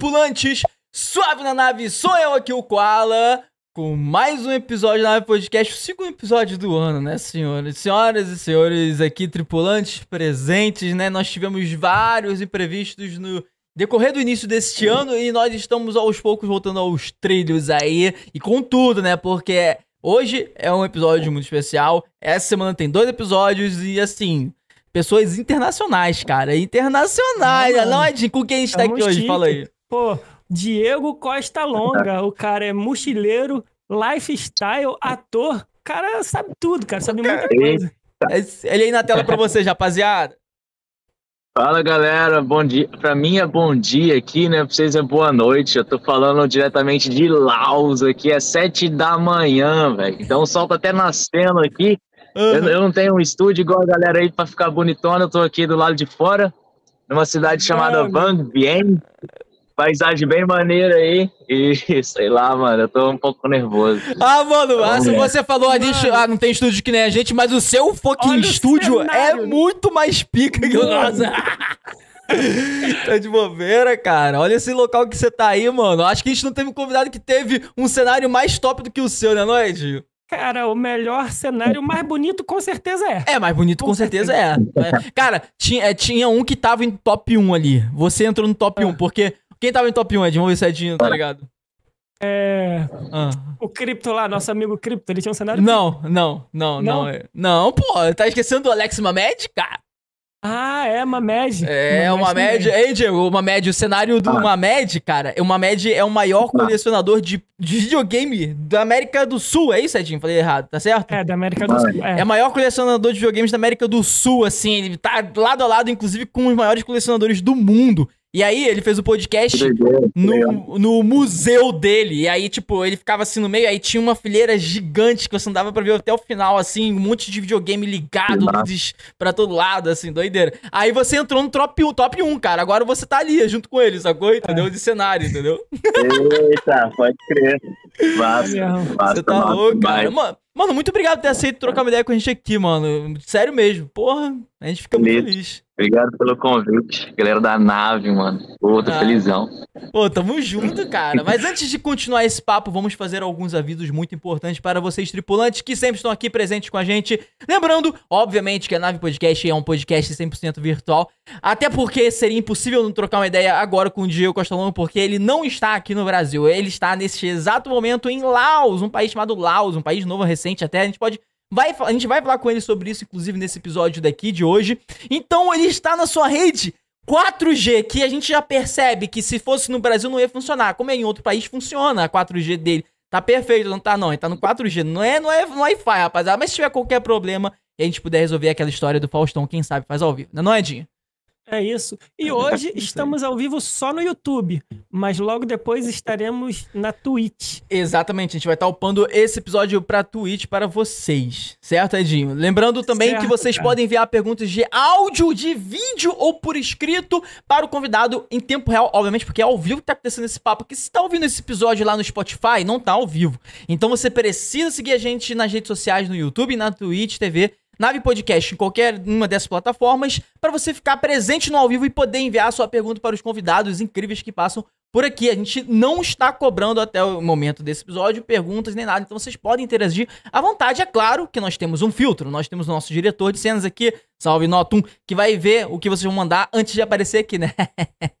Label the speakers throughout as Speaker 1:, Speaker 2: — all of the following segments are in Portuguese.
Speaker 1: Tripulantes! Suave na nave, sou eu aqui, o Koala, com mais um episódio da Nave Podcast, o segundo episódio do ano, né, senhoras? Senhoras e senhores aqui, tripulantes presentes, né? Nós tivemos vários imprevistos no decorrer do início deste ano e nós estamos aos poucos voltando aos trilhos aí, e com tudo, né? Porque hoje é um episódio muito especial, essa semana tem dois episódios e assim pessoas internacionais, cara. Internacionais.
Speaker 2: Ah,
Speaker 1: não,
Speaker 2: mano.
Speaker 1: Ed, com quem a gente tá
Speaker 2: Tamo
Speaker 1: aqui hoje?
Speaker 2: chique.
Speaker 1: Fala aí.
Speaker 2: Pô, Diego Costa Longa, o cara é mochileiro, lifestyle, ator. O cara sabe tudo, cara, sabe muita coisa.
Speaker 1: Ele aí na tela pra vocês, rapaziada.
Speaker 3: Fala galera, bom dia. Pra mim é bom dia aqui, né? Pra vocês é boa noite. Eu tô falando diretamente de Laos aqui, é sete da manhã, velho. Então o sol tá até nascendo aqui. Eu, eu não tenho um estúdio igual a galera aí pra ficar bonitona. Eu tô aqui do lado de fora, numa cidade chamada. Van Bien. Paisagem bem maneira aí. E sei lá, mano, eu tô um pouco nervoso.
Speaker 1: Ah, mano, assim, você falou ali,
Speaker 2: Mano.
Speaker 1: ah, não tem estúdio que nem a gente, mas o seu fucking
Speaker 2: Olha
Speaker 1: estúdio é muito mais pica que o nosso. tá de bobeira, cara. Olha esse local que você tá aí, mano. Acho que a gente não teve um convidado que teve um cenário mais top do que o seu, né, Noite?
Speaker 2: Cara, o melhor cenário, o mais bonito com certeza é.
Speaker 1: É, mais bonito com,
Speaker 2: Com
Speaker 1: certeza, é. É. Cara, tinha, é, tinha um que tava em top 1 ali. Você entrou no top
Speaker 2: Ah.
Speaker 1: 1, porque quem tava em top 1, Ed? Vamos ver se é Edinho, tá ligado?
Speaker 2: É.
Speaker 1: Ah.
Speaker 2: O Cripto lá, nosso amigo Cripto, ele tinha um cenário.
Speaker 1: Não, não, não, não.
Speaker 2: Não?
Speaker 1: é- Não, pô, tá esquecendo do Alex Mamed, cara?
Speaker 2: Ah, é, Mamed.
Speaker 1: É, uma. Mamed. Ei, Diego, uma Mamed, o cenário do
Speaker 3: Ah.
Speaker 1: Mamed, cara, o Mamed é o maior colecionador de, de videogame da América do Sul, é isso, Edinho? Falei errado, tá certo?
Speaker 2: É, da América do Sul.
Speaker 1: É
Speaker 2: É.
Speaker 1: o maior colecionador de videogames da América do Sul, assim, ele tá lado a lado, inclusive, com os maiores colecionadores do mundo. E aí, ele fez o podcast
Speaker 3: legal.
Speaker 1: no, no museu dele. E aí, tipo, ele ficava assim no meio, aí tinha uma fileira gigante que você não dava pra ver até o final, assim, um monte de videogame ligado, luzes pra todo lado, assim, doideira. Aí você entrou no top 1, top 1, cara. Agora você tá ali, junto com ele, sacou? Entendeu? De cenário, entendeu?
Speaker 3: Eita, pode crer. Massa, massa,
Speaker 1: Você tá
Speaker 3: massa
Speaker 1: louco, cara. Mano, mano, muito obrigado por ter aceito trocar uma ideia com a gente aqui, mano. Sério mesmo. Porra, a gente fica muito feliz.
Speaker 3: Obrigado pelo convite, galera da nave, mano. Pô, tô
Speaker 1: Ah.
Speaker 3: felizão.
Speaker 1: Pô, tamo junto, cara. Mas antes de continuar esse papo, vamos fazer alguns avisos muito importantes para vocês, tripulantes, que sempre estão aqui presentes com a gente. Lembrando, obviamente, que a Nave Podcast é um podcast 100% virtual. Até porque seria impossível não trocar uma ideia agora com o Diego Costalão, porque ele não está aqui no Brasil. Ele está nesse exato momento em Laos, um país chamado Laos, um país novo, recente até. A gente pode. Vai, a gente vai falar com ele sobre isso, inclusive, nesse episódio daqui de hoje. Então, ele está na sua rede 4G, que a gente já percebe que se fosse no Brasil não ia funcionar. Como é em outro país, funciona a 4G dele. Tá perfeito, não tá não, ele tá no 4G. Não é, não é no Wi-Fi, rapaziada. Mas se tiver qualquer problema e a gente puder resolver aquela história do Faustão, quem sabe faz ao vivo. Não é, não, Edinho?
Speaker 2: É isso. E hoje estamos ao vivo só no YouTube, mas logo depois estaremos na Twitch.
Speaker 1: Exatamente, a gente vai estar upando esse episódio pra Twitch para vocês, certo, Edinho? Lembrando também que
Speaker 2: Certo,
Speaker 1: vocês
Speaker 2: cara.
Speaker 1: podem enviar perguntas de áudio, de vídeo ou por escrito para o convidado em tempo real, obviamente, porque é ao vivo que tá acontecendo esse papo. Porque se tá ouvindo esse episódio lá no Spotify, não tá ao vivo. Então você precisa seguir a gente nas redes sociais, no YouTube, na Twitch TV, Nave Podcast, em qualquer uma dessas plataformas, para você ficar presente no ao vivo e poder enviar sua pergunta para os convidados incríveis que passam por aqui. A gente não está cobrando até o momento desse episódio perguntas nem nada, então vocês podem interagir à vontade. É claro que nós temos um filtro, nós temos o nosso diretor de cenas aqui, salve Notum, que vai ver o que vocês vão mandar antes de aparecer aqui, né?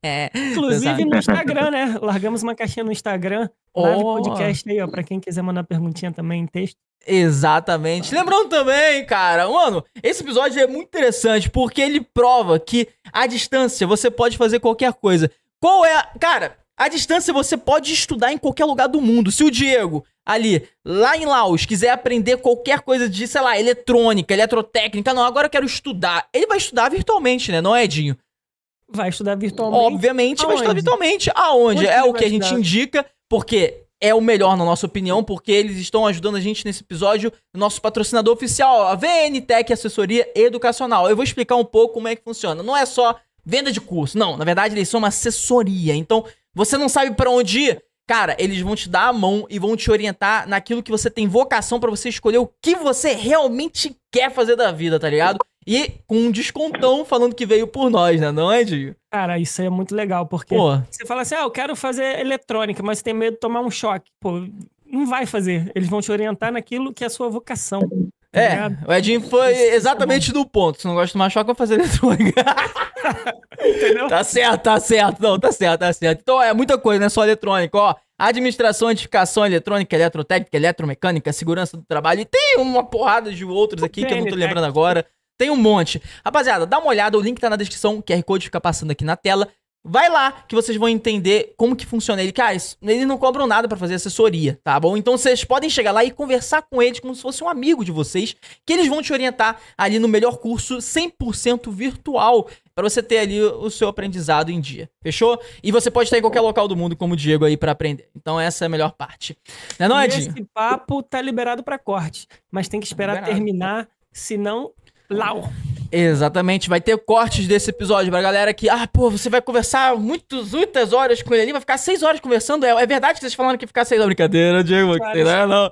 Speaker 2: Inclusive no Instagram, né? Largamos uma caixinha no Instagram,
Speaker 1: Oh.
Speaker 2: Podcast aí, ó, pra quem quiser mandar perguntinha também em texto.
Speaker 1: Exatamente. Lembrando também, cara, mano, esse episódio é muito interessante porque ele prova que a distância você pode fazer qualquer coisa. Qual é a. Cara, a distância você pode estudar em qualquer lugar do mundo. Se o Diego, ali, lá em Laos, quiser aprender qualquer coisa de, sei lá, eletrônica, eletrotécnica, não, agora eu quero estudar. Ele vai estudar virtualmente, né? Não é, Edinho?
Speaker 2: Vai estudar virtualmente.
Speaker 1: Obviamente, vai estudar
Speaker 2: Aonde?
Speaker 1: virtualmente. Aonde?
Speaker 2: Onde
Speaker 1: é o que a gente
Speaker 2: estudar?
Speaker 1: indica, porque é o melhor na nossa opinião, porque eles estão ajudando a gente nesse episódio, nosso patrocinador oficial, a VNTech Assessoria Educacional. Eu vou explicar um pouco como é que funciona. Não é só venda de curso, não. Na verdade, eles são uma assessoria. Então, você não sabe pra onde ir? Cara, eles vão te dar a mão e vão te orientar naquilo que você tem vocação pra você escolher o que você realmente quer fazer da vida, tá ligado? E com um descontão falando que veio por nós, né, não é, Diego?
Speaker 2: Cara, isso aí é muito legal, porque
Speaker 1: Pô,
Speaker 2: você fala assim, ah, eu quero fazer eletrônica, mas você tem medo de tomar um choque. Pô, não vai fazer. Eles vão te orientar naquilo que é a sua vocação. Tá
Speaker 1: é,
Speaker 2: ligado?
Speaker 1: o Edinho foi
Speaker 2: Isso é
Speaker 1: exatamente no ponto. Se não gosta de tomar choque, vai fazer eletrônica.
Speaker 2: Entendeu?
Speaker 1: Tá certo, tá certo. Não, tá certo, tá certo. Então é muita coisa, não é só eletrônica, ó. Administração, edificação eletrônica, eletrotécnica, eletromecânica, segurança do trabalho. E tem uma porrada de outros aqui que eu não tô
Speaker 2: Tem,
Speaker 1: lembrando agora. Tem um monte. Rapaziada, dá uma olhada, o link tá na descrição, o QR Code fica passando aqui na tela. Vai lá que vocês vão entender como que funciona ele. Cara, isso- eles não cobram nada pra fazer assessoria, tá bom? Então vocês podem chegar lá e conversar com eles como se fosse um amigo de vocês, que eles vão te orientar ali no melhor curso 100% virtual pra você ter ali o seu aprendizado em dia. Fechou? E você pode estar em qualquer local do mundo como o Diego aí pra aprender. Então essa é a melhor parte. Não é não, Edinho?
Speaker 2: esse papo tá liberado pra corte, mas tem que esperar
Speaker 1: Liberado.
Speaker 2: terminar, senão, lau.
Speaker 1: Exatamente, vai ter cortes desse episódio pra galera que, ah, pô, você vai conversar muitos, muitas horas com ele ali, vai ficar seis horas conversando. É, é verdade que vocês falaram que ia ficar seis horas. Brincadeira, Diego, que sei lá, não.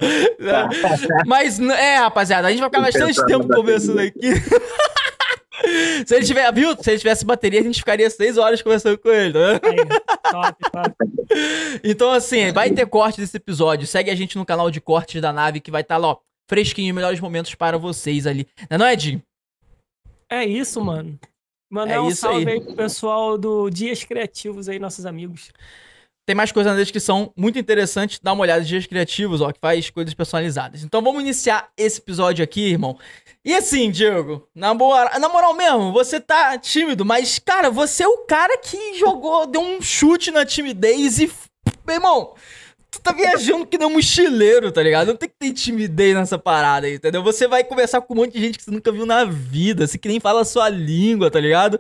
Speaker 1: Mas, é, rapaziada, a gente vai ficar bastante tempo conversando aqui. Se ele tiver, viu? Se ele tivesse bateria, a gente ficaria seis horas conversando com ele, tá vendo?
Speaker 2: Aí, top, top.
Speaker 1: Então, assim, vai ter corte desse episódio. Segue a gente no canal de cortes da nave que vai estar lá, ó, fresquinho, melhores momentos para vocês ali. Não é, não, Edinho?
Speaker 2: É isso, mano. Mandar
Speaker 1: É
Speaker 2: um salve
Speaker 1: aí.
Speaker 2: aí. pro pessoal do Dias Criativos aí, nossos amigos.
Speaker 1: Tem mais coisa na descrição, muito interessante. Dá uma olhada em Dias Criativos, ó, que faz coisas personalizadas. Então vamos iniciar esse episódio aqui, irmão. E assim, Diego, na moral, na moral mesmo, você tá tímido, mas, cara, você é o cara que jogou, deu um chute na timidez e. Meu irmão, tu tá viajando que nem um mochileiro, tá ligado? Não tem que ter timidez nessa parada aí, entendeu? Você vai conversar com um monte de gente que você nunca viu na vida, você que nem fala a sua língua, tá ligado?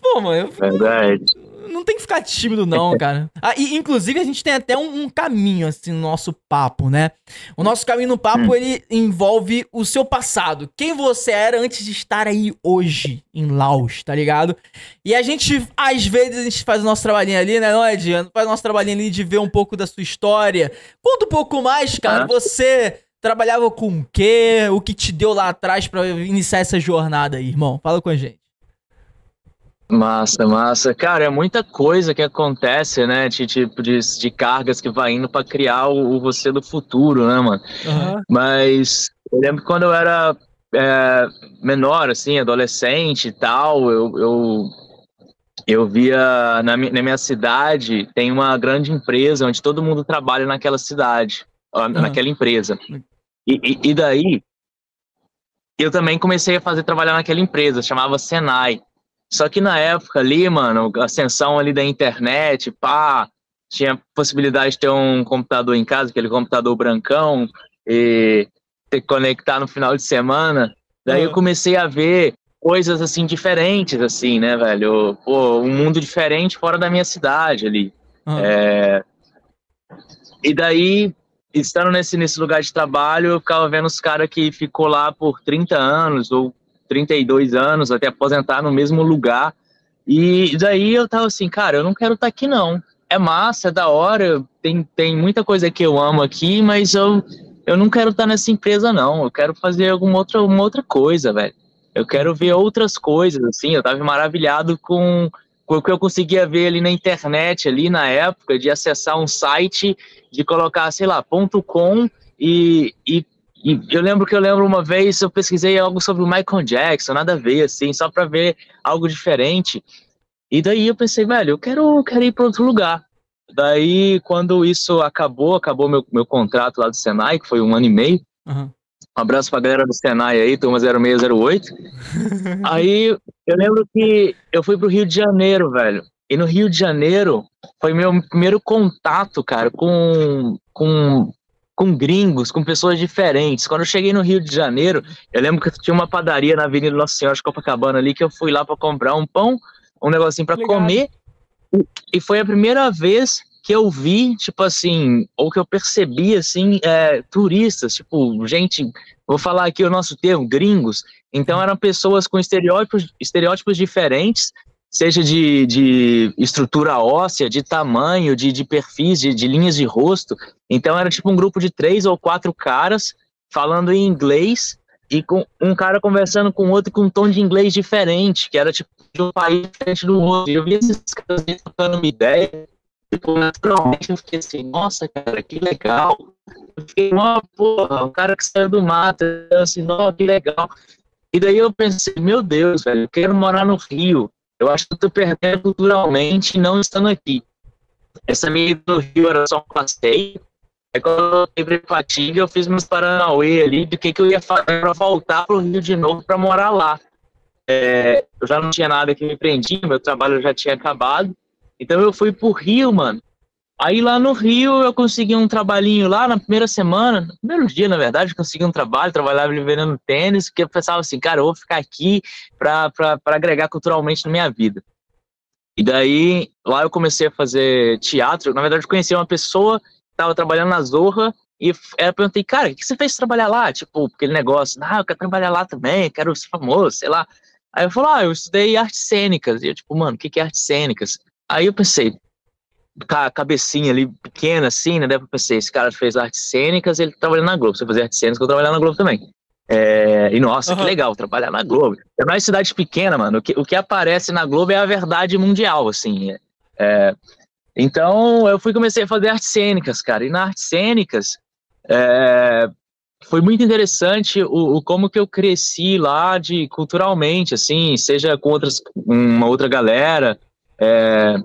Speaker 1: Pô, mano, eu
Speaker 3: Verdade.
Speaker 1: Não tem que ficar tímido, não, cara. Ah, e, inclusive, a gente tem até um, um caminho, assim, no nosso papo, né? O nosso caminho no papo,
Speaker 3: Hum.
Speaker 1: ele envolve o seu passado. Quem você era antes de estar aí hoje, em Laos, tá ligado? E a gente, às vezes, a gente faz o nosso trabalhinho ali, né, não é? Faz o nosso trabalhinho ali de ver um pouco da sua história. Conta um pouco mais, cara.
Speaker 3: Ah.
Speaker 1: Você trabalhava com o quê? O que te deu lá atrás pra iniciar essa jornada aí, irmão? Fala com a gente.
Speaker 3: Massa, massa. Cara, é muita coisa que acontece, né? De tipo de, de cargas que vai indo pra criar o, o você do futuro, né, mano?
Speaker 2: Aham.
Speaker 3: Mas eu lembro que quando eu era é, menor, assim, adolescente e tal, eu, eu, eu via na, na minha cidade tem uma grande empresa onde todo mundo trabalha naquela cidade, ó, naquela empresa. E, e, e daí eu também comecei a fazer trabalhar naquela empresa, chamava Senai. Só que na época ali, mano, a ascensão ali da internet, pá, tinha possibilidade de ter um computador em casa, aquele computador brancão, e ter que conectar no final de semana. Daí eu comecei a ver coisas assim diferentes, assim, né, velho? Pô, um mundo diferente fora da minha cidade ali. É, E daí, estando nesse, nesse lugar de trabalho, eu ficava vendo os caras que ficou lá por 30 anos ou 32 anos, até aposentar no mesmo lugar. E daí eu tava assim, cara, eu não quero estar aqui não. É massa, é da hora, tem, tem muita coisa que eu amo aqui, mas eu, eu não quero estar nessa empresa não. Eu quero fazer alguma outra, uma outra coisa, velho. Eu quero ver outras coisas, assim. Eu tava maravilhado com, com o que eu conseguia ver ali na internet, ali na época, de acessar um site, de colocar, sei lá, ponto .com e, e, e eu lembro que eu lembro uma vez eu pesquisei algo sobre o Michael Jackson, nada a ver, assim, só para ver algo diferente. E daí eu pensei, velho, eu quero, quero ir para outro lugar. Daí, quando isso acabou, acabou meu, meu contrato lá do Senai, que foi um ano e meio.
Speaker 1: Aham.
Speaker 3: Um abraço pra galera do Senai aí, turma 0608. Aí eu lembro que eu fui pro Rio de Janeiro, velho. E no Rio de Janeiro foi meu primeiro contato, cara, com, com, com gringos, com pessoas diferentes. Quando eu cheguei no Rio de Janeiro, eu lembro que tinha uma padaria na Avenida Nossa Senhora de Copacabana ali que eu fui lá pra comprar um pão, um negocinho
Speaker 2: Obrigado.
Speaker 3: comer. E- E foi a primeira vez que eu vi, tipo assim, ou que eu percebi, assim, é, turistas, tipo, gente, vou falar aqui o nosso termo, gringos. Então eram pessoas com estereótipos, estereótipos diferentes, seja de, de estrutura óssea, de tamanho, de, de perfis, de, de linhas de rosto. Então era tipo um grupo de três ou quatro caras falando em inglês e com um cara conversando com outro com um tom de inglês diferente, que era tipo de um país diferente do outro. E eu vi esses caras trocando uma ideia, tipo, naturalmente eu fiquei assim, nossa, cara, que legal. Eu fiquei, ó, porra, o cara que saiu do mato, assim, nossa, que legal. E daí eu pensei, meu Deus, velho, eu quero morar no Rio. Eu acho que eu tô perdendo culturalmente não estando aqui. Essa minha ida no Rio era só um passeio. Aí quando eu lembrei fatiga, eu fiz meus paranauê ali do que, que eu ia fazer para voltar pro Rio de novo para morar lá. É, eu já não tinha nada que me prendia, meu trabalho já tinha acabado. Então eu fui pro Rio, mano. Aí lá no Rio eu consegui um trabalhinho lá na primeira semana, no primeiro dia, na verdade, consegui um trabalho, trabalhava vendendo tênis, que eu pensava assim, cara, eu vou ficar aqui para agregar culturalmente na minha vida. E daí, lá eu comecei a fazer teatro. Na verdade, eu conheci uma pessoa que estava trabalhando na Zorra e eu perguntei, cara, o que você fez trabalhar lá? Tipo, aquele negócio, ah, eu quero trabalhar lá também, quero ser famoso, sei lá. Aí eu falei, ah, eu estudei artes cênicas. E eu, tipo, mano, o que é artes cênicas? Aí eu pensei, cabecinha ali pequena assim, né? Daí eu pensei, esse cara fez artes cênicas, ele trabalha na Globo. Se eu fazer artes cênicas, eu vou trabalhar na Globo também. É, e nossa, uhum. que legal, trabalhar na Globo. É uma cidade pequena, mano. O que, o que aparece na Globo é a verdade mundial, assim. É, então eu fui comecei a fazer artes cênicas, cara. E na artes cênicas é, foi muito interessante o, o, como que eu cresci lá de culturalmente, assim, seja com outras, uma outra galera. É,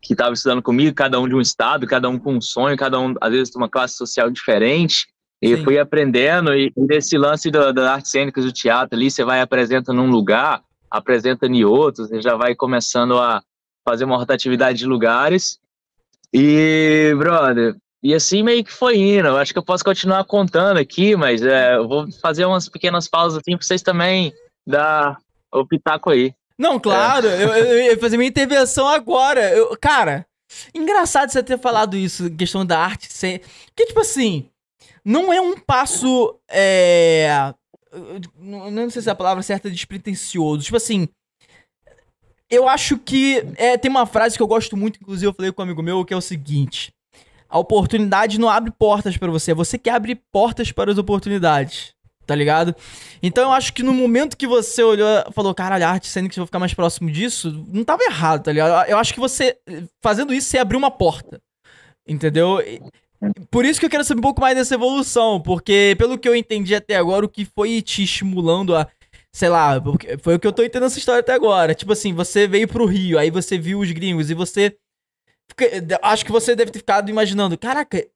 Speaker 3: que estava estudando comigo, cada um de um estado, cada um com um sonho, cada um, às vezes, de uma classe social diferente. E Sim. fui aprendendo, e, nesse lance das da artes cênicas do teatro ali, você vai apresenta num lugar, apresenta em outros, você já vai começando a fazer uma rotatividade de lugares. E, brother, e assim meio que foi indo. Eu acho que eu posso continuar contando aqui, mas é, eu vou fazer umas pequenas pausas assim para vocês também dar o pitaco aí.
Speaker 1: Não, claro, é. eu, eu, ia fazer minha intervenção agora. Eu, cara, engraçado você ter falado isso, questão da arte. Sem... Porque, tipo assim, não é um passo. É... Não sei se é a palavra certa é despretensioso. Tipo assim. Eu acho que. É, tem uma frase que eu gosto muito, inclusive eu falei com um amigo meu, que é o seguinte: A oportunidade não abre portas para você, é você que abre portas para as oportunidades tá ligado? Então eu acho que no momento que você olhou falou, caralho, arte cênica, eu vou ficar mais próximo disso, não tava errado, tá ligado? Eu acho que você, fazendo isso, você abriu uma porta, entendeu? Por isso que eu quero saber um pouco mais dessa evolução, porque pelo que eu entendi até agora, o que foi te estimulando a, sei lá, foi o que eu tô entendendo essa história até agora. Tipo assim, você veio pro Rio, aí você viu os gringos e você. Acho que você deve ter ficado imaginando, caraca,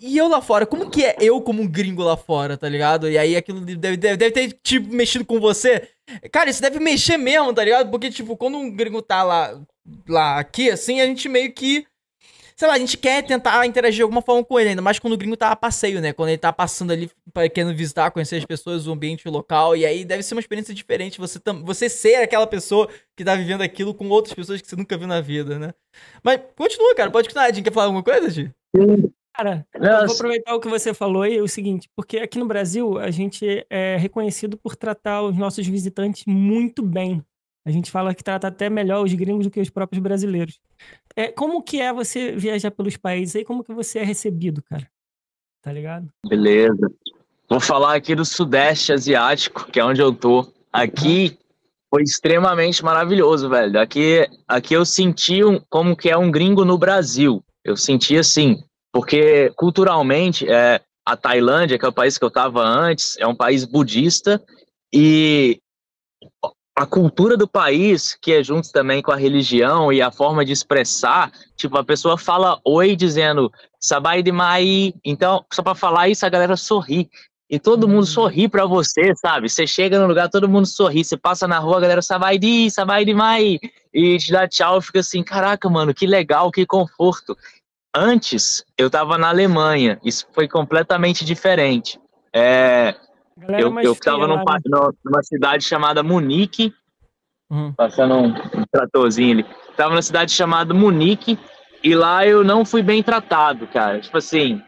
Speaker 1: e eu lá fora, como que é eu como um gringo lá fora, tá ligado? E aí aquilo deve, deve, deve ter, tipo, mexido com você. Cara, isso deve mexer mesmo, tá ligado? Porque, tipo, quando um gringo tá lá, lá aqui, assim, a gente meio que. Sei lá, a gente quer tentar interagir de alguma forma com ele, ainda mais quando o gringo tá a passeio, né? Quando ele tá passando ali, querendo visitar, conhecer as pessoas, o ambiente local. E aí deve ser uma experiência diferente você, você ser aquela pessoa que tá vivendo aquilo com outras pessoas que você nunca viu na vida, né? Mas continua, cara, pode continuar. A quer falar alguma coisa, Gi?
Speaker 2: Cara, eu vou aproveitar o que você falou aí, o seguinte, porque aqui no Brasil a gente é reconhecido por tratar os nossos visitantes muito bem. A gente fala que trata até melhor os gringos do que os próprios brasileiros. É, como que é você viajar pelos países aí? Como que você é recebido, cara? Tá ligado?
Speaker 3: Beleza. Vou falar aqui do Sudeste Asiático, que é onde eu tô. Aqui foi extremamente maravilhoso, velho. Aqui, aqui eu senti um, como que é um gringo no Brasil. Eu senti assim, porque culturalmente é, a Tailândia, que é o país que eu estava antes, é um país budista e a cultura do país, que é junto também com a religião e a forma de expressar, tipo, a pessoa fala oi dizendo sabai de mai, então só para falar isso a galera sorri. E todo mundo hum. sorri para você, sabe? Você chega no lugar, todo mundo sorri. Você passa na rua, a galera sabai de, sabai de mai, e te dá tchau, fica assim, caraca, mano, que legal, que conforto. Antes, eu estava na Alemanha, isso foi completamente diferente. É, eu estava num, numa cidade chamada Munique, uhum. passando um, um tratorzinho ali. Estava numa cidade chamada Munique, e lá eu não fui bem tratado, cara. Tipo assim,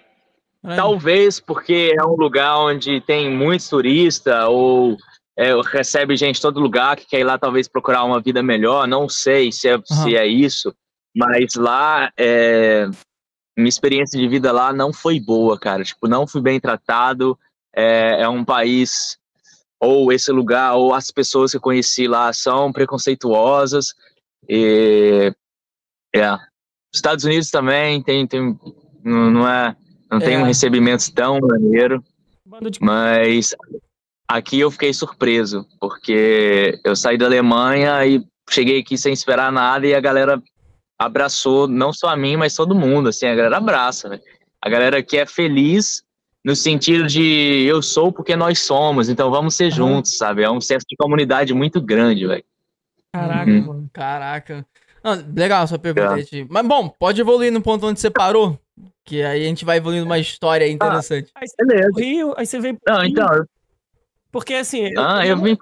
Speaker 3: é. talvez porque é um lugar onde tem muitos turistas, ou é, recebe gente de todo lugar que quer ir lá talvez procurar uma vida melhor, não sei se é, uhum. se é isso. Mas lá é, minha experiência de vida lá não foi boa, cara. Tipo, não fui bem tratado. É, é um país ou esse lugar, ou as pessoas que eu conheci lá são preconceituosas. E, é. Estados Unidos também tem, tem não, não é, não tem é. um recebimento tão maneiro, mas aqui eu fiquei surpreso, porque eu saí da Alemanha e cheguei aqui sem esperar nada e a galera abraçou não só a mim, mas todo mundo, assim, a galera abraça, né? A galera aqui é feliz no sentido de eu sou porque nós somos, então vamos ser uhum. juntos, sabe? É um senso de comunidade muito grande, velho.
Speaker 1: Caraca, uhum. mano. Caraca. Não, legal sua pergunta, é. Mas bom, pode evoluir no ponto onde você parou, que aí a gente vai evoluindo uma história interessante.
Speaker 2: Ah, aí, beleza. Rio, aí você vem
Speaker 3: Não, Rio, então.
Speaker 2: Porque assim.
Speaker 3: Ah, eu, eu vim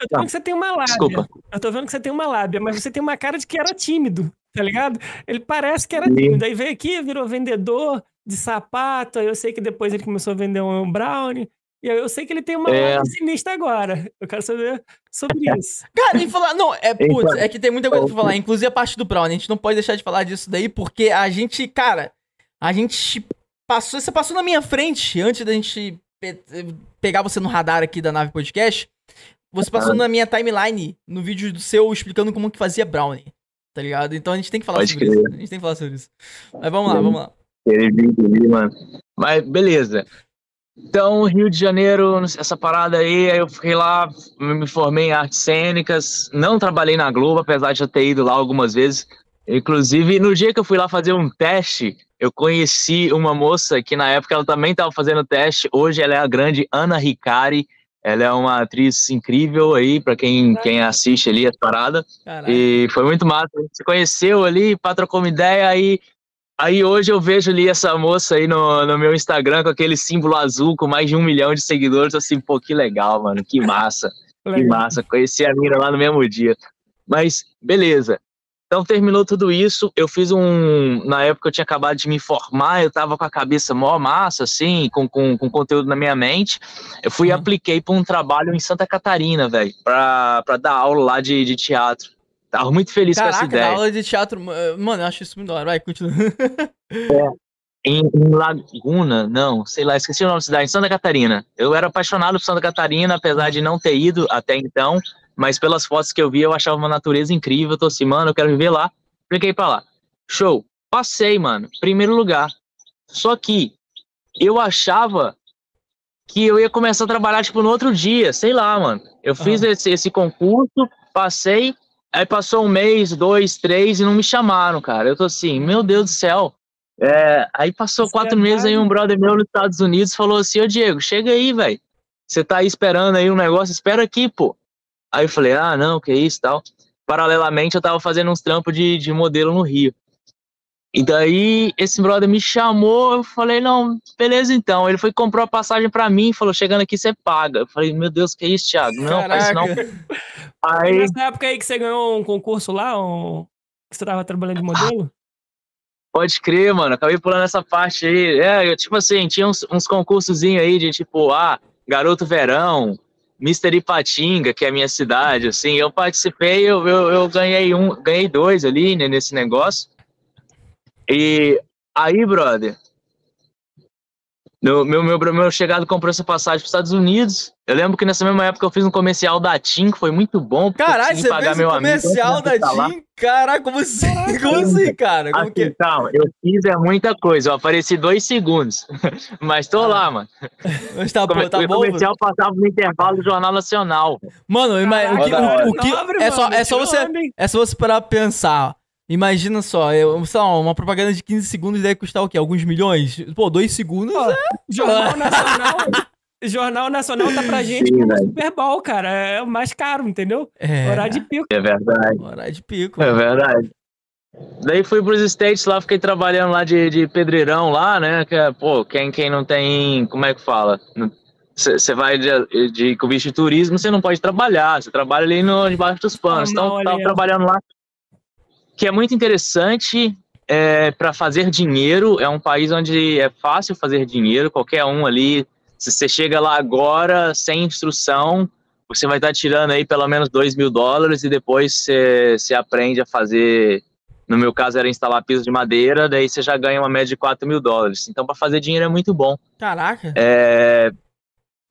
Speaker 2: Eu tô vendo que você tem uma lábia. Desculpa. Eu tô vendo que você tem uma lábia, mas você tem uma cara de que era tímido, tá ligado? Ele parece que era tímido. Aí veio aqui, virou vendedor, de sapato, aí eu sei que depois ele começou a vender um brownie. E eu sei que ele tem uma é. sinistra agora. Eu quero saber sobre isso.
Speaker 1: Cara, e falar. Não, é, putz, é que tem muita coisa pra falar. Inclusive a parte do Brownie. A gente não pode deixar de falar disso daí, porque a gente, cara, a gente passou. Você passou na minha frente antes da gente pe pegar você no radar aqui da nave podcast. Você passou na minha timeline no vídeo do seu explicando como que fazia Brownie. Tá ligado? Então a gente tem que falar pode sobre crer. isso. A gente tem que falar sobre isso. Mas vamos lá, vamos lá.
Speaker 3: Vídeo ali, mano. Mas beleza. Então, Rio de Janeiro, essa parada aí, aí eu fiquei lá, me formei em artes cênicas, não trabalhei na Globo, apesar de já ter ido lá algumas vezes. Inclusive, no dia que eu fui lá fazer um teste, eu conheci uma moça que na época ela também estava fazendo teste. Hoje ela é a grande Ana Ricari. Ela é uma atriz incrível aí, para quem, quem assiste ali a parada. E foi muito massa. A gente se conheceu ali, pá, trocou uma ideia, aí Aí hoje eu vejo ali essa moça aí no, no meu Instagram com aquele símbolo azul com mais de um milhão de seguidores, assim, pô, que legal, mano, que massa, que massa, conheci a mina lá no mesmo dia. Mas, beleza. Então terminou tudo isso, eu fiz um, na época eu tinha acabado de me formar, eu tava com a cabeça mó massa, assim, com, com, com conteúdo na minha mente, eu fui e uhum. apliquei para um trabalho em Santa Catarina, velho, pra, pra dar aula lá de, de teatro. Tava muito feliz Caraca, com essa ideia.
Speaker 1: aula de teatro, mano, eu acho isso muito da hora. Vai, continua.
Speaker 3: É, em, em, Laguna, não, sei lá, esqueci o nome da cidade, em Santa Catarina. Eu era apaixonado por Santa Catarina, apesar de não ter ido até então, mas pelas fotos que eu vi, eu achava uma natureza incrível. Eu tô assim, mano, eu quero viver lá. Fiquei pra lá. Show. Passei, mano. Primeiro lugar. Só que eu achava que eu ia começar a trabalhar, tipo, no outro dia, sei lá, mano. Eu fiz esse, esse concurso, passei, Aí passou um mês, dois, três e não me chamaram, cara. Eu tô assim, meu Deus do céu. É, aí passou Você quatro é meses aí um brother meu nos Estados Unidos falou assim, ô Diego, chega aí, velho. Você tá aí esperando aí um negócio, espera aqui, pô. Aí eu falei, ah, não, que isso tal. Paralelamente eu tava fazendo uns trampos de, de modelo no Rio. E daí esse brother me chamou, eu falei, não, beleza então. Ele foi comprou a passagem para mim, falou, chegando aqui você paga. Eu falei, meu Deus, que é isso, Thiago? Não, Caraca. faz não.
Speaker 2: Aí... Nessa época aí que você ganhou um concurso lá, um... que você tava trabalhando de modelo?
Speaker 3: Pode crer, mano. Acabei pulando essa parte aí. É, eu, tipo assim, tinha uns, uns concursozinhos aí de tipo, ah, Garoto Verão, Mister Ipatinga, que é a minha cidade, assim. Eu participei, eu, eu, eu ganhei um, ganhei dois ali né, nesse negócio. E aí, brother, meu, meu, meu, meu chegado comprou essa passagem para os Estados Unidos. Eu lembro que nessa mesma época eu fiz um comercial da TIM, que foi muito bom.
Speaker 1: Caralho, você pagar fez um comercial da TIM? Caraca, como assim? Como assim, cara? Como assim, que...
Speaker 3: Calma, eu fiz é muita coisa. Eu apareci dois segundos. Mas tô ah. lá, mano.
Speaker 1: Mas tá bom, tá
Speaker 3: bom. O comercial passava no intervalo do Jornal Nacional.
Speaker 1: Mano, mas, o que, o, o que é, só, é, só você, é só você parar pra pensar. Imagina só, eu, sei lá, uma propaganda de 15 segundos deve custar o quê? Alguns milhões? Pô, dois segundos Pô, é...
Speaker 2: Jornal Nacional... Jornal Nacional tá pra gente Sim, como Super Bowl, cara. É o mais caro, entendeu? É. Horário de pico.
Speaker 3: É verdade.
Speaker 1: Horário de pico.
Speaker 3: É verdade. Daí fui pros States lá, fiquei trabalhando lá de, de pedreirão lá, né? Que é, pô, quem, quem não tem. Como é que fala? Você vai de, de, com bicho de turismo, você não pode trabalhar. Você trabalha ali no, debaixo dos panos. Ah, então, tava trabalhando lá que é muito interessante é, para fazer dinheiro. É um país onde é fácil fazer dinheiro, qualquer um ali. Se você chega lá agora sem instrução, você vai estar tá tirando aí pelo menos 2 mil dólares e depois você, você aprende a fazer. No meu caso era instalar piso de madeira, daí você já ganha uma média de 4 mil dólares. Então, para fazer dinheiro é muito bom.
Speaker 1: Caraca!
Speaker 3: É,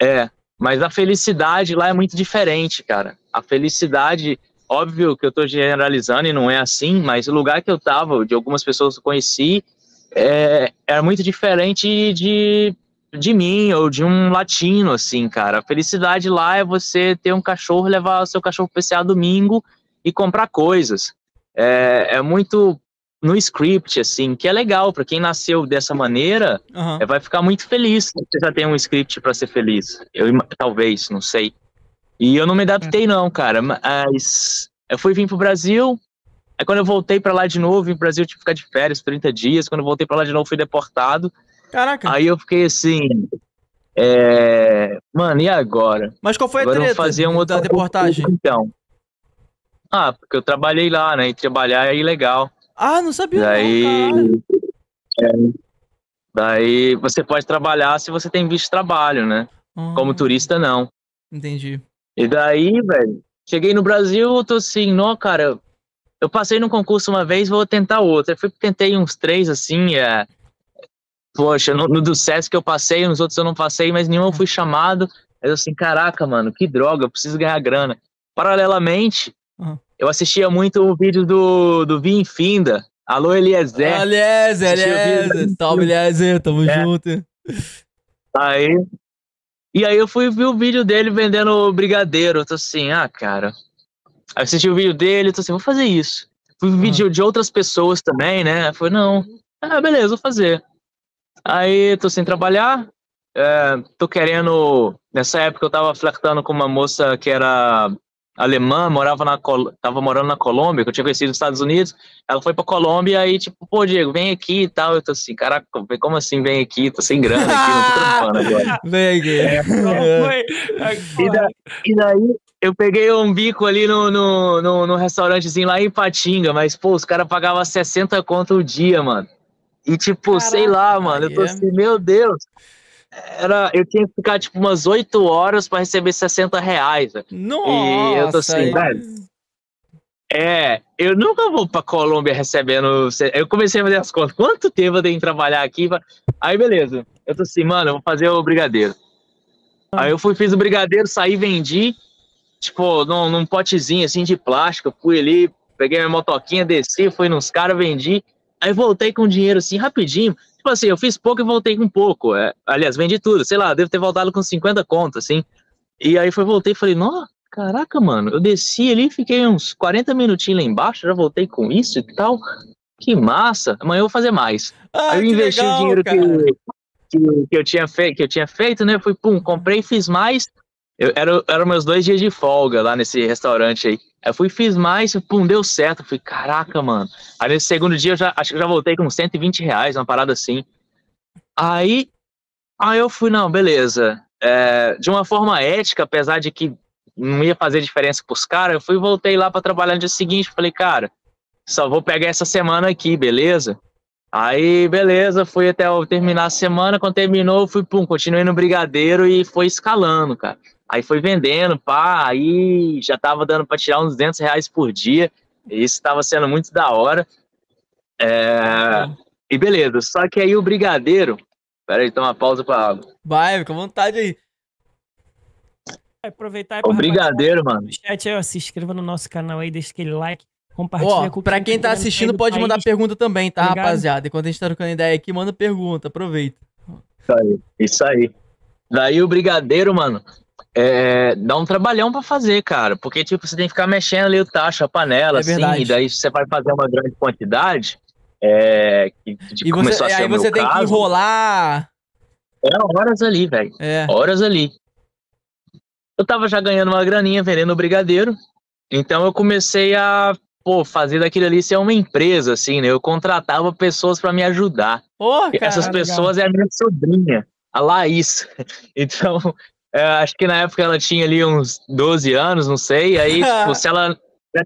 Speaker 3: é. Mas a felicidade lá é muito diferente, cara. A felicidade, óbvio que eu tô generalizando e não é assim, mas o lugar que eu tava, de algumas pessoas que eu conheci, é, era muito diferente de, de mim ou de um latino, assim, cara. A felicidade lá é você ter um cachorro, levar o seu cachorro para domingo e comprar coisas. É, é muito no script, assim, que é legal para quem nasceu dessa maneira, uhum. vai ficar muito feliz. Você já tem um script para ser feliz. Eu talvez, não sei. E eu não me adaptei uhum. não, cara. Mas eu fui vir pro Brasil. Aí quando eu voltei para lá de novo, pro Brasil, tive que ficar de férias 30 dias. Quando eu voltei para lá de novo, fui deportado.
Speaker 1: Caraca.
Speaker 3: Aí eu fiquei assim, é... Mano, e agora?
Speaker 1: Mas qual foi agora a treta fazer um outro da deportagem?
Speaker 3: Então. Ah, porque eu trabalhei lá, né? E trabalhar é ilegal.
Speaker 1: Ah, não sabia.
Speaker 3: Daí, não, é, daí você pode trabalhar se você tem visto de trabalho, né? Como ah. turista, não.
Speaker 1: Entendi.
Speaker 3: E daí, velho, cheguei no Brasil, eu tô assim, não, cara, eu passei num concurso uma vez, vou tentar outro. Eu fui, tentei uns três, assim, é... Poxa, no, no do SESC eu passei, nos outros eu não passei, mas nenhum eu fui chamado. Eu assim, caraca, mano, que droga, eu preciso ganhar grana. Paralelamente, uhum. Eu assistia muito o vídeo do, do Vim Finda. Alô, Eliezer.
Speaker 1: Eliezer, Eliezer. Salve, Eliezer. Tamo é. junto.
Speaker 3: Aí. E aí eu fui ver o vídeo dele vendendo brigadeiro. Eu tô assim, ah, cara. Aí assisti o vídeo dele, tô assim, vou fazer isso. Fui ver vídeo de outras pessoas também, né? Foi, não. Ah, beleza, vou fazer. Aí tô sem trabalhar. É, tô querendo. Nessa época eu tava flertando com uma moça que era alemã, morava na Col tava morando na Colômbia, que eu tinha conhecido nos Estados Unidos. Ela foi pra Colômbia e tipo, pô, Diego, vem aqui e tal. Eu tô assim, caraca, como assim vem aqui? Tô sem grana aqui, não tô trampando agora.
Speaker 1: Vem aqui. É.
Speaker 3: E, da, e, daí eu peguei um bico ali no, no, no, no restaurantezinho lá em Patinga, mas pô, os caras pagavam 60 conto o dia, mano. E tipo, Caraca, sei lá, mano, eu tô assim, meu Deus era, eu tinha que ficar tipo umas 8 horas para receber 60 reais.
Speaker 1: Nossa!
Speaker 3: E eu tô assim, velho. É, eu nunca vou pra Colômbia recebendo. Eu comecei a fazer as contas. Quanto tempo eu tenho que trabalhar aqui? Aí, beleza. Eu tô assim, mano, eu vou fazer o brigadeiro. Ah. Aí eu fui, fiz o brigadeiro, saí, vendi. Tipo, num, num potezinho assim de plástico. Fui ali, peguei minha motoquinha, desci, fui nos caras, vendi. Aí voltei com dinheiro assim, rapidinho tipo assim, eu fiz pouco e voltei com pouco. É, aliás, vendi tudo, sei lá, devo ter voltado com 50 contas, assim. E aí foi, voltei e falei, nossa, caraca, mano, eu desci ali, fiquei uns 40 minutinhos lá embaixo, já voltei com isso e tal. Que massa, amanhã eu vou fazer mais. Ah, aí eu investi legal, o dinheiro que, que, que, eu tinha feito, que eu tinha feito, né? Fui, pum, comprei, fiz mais. Eu, era, eram meus dois dias de folga lá nesse restaurante aí. Aí fui, fiz mais, pum, deu certo. Fui, caraca, mano. Aí nesse segundo dia eu já acho que eu já voltei com 120 reais, uma parada assim. Aí, aí eu fui, não, beleza. É, de uma forma ética, apesar de que não ia fazer diferença pros caras, eu fui voltei lá para trabalhar no dia seguinte. Falei, cara, só vou pegar essa semana aqui, beleza? Aí, beleza, fui até terminar a semana. Quando terminou, fui, pum, continuei no brigadeiro e foi escalando, cara. Aí foi vendendo, pá, aí já tava dando para tirar uns 200 reais por dia. Isso estava sendo muito da hora. É... E beleza, só que aí o brigadeiro. Pera aí, toma uma pausa pra água.
Speaker 1: Vai, fica à vontade aí.
Speaker 2: Aproveitar
Speaker 3: O brigadeiro, mano.
Speaker 2: Chat aí, ó, se inscreva no nosso canal aí, deixa aquele like, compartilha
Speaker 1: com Pra quem tá assistindo, pode mandar pergunta também, tá, Obrigado. rapaziada? Enquanto a gente tá trocando ideia aqui, manda pergunta, aproveita.
Speaker 3: Isso aí, isso aí. Daí o brigadeiro, mano, é, dá um trabalhão para fazer, cara, porque tipo, você tem que ficar mexendo ali o tacho, a panela, é assim, verdade. e daí você vai fazer uma grande quantidade, é, que,
Speaker 1: e você, aí você tem caso, que enrolar.
Speaker 3: É horas ali, velho. É. Horas ali. Eu tava já ganhando uma graninha vendendo brigadeiro, então eu comecei a pô, fazer daquilo ali ser uma empresa, assim, né? Eu contratava pessoas para me ajudar.
Speaker 1: Oh, cara,
Speaker 3: Essas pessoas legal. é a minha sobrinha, a Laís. Então, é, acho que na época ela tinha ali uns 12 anos, não sei. Aí, tipo, se ela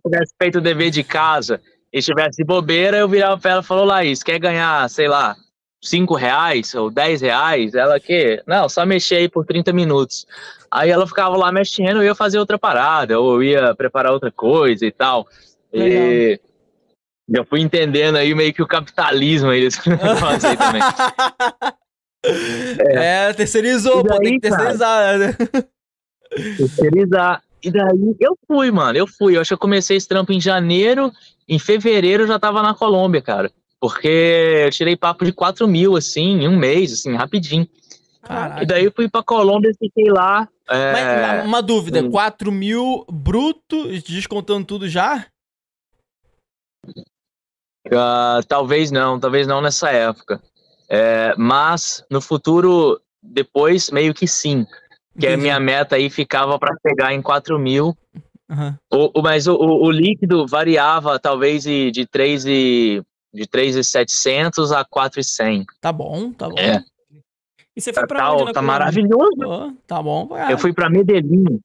Speaker 3: tivesse feito o dever de casa e tivesse bobeira, eu virava pra ela e falou, Laís, quer ganhar, sei lá, 5 reais ou 10 reais? Ela que? Não, só mexer aí por 30 minutos. Aí ela ficava lá mexendo, eu ia fazer outra parada, ou ia preparar outra coisa e tal. E eu fui entendendo aí meio que o capitalismo aí desse negócio aí também.
Speaker 1: É, é terceirizou, pô, tem que terceirizar, né?
Speaker 3: Terceirizar. E daí eu fui, mano. Eu fui. Eu acho que eu comecei esse trampo em janeiro. Em fevereiro eu já tava na Colômbia, cara. Porque eu tirei papo de 4 mil, assim, em um mês, assim, rapidinho. Caraca. E daí eu fui pra Colômbia fiquei lá.
Speaker 1: É... Mas, uma dúvida, hum. 4 mil bruto, descontando tudo já?
Speaker 3: Uh, talvez não, talvez não nessa época. É, mas no futuro, depois, meio que sim. Que a minha meta aí ficava para pegar em 4 mil. Uhum. O, o, mas o, o, líquido variava talvez de, de 3 e de 3,700 a 4,100.
Speaker 1: Tá bom, tá bom.
Speaker 3: É.
Speaker 2: E você foi pra
Speaker 3: tá,
Speaker 2: onde?
Speaker 3: Tá maravilhoso.
Speaker 1: Oh, tá bom.
Speaker 3: Vai. Eu fui pra Medellín.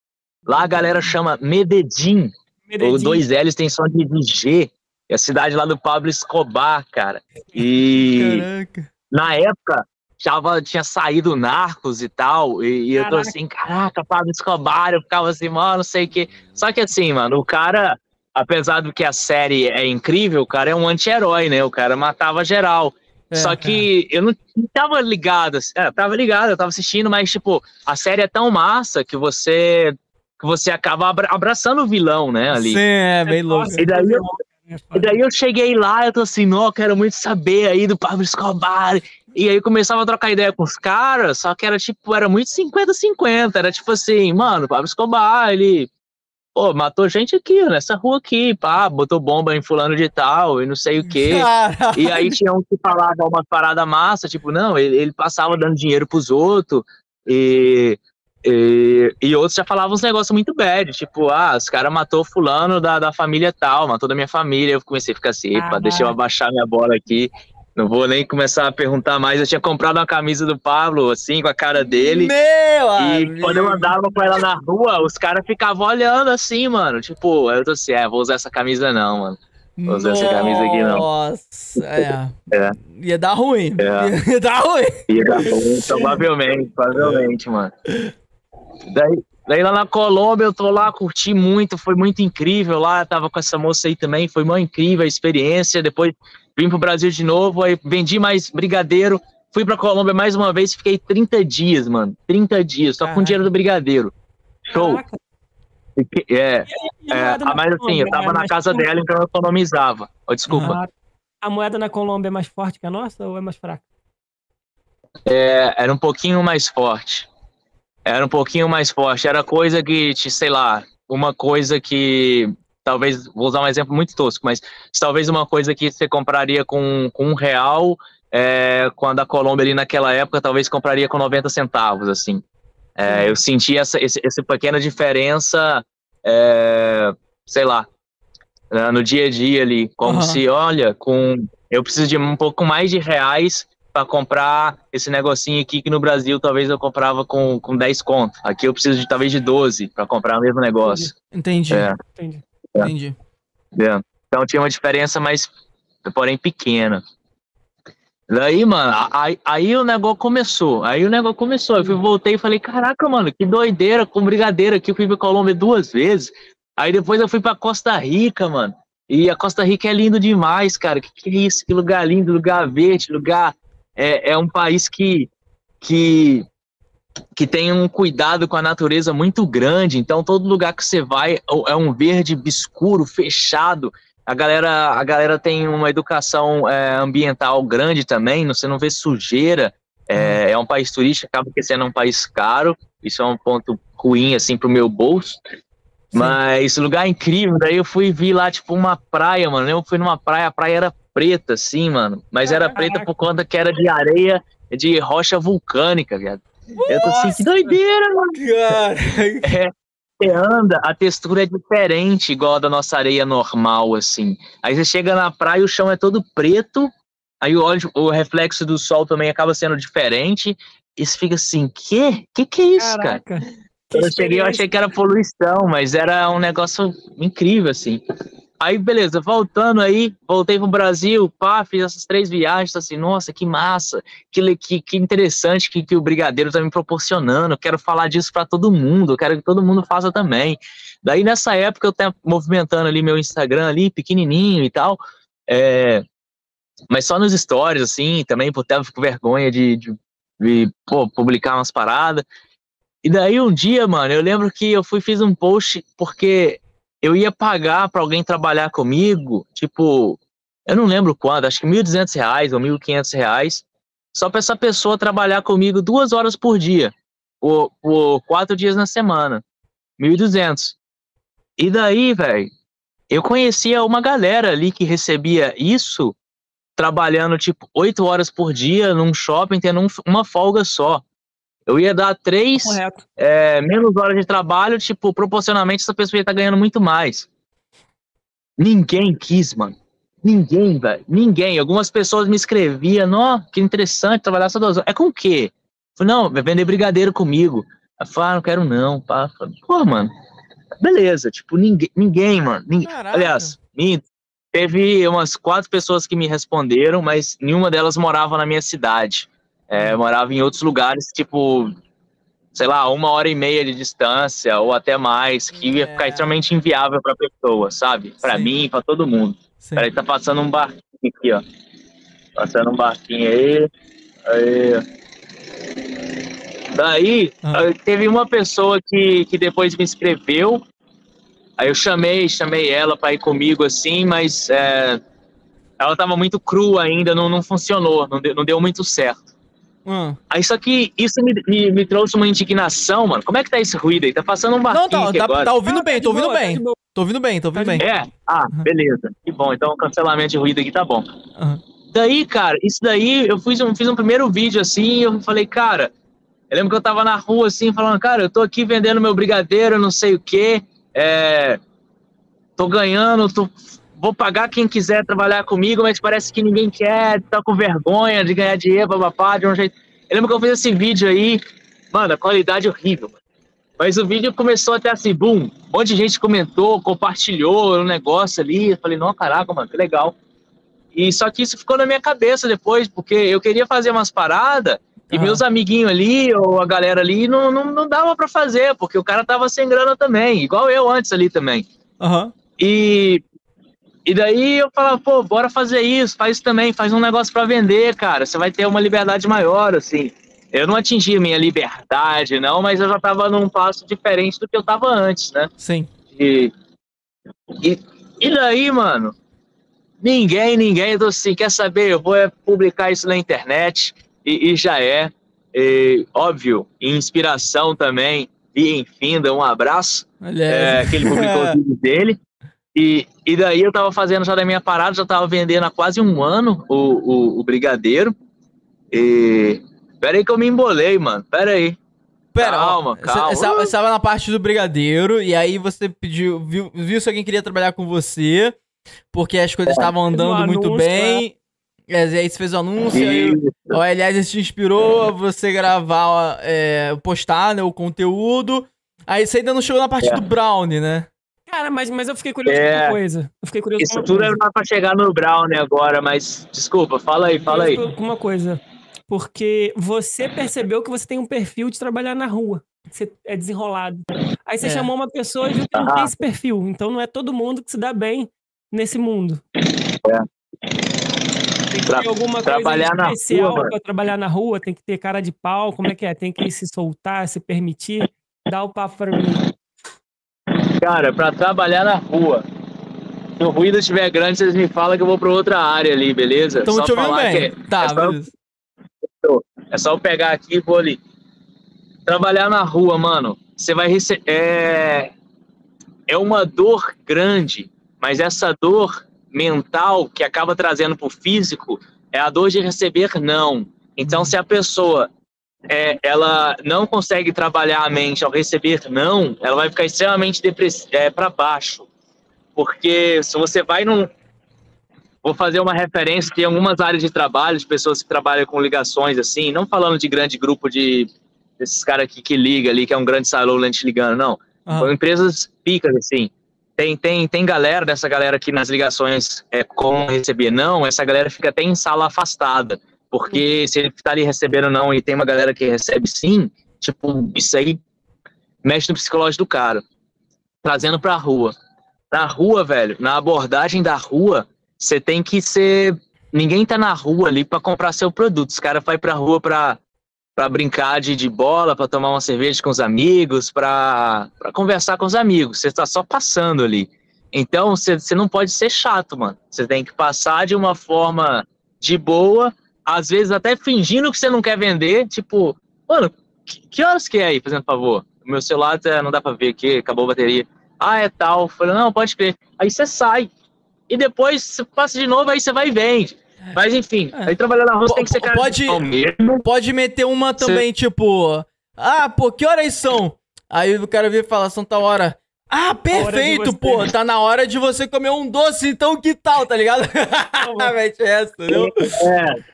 Speaker 3: Lá a galera chama Medellín. Medellín. O dois L's tem som de G. É a cidade lá do Pablo Escobar, cara. E Caraca. Na época tava, tinha saído Narcos e tal, e, e eu tô assim, caraca, Pablo Escobar, eu ficava assim, mano, não sei o que. Só que assim, mano, o cara, apesar do que a série é incrível, o cara é um anti-herói, né? O cara matava geral. É, Só que eu não, não tava ligado, assim, é, tava ligado, eu tava assistindo, mas tipo, a série é tão massa que você que você acaba abraçando o vilão, né, ali.
Speaker 1: Sim, é bem louco.
Speaker 3: E daí eu, e daí eu cheguei lá, eu tô assim, não, quero muito saber aí do Pablo Escobar. E aí começava a trocar ideia com os caras, só que era tipo, era muito 50-50. Era tipo assim, mano, Pablo Escobar, ele, pô, matou gente aqui, nessa rua aqui, pá, botou bomba em fulano de tal e não sei o quê. Caralho. E aí tinha um que falava uma parada massa, tipo, não, ele, ele passava dando dinheiro pros outros. E e, e, outros já falavam uns negócios muito bad, tipo, ah, os caras matou fulano da, da família tal, matou da minha família. Eu comecei a ficar assim, epa, deixa eu abaixar minha bola aqui. Não vou nem começar a perguntar mais. Eu tinha comprado uma camisa do Pablo, assim, com a cara dele.
Speaker 1: Meu
Speaker 3: E
Speaker 1: amigo.
Speaker 3: quando eu andava com ela na rua, os caras ficavam olhando assim, mano. Tipo, eu tô assim, é, vou usar essa camisa não, mano. Vou usar Nossa, essa camisa aqui não.
Speaker 1: Nossa, é.
Speaker 3: é.
Speaker 1: Ia dar ruim.
Speaker 3: É.
Speaker 1: Ia dar ruim.
Speaker 3: Ia dar ruim, provavelmente, provavelmente, mano. Daí, daí lá na Colômbia eu tô lá, curti muito, foi muito incrível lá, tava com essa moça aí também, foi muito incrível a experiência. Depois vim pro Brasil de novo, aí vendi mais brigadeiro, fui pra Colômbia mais uma vez, fiquei 30 dias, mano, 30 dias, só com o dinheiro do brigadeiro. Show. Caraca. É, é, mas assim, eu tava é na casa dela, então eu economizava. Oh, desculpa. Ah,
Speaker 2: a moeda na Colômbia é mais forte que a nossa ou é mais fraca?
Speaker 3: É, era um pouquinho mais forte era um pouquinho mais forte. Era coisa que, sei lá, uma coisa que talvez, vou usar um exemplo muito tosco, mas talvez uma coisa que você compraria com, com um real, é, quando a Colômbia ali naquela época, talvez compraria com 90 centavos, assim. É, eu senti essa, essa, essa pequena diferença, é, sei lá, no dia a dia ali, como uhum. se, olha, com eu preciso de um pouco mais de reais para comprar esse negocinho aqui que no Brasil talvez eu comprava com, com 10 conto. Aqui eu preciso de talvez de 12 para comprar o mesmo negócio.
Speaker 1: Entendi. É. Entendi. É. Entendi.
Speaker 3: É. Então tinha uma diferença, mas porém pequena. Daí, mano, aí, aí o negócio começou. Aí o negócio começou. Eu fui, voltei e falei, caraca, mano, que doideira com brigadeiro aqui. Eu fui pra Colômbia duas vezes. Aí depois eu fui pra Costa Rica, mano. E a Costa Rica é lindo demais, cara. Que que é isso? Que lugar lindo, lugar verde, lugar é, é um país que, que, que tem um cuidado com a natureza muito grande. Então, todo lugar que você vai é um verde escuro, fechado. A galera, a galera tem uma educação é, ambiental grande também, você não vê sujeira. É, uhum. é um país turístico, acaba sendo um país caro. Isso é um ponto ruim, assim, pro meu bolso. Sim. Mas lugar incrível. Daí eu fui vi lá, tipo, uma praia, mano. Eu fui numa praia, a praia era preta, assim, mano. Mas era preta por conta que era de areia, de rocha vulcânica, viado. Eu tô assim, que doideira, mano. Cara. É, você anda, a textura é diferente, igual a da nossa areia normal, assim. Aí você chega na praia, o chão é todo preto, aí o, óleo, o reflexo do sol também acaba sendo diferente. E você fica assim, que? Que que é isso, Caraca. cara? Quando eu cheguei, eu achei que era poluição, mas era um negócio incrível, assim. Aí, beleza, voltando aí, voltei pro Brasil, pá, fiz essas três viagens, assim, nossa, que massa, que, que, que interessante que, que o Brigadeiro tá me proporcionando, quero falar disso para todo mundo, quero que todo mundo faça também. Daí, nessa época, eu tava movimentando ali meu Instagram ali, pequenininho e tal, é, mas só nos stories, assim, também, por ter vergonha de, de, de pô, publicar umas paradas, E daí um dia, mano, eu lembro que eu fui fiz um post porque eu ia pagar para alguém trabalhar comigo, tipo, eu não lembro quando, acho que R$ 1.200 ou R$ 1.500, só para essa pessoa trabalhar comigo duas horas por dia, por, por quatro dias na semana. 1.200. E daí, velho, eu conhecia uma galera ali que recebia isso trabalhando tipo oito horas por dia num shopping, tendo um, uma folga só. Eu ia dar três é, menos horas de trabalho, tipo, proporcionalmente essa pessoa ia estar tá ganhando muito mais. Ninguém quis, mano. Ninguém, velho. Ninguém. Algumas pessoas me escreviam, ó, que interessante trabalhar só duas horas. É com o quê? falei, não, vai vender brigadeiro comigo. Eu falei, ah, não quero não, pá. Falei, Pô, mano, beleza. Tipo, ninguém, ninguém mano. Ninguém. Aliás, teve umas quatro pessoas que me responderam, mas nenhuma delas morava na minha cidade. É, morava em outros lugares, tipo, sei lá, uma hora e meia de distância ou até mais, que ia ficar é. extremamente inviável para a pessoa, sabe? Para mim, para todo mundo. Peraí, tá passando um barquinho aqui, ó. Passando um barquinho aí. Aí. Daí, ah. teve uma pessoa que, que depois me escreveu. Aí eu chamei, chamei ela para ir comigo assim, mas é, ela tava muito crua ainda, não, não funcionou, não deu, não deu muito certo. Hum. Aí só que isso me, me, me, trouxe uma indignação, mano. Como é que tá esse ruído aí? Tá passando um barquinho
Speaker 1: Não,
Speaker 3: tá,
Speaker 1: tá, tá, ouvindo ah, bem, tô ouvindo boa, bem. Tá tô ouvindo bem, tô ouvindo tá bem.
Speaker 3: É? Ah, beleza. Que bom, então o cancelamento de ruído aqui tá bom. Uhum. Daí, cara, isso daí, eu fiz um, fiz um primeiro vídeo assim, e eu falei, cara, eu lembro que eu tava na rua assim, falando, cara, eu tô aqui vendendo meu brigadeiro, não sei o quê, é, tô ganhando, tô vou pagar quem quiser trabalhar comigo, mas parece que ninguém quer, tá com vergonha de ganhar dinheiro, papapá, de um jeito. Eu lembro que eu fiz esse vídeo aí, mano, a qualidade é horrível, Mas o vídeo começou até assim, boom, um monte de gente comentou, compartilhou o um negócio ali. Eu falei, não, caraca, mano, que legal. E só que isso ficou na minha cabeça depois, porque eu queria fazer umas paradas e uhum. meus amiguinhos ali, ou a galera ali, não, não, não dava para fazer, porque o cara tava sem grana também, igual eu antes ali também.
Speaker 1: Uhum.
Speaker 3: E e daí eu falava, pô, bora fazer isso, faz isso também, faz um negócio para vender, cara. Você vai ter uma liberdade maior, assim. Eu não atingi a minha liberdade, não, mas eu já tava num passo diferente do que eu tava antes, né?
Speaker 1: Sim.
Speaker 3: E, e, e daí, mano, ninguém, ninguém, então assim, quer saber? Eu vou é publicar isso na internet e, e já é. E, óbvio, inspiração também. E enfim, dá um abraço. É, que ele publicou o vídeo dele. E, e daí eu tava fazendo já da minha parada, já tava vendendo há quase um ano o, o, o brigadeiro. E. Pera aí que eu me embolei, mano. Pera aí.
Speaker 1: Pera, calma, calma. Você estava na parte do brigadeiro e aí você pediu, viu, viu se alguém queria trabalhar com você, porque as coisas é. estavam andando anúncio, muito bem. É. E aí você fez o anúncio, aí, o Elias te inspirou a você gravar, é, postar né, o conteúdo. Aí você ainda não chegou na parte é. do Brownie, né?
Speaker 2: Cara, mas, mas eu fiquei curioso é, com uma coisa. Eu fiquei curioso
Speaker 3: Isso tudo é pra chegar no Brownie agora, mas desculpa, fala aí, fala aí.
Speaker 2: Com uma coisa. Porque você percebeu que você tem um perfil de trabalhar na rua. Você é desenrolado. Aí você é. chamou uma pessoa e viu que não tem esse perfil. Então não é todo mundo que se dá bem nesse mundo. É. Tem que ter alguma trabalhar coisa especial para trabalhar na rua, tem que ter cara de pau, como é que é? Tem que se soltar, se permitir. Dá o papo para mim.
Speaker 3: Cara, para trabalhar na rua, se o ruído estiver grande, vocês me falam que eu vou para outra área ali, beleza?
Speaker 1: Estão te ouvindo bem. Tá, é
Speaker 3: só, é só eu pegar aqui e vou ali. Trabalhar na rua, mano, você vai receber. É... é uma dor grande, mas essa dor mental que acaba trazendo pro físico é a dor de receber não. Então, se a pessoa é, ela não consegue trabalhar a mente ao receber não, ela vai ficar extremamente é, para baixo. Porque se você vai num. Vou fazer uma referência que em algumas áreas de trabalho, de pessoas que trabalham com ligações assim, não falando de grande grupo de desses caras aqui que liga ali, que é um grande salão lente ligando, não. São empresas picas, assim. Tem, tem, tem galera dessa galera aqui nas ligações é, com receber não, essa galera fica até em sala afastada porque se ele tá ali recebendo não e tem uma galera que recebe sim, tipo, isso aí mexe no psicológico do cara. Trazendo pra rua. Na rua, velho, na abordagem da rua, você tem que ser. Ninguém tá na rua ali para comprar seu produto. Os caras vai pra rua pra, para brincar de, de bola, para tomar uma cerveja com os amigos, para conversar com os amigos. Você está só passando ali. Então você não pode ser chato, mano. Você tem que passar de uma forma de boa, às vezes até fingindo que você não quer vender. Tipo, mano, que, que horas que é aí, fazendo favor? Meu celular não dá para ver aqui, acabou a bateria. Ah, é tal. Falei, não, pode crer. Aí você sai. E depois você passa de novo, aí você vai e vende. Mas enfim, é. aí trabalhar na rua tem que ser cara
Speaker 1: pode, mesmo. Pode meter uma também, Cê... tipo, ah, pô, que horas são? Aí o cara vem e fala, são tal hora. Ah, perfeito, pô, tá na hora de você comer um doce, então que tal, tá ligado?
Speaker 3: Mete essa, entendeu? É, é,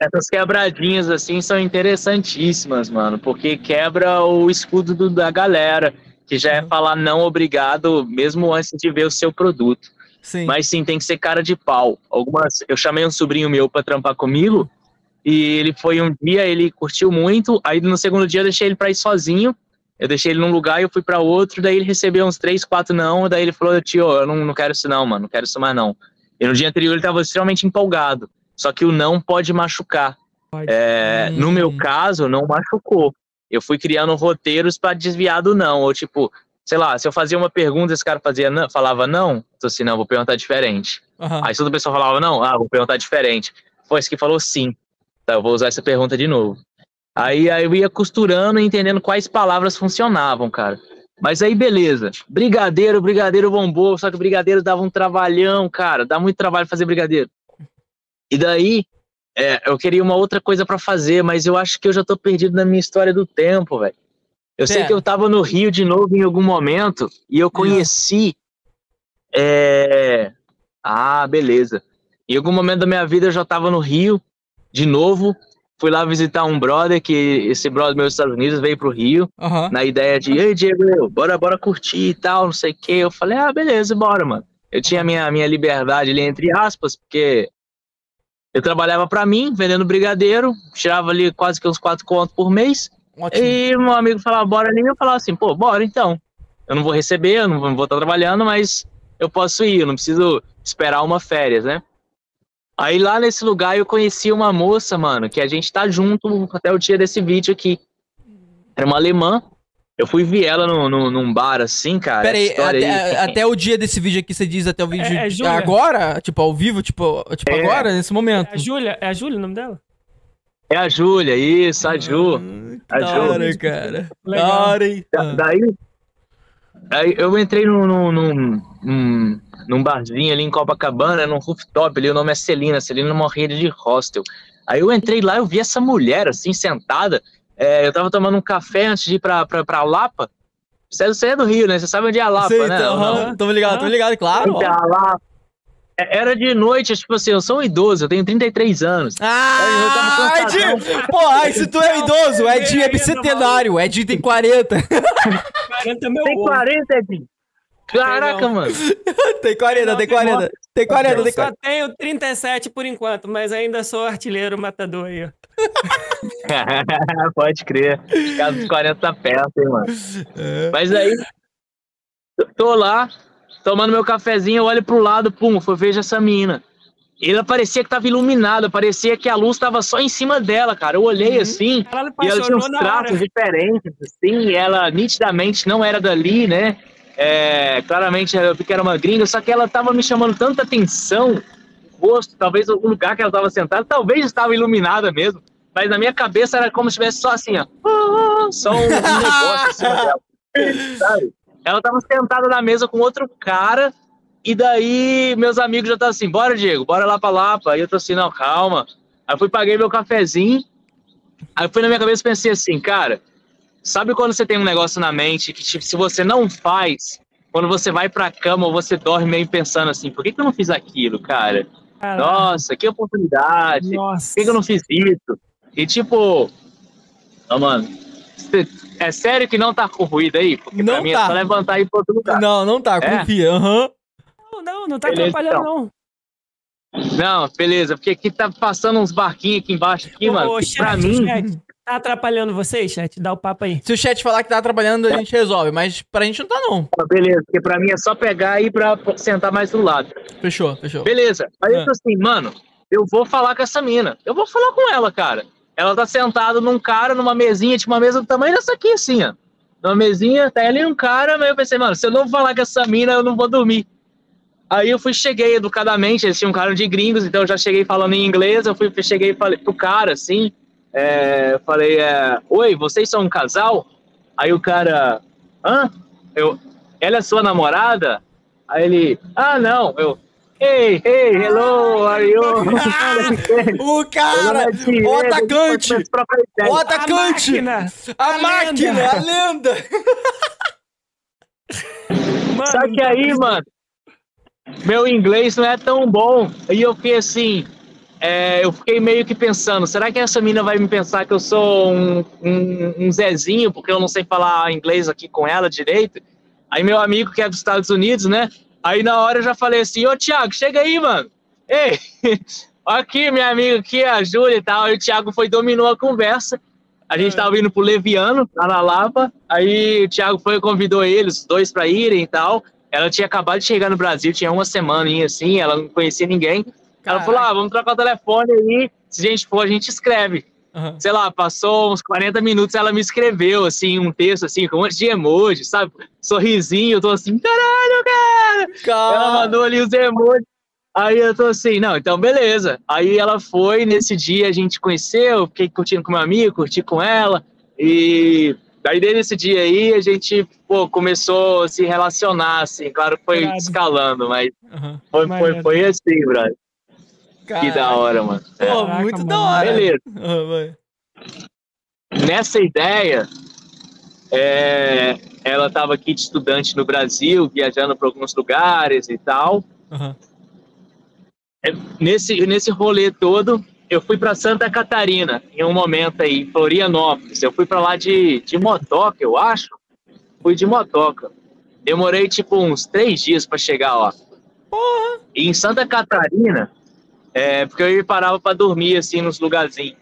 Speaker 3: essas quebradinhas assim são interessantíssimas, mano, porque quebra o escudo do, da galera, que já é falar não obrigado mesmo antes de ver o seu produto. Sim. Mas sim, tem que ser cara de pau. Algumas, eu chamei um sobrinho meu para trampar comigo e ele foi um dia, ele curtiu muito. Aí no segundo dia eu deixei ele para ir sozinho. Eu deixei ele num lugar e eu fui para outro. Daí ele recebeu uns três, quatro não. Daí ele falou: Tio, eu não, não quero isso não, mano, não quero isso mais não. E no dia anterior ele estava extremamente empolgado. Só que o não pode machucar. Pode. É, hum. No meu caso, não machucou. Eu fui criando roteiros para desviar do não. Ou tipo, sei lá, se eu fazia uma pergunta esse cara fazia não, falava não, então assim, não, vou perguntar diferente. Uhum. Aí se outra pessoa falava não, ah, vou perguntar diferente. Foi esse que falou sim. Tá, eu vou usar essa pergunta de novo. Aí, aí eu ia costurando e entendendo quais palavras funcionavam, cara. Mas aí, beleza. Brigadeiro, brigadeiro bombou, só que brigadeiro dava um trabalhão, cara. Dá muito trabalho fazer brigadeiro. E daí, é, eu queria uma outra coisa para fazer, mas eu acho que eu já tô perdido na minha história do tempo, velho. Eu sei que eu tava no Rio de novo em algum momento e eu conheci. É... Ah, beleza. Em algum momento da minha vida eu já tava no Rio de novo. Fui lá visitar um brother que esse brother meu dos Estados Unidos veio pro Rio uhum. na ideia de, ei Diego, bora, bora curtir e tal, não sei o que. Eu falei, ah, beleza, bora, mano. Eu tinha a minha, minha liberdade ali, entre aspas, porque eu trabalhava para mim, vendendo brigadeiro, tirava ali quase que uns quatro contos por mês. Ótimo. E meu amigo falava, bora ali, eu falava assim, pô, bora então. Eu não vou receber, eu não vou estar trabalhando, mas eu posso ir, eu não preciso esperar uma férias, né? Aí lá nesse lugar eu conheci uma moça, mano, que a gente tá junto até o dia desse vídeo aqui. Era uma alemã. Eu fui ver ela no, no, num bar assim, cara.
Speaker 1: Pera aí, até, aí. até, o dia desse vídeo aqui, você diz até o vídeo é, é agora? Tipo, ao vivo? Tipo, tipo é. agora, nesse momento? É
Speaker 2: a Júlia, é a Júlia o nome dela?
Speaker 3: É a Júlia, isso, a Ju.
Speaker 1: Ah, a da Ju. hora, cara. Legal. Da hora, hein? Da,
Speaker 3: daí, daí eu entrei num, num, num, num barzinho ali em Copacabana, num rooftop ali, o nome é Celina, Celina é rede de hostel. Aí eu entrei lá, eu vi essa mulher assim, sentada. É, eu tava tomando um café antes de ir pra, pra, pra Lapa. Você é do Rio, né? Você sabe onde é a Lapa, Sei, né?
Speaker 1: Então, tô ligado, tô ligado, claro.
Speaker 3: A Lapa. É, era de noite, tipo assim, eu sou um idoso, eu tenho 33 anos.
Speaker 1: Ah, Ed! Pô, ai, se tu é idoso, Ed é bicentenário, Ed tem 40.
Speaker 3: 40 é meu Tem 40, Ed? Caraca, mano.
Speaker 1: tem 40, tem 40. Tem 40, tem 40. Eu
Speaker 2: só tenho 37 por enquanto, mas ainda sou artilheiro matador aí, ó.
Speaker 3: Pode crer. Caso dos 40 tá perto, hein, mano. É. Mas aí, tô lá, tomando meu cafezinho, eu olho pro lado, pum, eu vejo essa mina. Ela parecia que tava iluminada, parecia que a luz tava só em cima dela, cara. Eu olhei uhum. assim, e ela tinha uns traços diferentes, assim, e ela nitidamente não era dali, né? É, claramente eu vi que era uma gringa, só que ela tava me chamando tanta atenção, rosto, talvez o lugar que ela tava sentada, talvez estava iluminada mesmo, mas na minha cabeça era como se tivesse só assim, ó, só um, um negócio assim dela, sabe? Ela tava sentada na mesa com outro cara, e daí meus amigos já estavam assim, bora, Diego, bora lá pra Lapa. Aí eu tô assim, não, calma. Aí fui, paguei meu cafezinho. Aí fui na minha cabeça e pensei assim, cara, sabe quando você tem um negócio na mente que, tipo, se você não faz, quando você vai pra cama ou você dorme meio pensando assim, por que, que eu não fiz aquilo, cara? Caramba. Nossa, que oportunidade. Nossa. Por que, que eu não fiz isso? E tipo, oh, mano, é sério que não tá com ruído aí? Porque
Speaker 1: não pra
Speaker 3: mim
Speaker 1: tá. é
Speaker 3: só levantar e ir pro outro lugar.
Speaker 1: Não, não tá, é? confia. Uhum.
Speaker 2: Não, não, não tá beleza, atrapalhando, então.
Speaker 3: não. Não, beleza, porque aqui tá passando uns barquinhos aqui embaixo, aqui, ô, mano. Ô, chat, pra mim.
Speaker 2: Chat, tá atrapalhando vocês, chat? Dá o papo aí.
Speaker 1: Se o chat falar que tá atrapalhando, a gente resolve, mas pra gente não tá, não.
Speaker 3: Beleza, porque pra mim é só pegar e ir pra sentar mais do lado.
Speaker 1: Fechou, fechou.
Speaker 3: Beleza. Aí ah. eu tô assim, mano, eu vou falar com essa mina. Eu vou falar com ela, cara. Ela tá sentada num cara, numa mesinha, tipo uma mesa do tamanho dessa aqui, assim, ó. Numa mesinha, tá ali um cara, mas eu pensei, mano, se eu não falar com essa mina, eu não vou dormir. Aí eu fui, cheguei educadamente, eles tinham um cara de gringos, então eu já cheguei falando em inglês, eu fui, cheguei e falei pro cara, assim, é, falei, é, oi, vocês são um casal? Aí o cara, hã? Eu, ela é sua namorada? Aí ele, ah, não, eu, Hey, hey, hello, are you?
Speaker 1: o cara, o atacante, o atacante, a máquina, a lenda.
Speaker 3: Mano, Só que aí, mano, meu inglês não é tão bom. E eu fiquei assim, é, eu fiquei meio que pensando, será que essa mina vai me pensar que eu sou um, um, um Zezinho, porque eu não sei falar inglês aqui com ela direito? Aí meu amigo que é dos Estados Unidos, né? Aí na hora eu já falei assim, ô Thiago, chega aí, mano. Ei, aqui minha amiga aqui, a Júlia e tal. E o Thiago foi, dominou a conversa. A gente é. tava indo pro Leviano, lá na Lapa. Aí o Thiago foi convidou eles, os dois pra irem e tal. Ela tinha acabado de chegar no Brasil, tinha uma semana assim, ela não conhecia ninguém. Ela falou, ah, vamos trocar o telefone aí, se a gente for, a gente escreve. Uhum. Sei lá, passou uns 40 minutos, ela me escreveu, assim, um texto, assim, com um monte de emoji, sabe? Sorrisinho, eu tô assim, caralho, cara! Caralho. Ela mandou ali os emojis. Aí eu tô assim, não, então beleza. Aí ela foi, nesse dia a gente conheceu, fiquei curtindo com meu amigo, curti com ela, e daí desde esse dia aí a gente, pô, começou a se relacionar, assim, claro que foi Caralho. escalando, mas uhum. foi, foi, foi assim, brother. Caralho. Que da hora, mano.
Speaker 1: Pô, é. muito mano. da hora.
Speaker 3: Beleza. Uhum, Nessa ideia, é, ela estava aqui de estudante no Brasil, viajando para alguns lugares e tal. Uhum. Nesse, nesse rolê todo, eu fui para Santa Catarina, em um momento aí, Florianópolis. Eu fui para lá de, de motoca, eu acho. Fui de motoca. Demorei tipo uns três dias para chegar lá. Porra. E em Santa Catarina, é, porque eu parava para dormir, assim, nos lugarzinhos.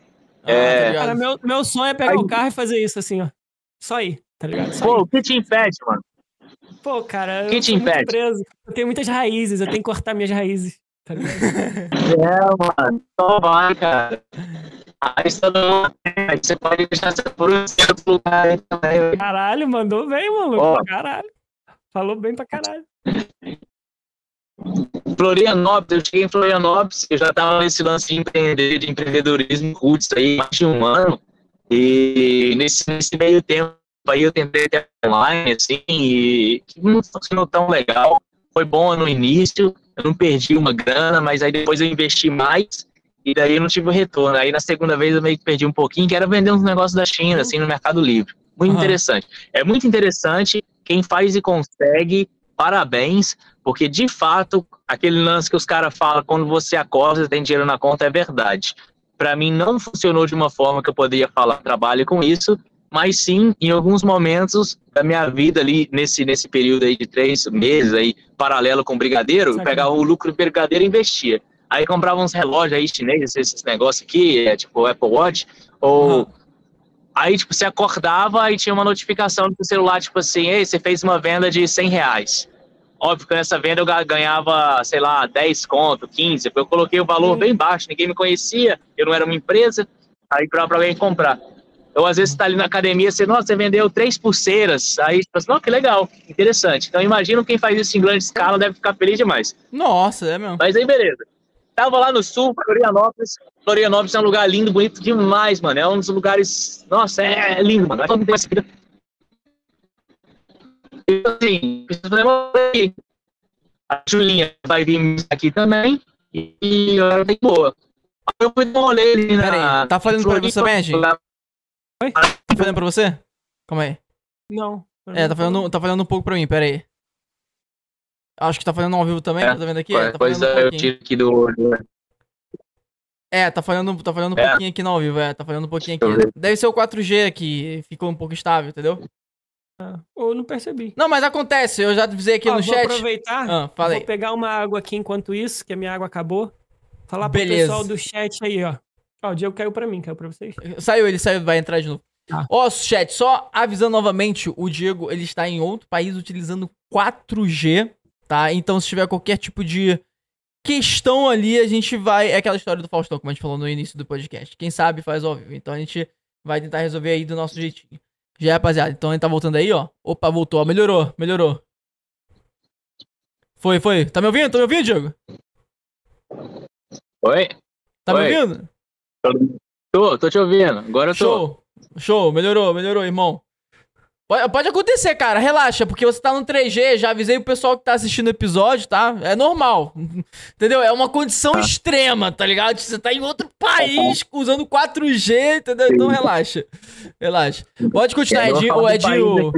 Speaker 2: Ah, é... Cara, meu, meu sonho é pegar Aí... o carro e fazer isso, assim, ó. Só ir, tá ligado? Só
Speaker 3: Pô, o que te impede, mano?
Speaker 2: Pô, cara, que eu te impede? preso. Eu tenho muitas raízes, eu tenho que cortar minhas raízes, tá ligado?
Speaker 3: é, mano. Só vai, cara. Aí você pode deixar seu por um certo lugar aí
Speaker 2: também. Caralho, mandou bem, maluco. Caralho. Falou bem pra caralho.
Speaker 3: Florianópolis, eu cheguei em Florianópolis, eu já estava nesse lance de empreender, de empreendedorismo roots aí, mais de um ano, e nesse, nesse meio tempo aí eu tentei ter online, assim, e não funcionou tão legal, foi bom no início, eu não perdi uma grana, mas aí depois eu investi mais, e daí eu não tive o retorno, aí na segunda vez eu meio que perdi um pouquinho, que era vender uns negócios da China, assim, no Mercado Livre, muito uhum. interessante. É muito interessante, quem faz e consegue, parabéns, porque, de fato, aquele lance que os caras falam quando você acorda, tem dinheiro na conta, é verdade. Para mim, não funcionou de uma forma que eu poderia falar, trabalhe com isso, mas sim, em alguns momentos da minha vida ali, nesse, nesse período aí de três meses, aí, paralelo com o brigadeiro, eu pegava o lucro do brigadeiro e investia. Aí comprava uns relógios aí chineses, esses negócios aqui, é, tipo Apple Watch, ou... Uhum. Aí, tipo, você acordava e tinha uma notificação no celular, tipo assim, ei, você fez uma venda de 100 reais. Óbvio que nessa venda eu ganhava, sei lá, 10 conto, 15, eu coloquei o valor bem baixo, ninguém me conhecia, eu não era uma empresa, aí para alguém comprar. Então, às vezes, você está ali na academia, você, nossa, você vendeu três pulseiras, aí você fala assim, que legal, interessante. Então, imagino quem faz isso em grande escala deve ficar feliz demais.
Speaker 1: Nossa, é mesmo.
Speaker 3: Mas aí, beleza. Tava lá no sul, Florianópolis. Florianópolis é um lugar lindo, bonito demais, mano. É um dos lugares. Nossa, é lindo, mano. Assim, a Julinha vai vir aqui também e ela tem boa. Eu fui dar um rolê ali na.
Speaker 1: Peraí, tá falando pra você também, gente? Oi? Tá falando pra você? Calma aí.
Speaker 2: Não.
Speaker 1: É, tá falando, tá falando um pouco pra mim, pera aí. Acho que tá falando ao vivo também, é, tá vendo aqui?
Speaker 3: Tá pois
Speaker 1: é,
Speaker 3: um eu tiro aqui do.
Speaker 1: É, tá falando, tá falando um é. pouquinho aqui no ao vivo, é, tá falando um pouquinho aqui. Deve ser o 4G aqui, ficou um pouco estável, entendeu?
Speaker 2: Ou não percebi.
Speaker 1: Não, mas acontece, eu já avisei aqui ah, no
Speaker 2: vou
Speaker 1: chat.
Speaker 2: Vou aproveitar,
Speaker 1: ah,
Speaker 2: vou pegar uma água aqui enquanto isso, que a minha água acabou. Falar pro Beleza. pessoal do chat aí, ó. Ó, o Diego caiu pra mim, caiu pra vocês.
Speaker 1: Saiu, ele saiu, vai entrar de novo. Ah. Ó, chat, só avisando novamente, o Diego, ele está em outro país utilizando 4G, tá? Então, se tiver qualquer tipo de questão ali a gente vai. É aquela história do Faustão, como a gente falou no início do podcast. Quem sabe faz ao vivo. Então a gente vai tentar resolver aí do nosso jeitinho. Já, rapaziada. Então gente tá voltando aí, ó. Opa, voltou. Ó. Melhorou, melhorou. Foi, foi. Tá me ouvindo? Tá me ouvindo, Diego?
Speaker 3: Oi?
Speaker 1: Tá Oi. me ouvindo?
Speaker 3: Tô, tô te ouvindo. Agora eu tô.
Speaker 1: Show, show. Melhorou, melhorou, irmão. Pode, pode acontecer, cara. Relaxa, porque você tá no 3G. Já avisei o pessoal que tá assistindo o episódio, tá? É normal. Entendeu? É uma condição ah. extrema, tá ligado? Você tá em outro país usando 4G, entendeu? Então relaxa. Relaxa. Pode continuar, Edinho. O Edinho.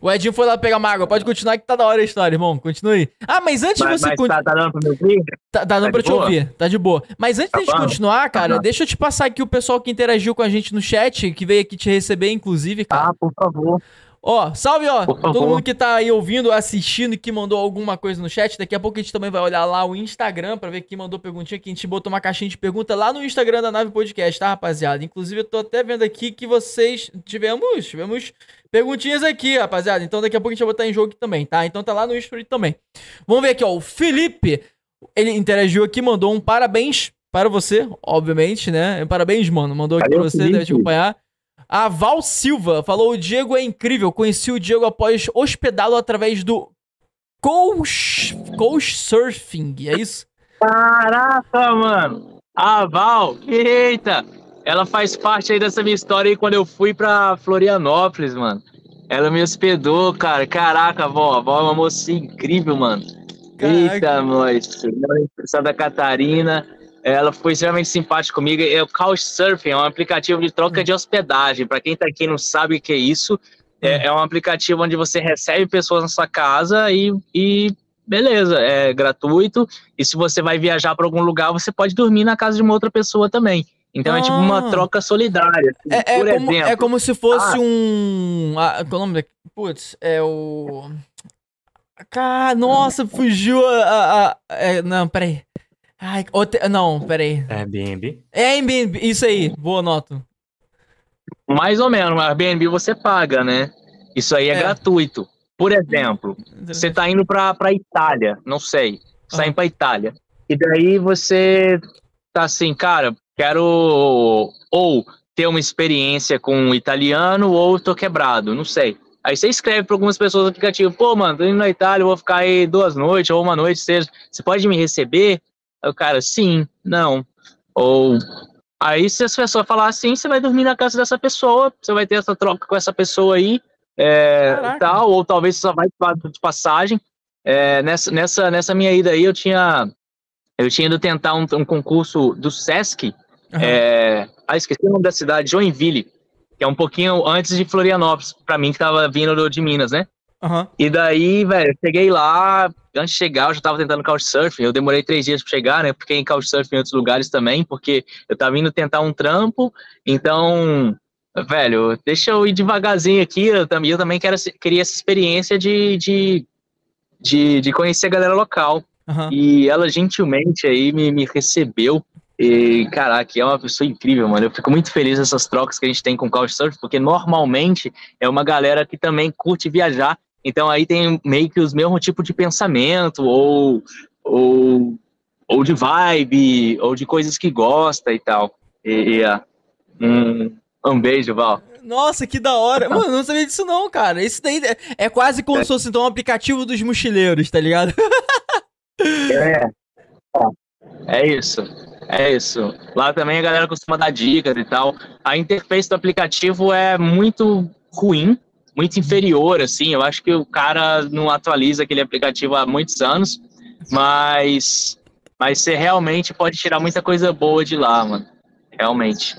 Speaker 1: O Edinho foi lá pegar uma água. Pode continuar que tá da hora a história, irmão. Continue. Ah, mas antes
Speaker 3: mas,
Speaker 1: de você...
Speaker 3: continuar. tá, tá dando pra me ouvir?
Speaker 1: Tá, tá dando tá pra te boa? ouvir. Tá de boa. Mas antes tá de continuar, cara, tá deixa eu te passar aqui o pessoal que interagiu com a gente no chat, que veio aqui te receber, inclusive, cara.
Speaker 3: Ah, por favor.
Speaker 1: Ó, salve, ó. Todo mundo que tá aí ouvindo, assistindo, que mandou alguma coisa no chat. Daqui a pouco a gente também vai olhar lá o Instagram pra ver quem mandou perguntinha. Que a gente botou uma caixinha de pergunta lá no Instagram da Nave Podcast, tá, rapaziada? Inclusive, eu tô até vendo aqui que vocês tivemos, tivemos perguntinhas aqui, rapaziada. Então daqui a pouco a gente vai botar em jogo também, tá? Então tá lá no Instagram também. Vamos ver aqui, ó. O Felipe, ele interagiu aqui, mandou um parabéns para você, obviamente, né? Parabéns, mano. Mandou aqui Valeu, pra você, Felipe. deve te acompanhar. A Val Silva falou: o Diego é incrível. Conheci o Diego após hospedá-lo através do Coach, Coach Surfing. É isso?
Speaker 3: Caraca, mano. A Val, eita! Ela faz parte aí dessa minha história aí quando eu fui pra Florianópolis, mano. Ela me hospedou, cara. Caraca, Val. A Val é uma moça incrível, mano. Caraca. Eita, nós. Santa Catarina. Ela foi extremamente simpática comigo. É o Couchsurfing, é um aplicativo de troca de hospedagem. Para quem tá aqui não sabe o que é isso, é, é, um aplicativo onde você recebe pessoas na sua casa e, e beleza, é gratuito. E se você vai viajar para algum lugar, você pode dormir na casa de uma outra pessoa também. Então ah. é tipo uma ah. troca solidária.
Speaker 1: Assim, é, é, por como, exemplo. É como se fosse ah. um. Ah, qual é o nome daqui? Putz, é o. Cara, nossa, fugiu a. a, a é, não, peraí. Ai, hotel... não, peraí.
Speaker 4: Airbnb?
Speaker 1: É Airbnb, isso aí, boa nota.
Speaker 3: Mais ou menos, mas Airbnb você paga, né? Isso aí é, é. gratuito. Por exemplo, você tá indo pra, pra Itália, não sei, tá indo pra Itália. E daí você tá assim, cara, quero ou ter uma experiência com um italiano ou tô quebrado, não sei. Aí você escreve para algumas pessoas no aplicativo, pô, mano, tô indo na Itália, vou ficar aí duas noites ou uma noite, seja, você pode me receber? Aí o cara, sim, não. Ou aí se as pessoas falar assim, você vai dormir na casa dessa pessoa, você vai ter essa troca com essa pessoa aí, é, tal, ou talvez você só vai de passagem. É, nessa, nessa, nessa minha ida aí, eu tinha eu tinha ido tentar um, um concurso do Sesc. Uhum. É, ah, esqueci o nome da cidade, Joinville, que é um pouquinho antes de Florianópolis, para mim que tava vindo de Minas, né? Uhum. E daí, velho, cheguei lá, antes de chegar, eu já tava tentando couchsurfing. Eu demorei três dias para chegar, né? Porque em couchsurfing em outros lugares também, porque eu tava indo tentar um trampo. Então, velho, deixa eu ir devagarzinho aqui. Eu também, eu também quero, queria essa experiência de, de, de, de conhecer a galera local. Uhum. E ela gentilmente aí me, me recebeu. E, caraca, é uma pessoa incrível, mano. Eu fico muito feliz nessas trocas que a gente tem com o Couchsurfing, porque normalmente é uma galera que também curte viajar então aí tem meio que os mesmos tipos de pensamento, ou, ou, ou de vibe, ou de coisas que gosta e tal. E, e uh, um, um beijo, Val.
Speaker 1: Nossa, que da hora. Mano, não sabia disso não, cara. Isso daí é, é quase como é. se fosse então um aplicativo dos mochileiros, tá ligado?
Speaker 3: é. É isso. É isso. Lá também a galera costuma dar dicas e tal. A interface do aplicativo é muito ruim, muito inferior, assim. Eu acho que o cara não atualiza aquele aplicativo há muitos anos, mas, mas você realmente pode tirar muita coisa boa de lá, mano. Realmente.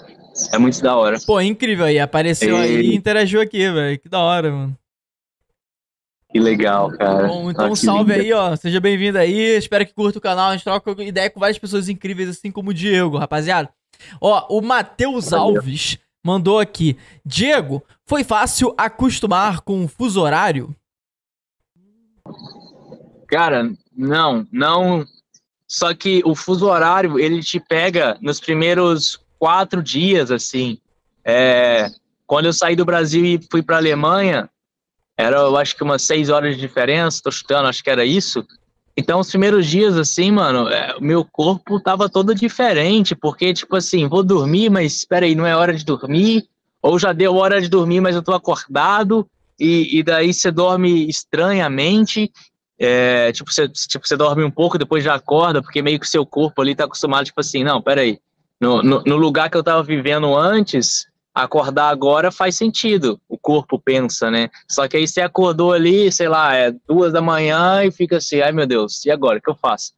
Speaker 3: É muito da hora.
Speaker 1: Pô, incrível aí. Apareceu e... aí e interagiu aqui, velho. Que da hora, mano.
Speaker 3: Que legal, cara.
Speaker 1: Bom, então ah, salve lindo. aí, ó. Seja bem-vindo aí. Espero que curta o canal. A gente troca ideia com várias pessoas incríveis, assim como o Diego, rapaziada. Ó, o Matheus Alves mandou aqui. Diego, foi fácil acostumar com o fuso horário?
Speaker 3: Cara, não, não. Só que o fuso horário, ele te pega nos primeiros quatro dias, assim. É, quando eu saí do Brasil e fui para Alemanha, era, eu acho que umas seis horas de diferença, tô chutando, acho que era isso. Então, os primeiros dias, assim, mano, é, meu corpo tava todo diferente, porque, tipo assim, vou dormir, mas espera aí, não é hora de dormir, ou já deu hora de dormir, mas eu tô acordado, e, e daí você dorme estranhamente, é, tipo, você, tipo, você dorme um pouco, depois já acorda, porque meio que o seu corpo ali tá acostumado, tipo assim, não, pera aí, no, no, no lugar que eu tava vivendo antes, acordar agora faz sentido, o corpo pensa, né? Só que aí você acordou ali, sei lá, é duas da manhã e fica assim, ai meu Deus, e agora, o que eu faço?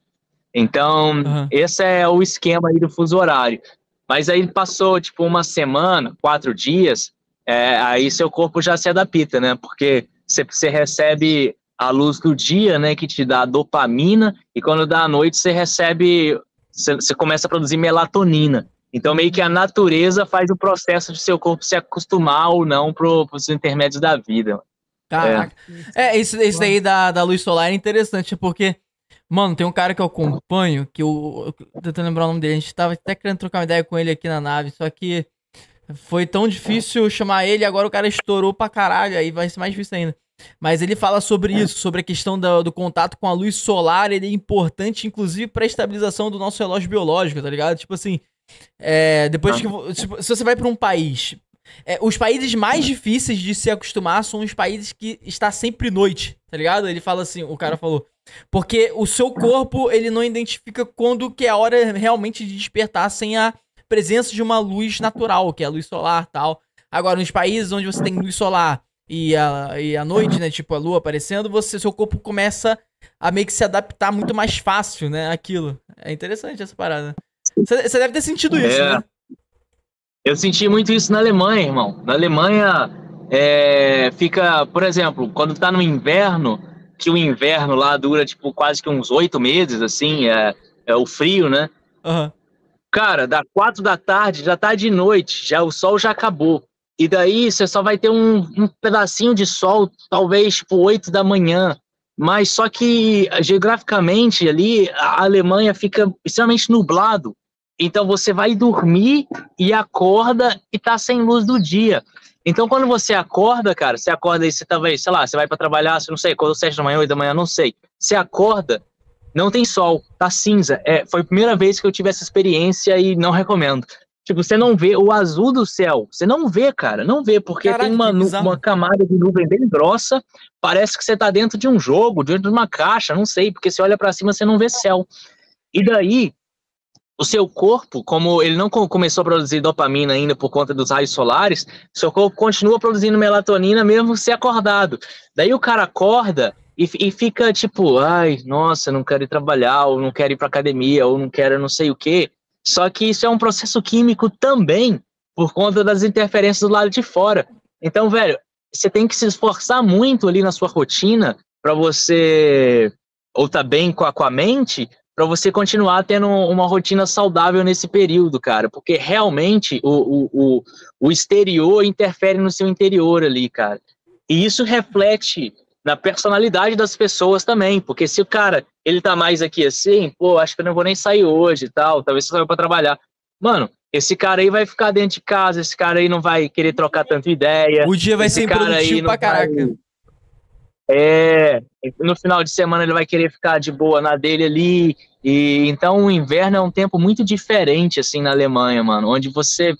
Speaker 3: Então, uhum. esse é o esquema aí do fuso horário. Mas aí passou, tipo, uma semana, quatro dias, é, aí seu corpo já se adapta, né? Porque você, você recebe a luz do dia, né, que te dá dopamina, e quando dá a noite você recebe, você, você começa a produzir melatonina. Então, meio que a natureza faz o processo de seu corpo se acostumar ou não para os intermédios da vida.
Speaker 1: Caraca. É, é isso, isso daí da, da luz solar é interessante, porque, mano, tem um cara que eu acompanho, que eu. eu tentando lembrar o nome dele, a gente tava até querendo trocar uma ideia com ele aqui na nave, só que foi tão difícil chamar ele, agora o cara estourou pra caralho, aí vai ser mais difícil ainda. Mas ele fala sobre isso, sobre a questão do, do contato com a luz solar, ele é importante, inclusive, para a estabilização do nosso relógio biológico, tá ligado? Tipo assim, é, depois que. Tipo, se você vai para um país. É, os países mais difíceis de se acostumar são os países que está sempre noite, tá ligado? Ele fala assim, o cara falou. Porque o seu corpo, ele não identifica quando que é a hora realmente de despertar sem a presença de uma luz natural, que é a luz solar tal. Agora, nos países onde você tem luz solar e a, e a noite, né, tipo a lua aparecendo, você, seu corpo começa a meio que se adaptar muito mais fácil, né, aquilo. É interessante essa parada. Você deve ter sentido isso, é. né?
Speaker 3: Eu senti muito isso na Alemanha, irmão. Na Alemanha, é, fica, por exemplo, quando tá no inverno, que o inverno lá dura, tipo, quase que uns oito meses, assim, é, é o frio, né? Uhum. Cara, da quatro da tarde, já tá de noite, já o sol já acabou. E daí você só vai ter um, um pedacinho de sol, talvez, tipo, oito da manhã. Mas só que, geograficamente, ali, a Alemanha fica extremamente nublado. Então você vai dormir e acorda e tá sem luz do dia. Então quando você acorda, cara, você acorda e você tá, sei lá, você vai para trabalhar, você não sei, quando sete da manhã, oito da manhã, não sei. Você acorda, não tem sol, tá cinza. É, foi a primeira vez que eu tive essa experiência e não recomendo. Tipo, você não vê o azul do céu. Você não vê, cara. Não vê, porque Caraca, tem uma, uma camada de nuvem bem grossa. Parece que você tá dentro de um jogo, dentro de uma caixa, não sei, porque você olha para cima, você não vê céu. E daí, o seu corpo, como ele não começou a produzir dopamina ainda por conta dos raios solares, seu corpo continua produzindo melatonina mesmo se acordado. Daí o cara acorda e, e fica tipo, ai, nossa, não quero ir trabalhar, ou não quero ir para academia, ou não quero não sei o quê. Só que isso é um processo químico também por conta das interferências do lado de fora. Então, velho, você tem que se esforçar muito ali na sua rotina para você ou tá bem com a, com a mente para você continuar tendo uma rotina saudável nesse período, cara, porque realmente o, o, o, o exterior interfere no seu interior ali, cara. E isso reflete na personalidade das pessoas também, porque se o cara, ele tá mais aqui assim, pô, acho que eu não vou nem sair hoje e tal, talvez só saiu para trabalhar. Mano, esse cara aí vai ficar dentro de casa, esse cara aí não vai querer trocar tanta ideia.
Speaker 1: O dia vai ser produtivo pra caraca. Vai
Speaker 3: é, no final de semana ele vai querer ficar de boa na dele ali. E então o inverno é um tempo muito diferente assim na Alemanha, mano, onde você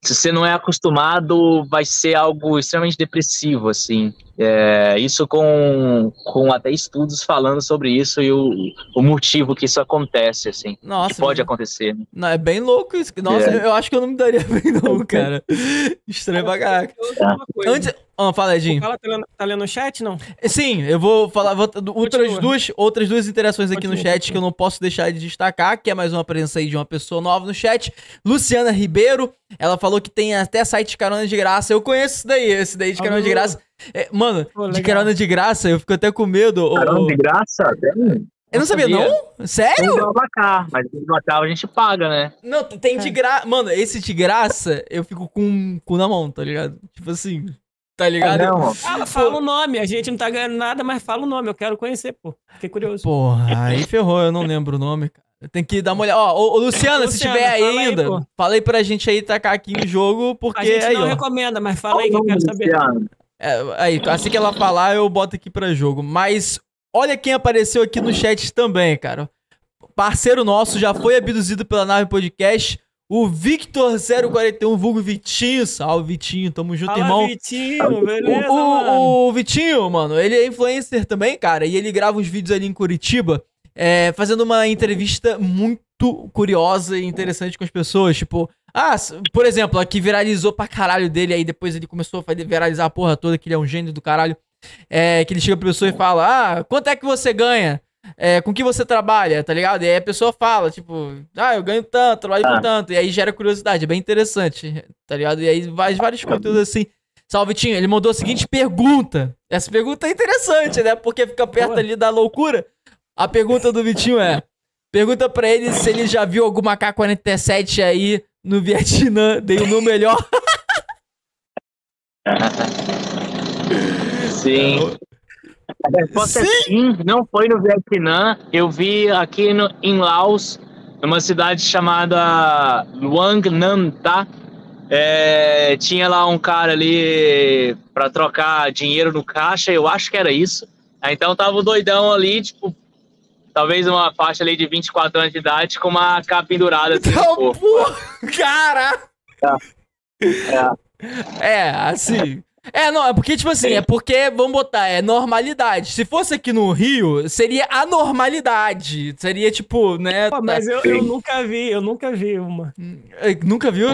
Speaker 3: se você não é acostumado, vai ser algo extremamente depressivo, assim. É, isso com, com até estudos falando sobre isso e o, o motivo que isso acontece, assim. Nossa. Que pode acontecer. Né?
Speaker 1: Não, é bem louco isso. Nossa, é. eu acho que eu não me daria bem, não, cara. Estranho pra caraca. Antes. Ah, fala, Edinho. Fala,
Speaker 2: tá lendo, tá lendo o chat, não?
Speaker 1: Sim, eu vou falar vou, outras, duas, outras duas interações aqui Continua. no chat que eu não posso deixar de destacar, que é mais uma presença aí de uma pessoa nova no chat. Luciana Ribeiro, ela falou que tem até site de carona de graça. Eu conheço esse daí, esse daí de carona de graça. É, mano, Pô, de carona de graça, eu fico até com medo.
Speaker 3: Carona de graça?
Speaker 1: Eu não sabia, sabia, não? Sério? Tem
Speaker 3: do Abacar, mas o Natal a gente paga, né?
Speaker 1: Não, tem de graça. Mano, esse de graça, eu fico com o cu na mão, tá ligado? Tipo assim, tá ligado? É,
Speaker 2: não, fala, fala o nome, a gente não tá ganhando nada, mas fala o nome, eu quero conhecer, pô. Fiquei curioso.
Speaker 1: Porra, aí ferrou, eu não lembro o nome, cara. Tem que dar uma olhada. Ó, ô, ô Luciana, se tiver aí ainda, aí, fala pra gente aí tacar aqui o jogo, porque. A gente
Speaker 2: aí,
Speaker 1: não ó.
Speaker 2: recomenda, mas fala aí que eu quero saber.
Speaker 1: É, aí, assim que ela falar, eu boto aqui pra jogo. Mas olha quem apareceu aqui no chat também, cara. Parceiro nosso já foi abduzido pela nave podcast. O Victor041, vulgo Vitinho. Salve, Vitinho. Tamo junto, Fala, irmão.
Speaker 2: Vitinho, beleza,
Speaker 1: o, o, o, Vitinho, mano, ele é influencer também, cara. E ele grava uns vídeos ali em Curitiba, é, fazendo uma entrevista muito curiosa e interessante com as pessoas. Tipo, ah, por exemplo, a que viralizou pra caralho dele, aí depois ele começou a viralizar a porra toda, que ele é um gênio do caralho. É, que ele chega pra pessoa e fala: Ah, quanto é que você ganha? É, com que você trabalha, tá ligado? E aí a pessoa fala, tipo, ah, eu ganho tanto, trabalho ah. com tanto. E aí gera curiosidade, é bem interessante, tá ligado? E aí vai vários conteúdos assim. Salvitinho, ele mandou a seguinte pergunta. Essa pergunta é interessante, né? Porque fica perto Boa. ali da loucura. A pergunta do Vitinho é: pergunta pra ele se ele já viu alguma K-47 aí no Vietnã. Dei o meu melhor.
Speaker 3: Sim. A resposta é sim. é sim, não foi no Vietnã. Eu vi aqui no, em Laos, numa cidade chamada Luang Nam Tá? É, tinha lá um cara ali para trocar dinheiro no caixa, eu acho que era isso. Então tava o doidão ali, tipo, talvez uma faixa ali de 24 anos de idade com uma capa pendurada assim.
Speaker 1: Então, porra, cara! É. é, assim. É, não, é porque, tipo assim, é porque, vamos botar, é normalidade. Se fosse aqui no Rio, seria anormalidade. Seria, tipo, né?
Speaker 2: Pô, mas eu, eu, nunca vi, eu nunca vi uma.
Speaker 1: É, nunca viu?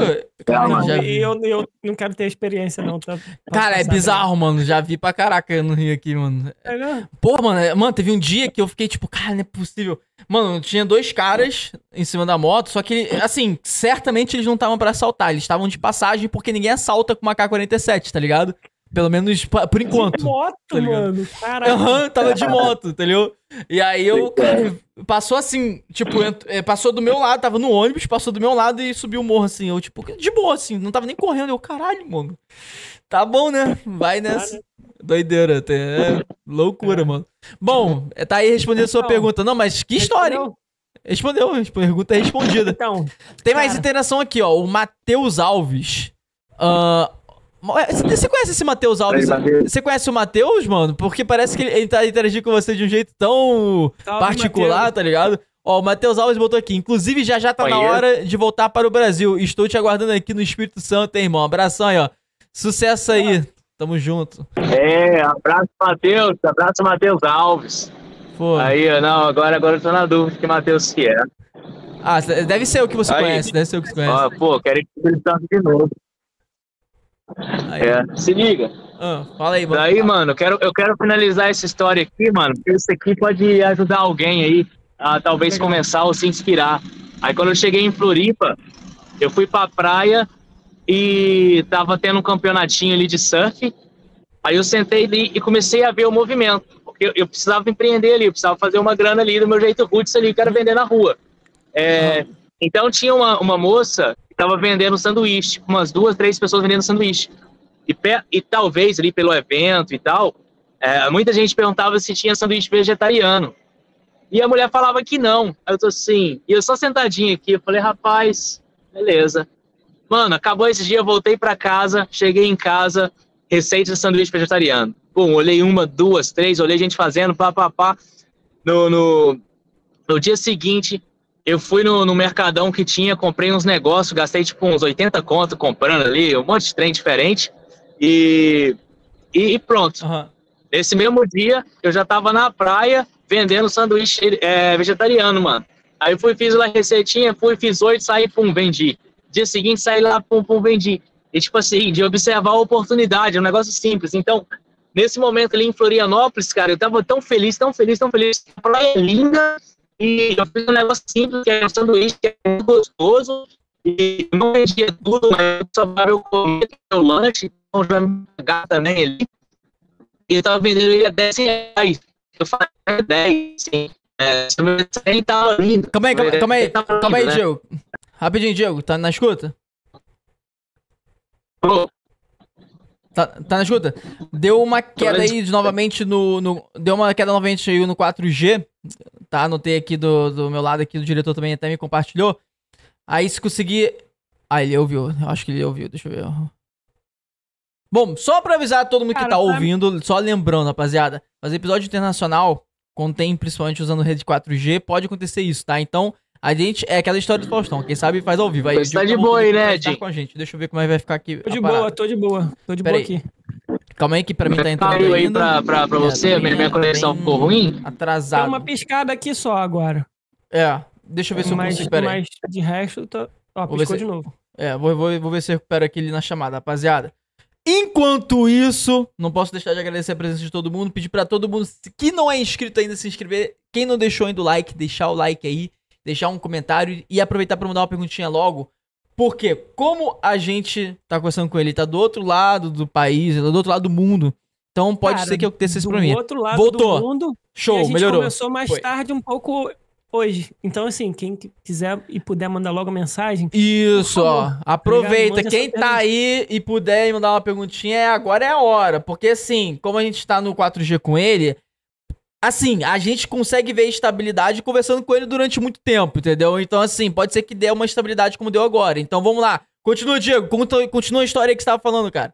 Speaker 2: Cara, não, já vi. Eu, eu não quero ter experiência, não. Tá,
Speaker 1: Cara, é bizarro, mano. Já vi pra caraca no Rio aqui, mano. É? Pô, mano, é, mano, teve um dia que eu fiquei, tipo, cara, não é possível. Mano, tinha dois caras em cima da moto, só que, assim, certamente eles não estavam para assaltar, eles estavam de passagem porque ninguém assalta com uma K-47, tá ligado? Pelo menos por enquanto. De
Speaker 2: moto,
Speaker 1: tá
Speaker 2: mano.
Speaker 1: Caraca. Aham, uhum, tava de moto, entendeu? E aí eu, cara, passou assim, tipo, é, passou do meu lado, tava no ônibus, passou do meu lado e subiu o morro, assim. Eu, tipo, de boa, assim, não tava nem correndo. Eu, caralho, mano. Tá bom, né? Vai nessa. Doideira, até. É loucura, é. mano. Bom, tá aí respondendo a sua então, pergunta. Não, mas que história, hein? Respondeu, pergunta respondida. Então, tem mais cara. interação aqui, ó. O Matheus Alves. Uh, você conhece esse Matheus Alves? Você conhece o Matheus, mano? Porque parece que ele tá interagindo com você de um jeito tão Salve, particular, Mateus. tá ligado? Ó, o Matheus Alves botou aqui. Inclusive, já já tá na hora de voltar para o Brasil. Estou te aguardando aqui no Espírito Santo, hein, irmão? Abração aí, ó. Sucesso aí. Tamo junto.
Speaker 3: É, abraço, Matheus. Abraço, Matheus Alves. Pô. Aí, não, agora, agora eu tô na dúvida que Matheus que é.
Speaker 1: Ah, deve ser o que você aí. conhece, deve ser o que você conhece. Ó,
Speaker 3: pô, quero Santo de novo. É, se liga.
Speaker 1: Ah, fala aí, mano.
Speaker 3: Daí, mano, eu quero, eu quero finalizar essa história aqui, mano, porque isso aqui pode ajudar alguém aí a talvez começar ou se inspirar. Aí quando eu cheguei em Floripa, eu fui pra praia e tava tendo um campeonatinho ali de surf. Aí eu sentei ali e comecei a ver o movimento. Porque eu, precisava empreender ali, eu precisava fazer uma grana ali do meu jeito roots ali, que era vender na rua. É, então tinha uma, uma moça estava vendendo sanduíche, umas duas, três pessoas vendendo sanduíche. E, e talvez ali pelo evento e tal, é, muita gente perguntava se tinha sanduíche vegetariano. E a mulher falava que não. Aí eu tô assim, e eu só sentadinho aqui, eu falei, rapaz, beleza. Mano, acabou esse dia, voltei para casa, cheguei em casa, receita de sanduíche vegetariano. Bom, olhei uma, duas, três, olhei gente fazendo, pá, pá, pá. No, no, no dia seguinte, eu fui no, no, Mercadão que tinha, comprei uns negócios, gastei tipo uns 80 conto comprando ali, um monte de trem diferente. E, e, e pronto. Uhum. Esse mesmo dia, eu já tava na praia vendendo sanduíche é, vegetariano, mano. Aí fui, fiz lá receitinha, fui, fiz oito, saí, pum, vendi. Dia seguinte, saí lá, pum, pum, vendi. E tipo assim, de observar a oportunidade, é um negócio simples. Então, nesse momento ali em Florianópolis, cara, eu tava tão feliz, tão feliz, tão feliz. A praia é linda, e eu fiz um negócio simples, que é um sanduíche que é muito gostoso. E não vendia tudo, mas só para eu comer o lanche, então já me pagar também ali. E eu tava vendendo ele a 10 reais. Eu falei, é 10, sim. É, nem tava lindo.
Speaker 1: Calma aí, calma, calma aí, calma aí, né? Diego. Rapidinho, Diego, tá na escuta?
Speaker 3: Ô.
Speaker 1: Tá, tá na escuta? Deu uma queda aí de, novamente no, no. Deu uma queda novamente aí no 4G tá? Anotei aqui do, do meu lado aqui, do diretor também até me compartilhou. Aí se conseguir... Ah, ele ouviu. Eu acho que ele ouviu, deixa eu ver. Bom, só pra avisar todo mundo Cara, que tá ouvindo, só lembrando, rapaziada, fazer episódio internacional contém, principalmente usando rede 4G, pode acontecer isso, tá? Então, a gente. É aquela história do Faustão, quem sabe faz ao vivo. Aí,
Speaker 3: Você tá de boa aí, né, Ed?
Speaker 1: com a gente. Deixa eu ver como é que vai ficar aqui.
Speaker 2: Tô de boa, tô de boa. Tô de
Speaker 1: Pera
Speaker 2: boa
Speaker 1: aí.
Speaker 2: aqui.
Speaker 1: Calma aí que pra mim tá entrando
Speaker 3: Caiu aí
Speaker 1: ainda.
Speaker 3: pra, pra, pra você, minha, minha
Speaker 1: bem-
Speaker 3: conexão
Speaker 1: bem
Speaker 3: ficou ruim?
Speaker 1: Atrasado.
Speaker 2: Tem uma piscada aqui só agora.
Speaker 1: É, deixa eu ver se eu consigo. Pera aí.
Speaker 2: mas de resto, tá... Ó,
Speaker 1: Vou ver
Speaker 2: piscou
Speaker 1: se-
Speaker 2: de novo.
Speaker 1: É, vou, vou, vou ver se eu recupero aqui na chamada, rapaziada. Enquanto isso, não posso deixar de agradecer a presença de todo mundo, pedir pra todo mundo que não é inscrito ainda se inscrever. Quem não deixou ainda o like, deixar o like aí, deixar um comentário e aproveitar pra mandar uma perguntinha logo. Porque como a gente tá conversando com ele, tá do outro lado do país, do outro lado do mundo. Então pode
Speaker 2: Cara,
Speaker 1: ser que aconteça isso
Speaker 2: do
Speaker 1: pra mim.
Speaker 2: outro lado
Speaker 1: Voltou.
Speaker 2: do mundo. e a
Speaker 1: Show,
Speaker 2: gente
Speaker 1: melhorou.
Speaker 2: começou mais
Speaker 1: Foi.
Speaker 2: tarde um pouco hoje. Então, assim, quem quiser e puder mandar logo a mensagem,
Speaker 1: Isso, ó. Aproveita.
Speaker 2: Obrigado,
Speaker 1: Quem tá aí e puder mandar uma perguntinha, é agora é a hora. Porque assim, como a gente tá no 4G com ele, assim, a gente consegue ver estabilidade conversando com ele durante muito tempo, entendeu? Então, assim, pode ser que dê uma estabilidade como deu agora. Então vamos lá. Continua, Diego. Conta- Continua a história que você tava falando, cara.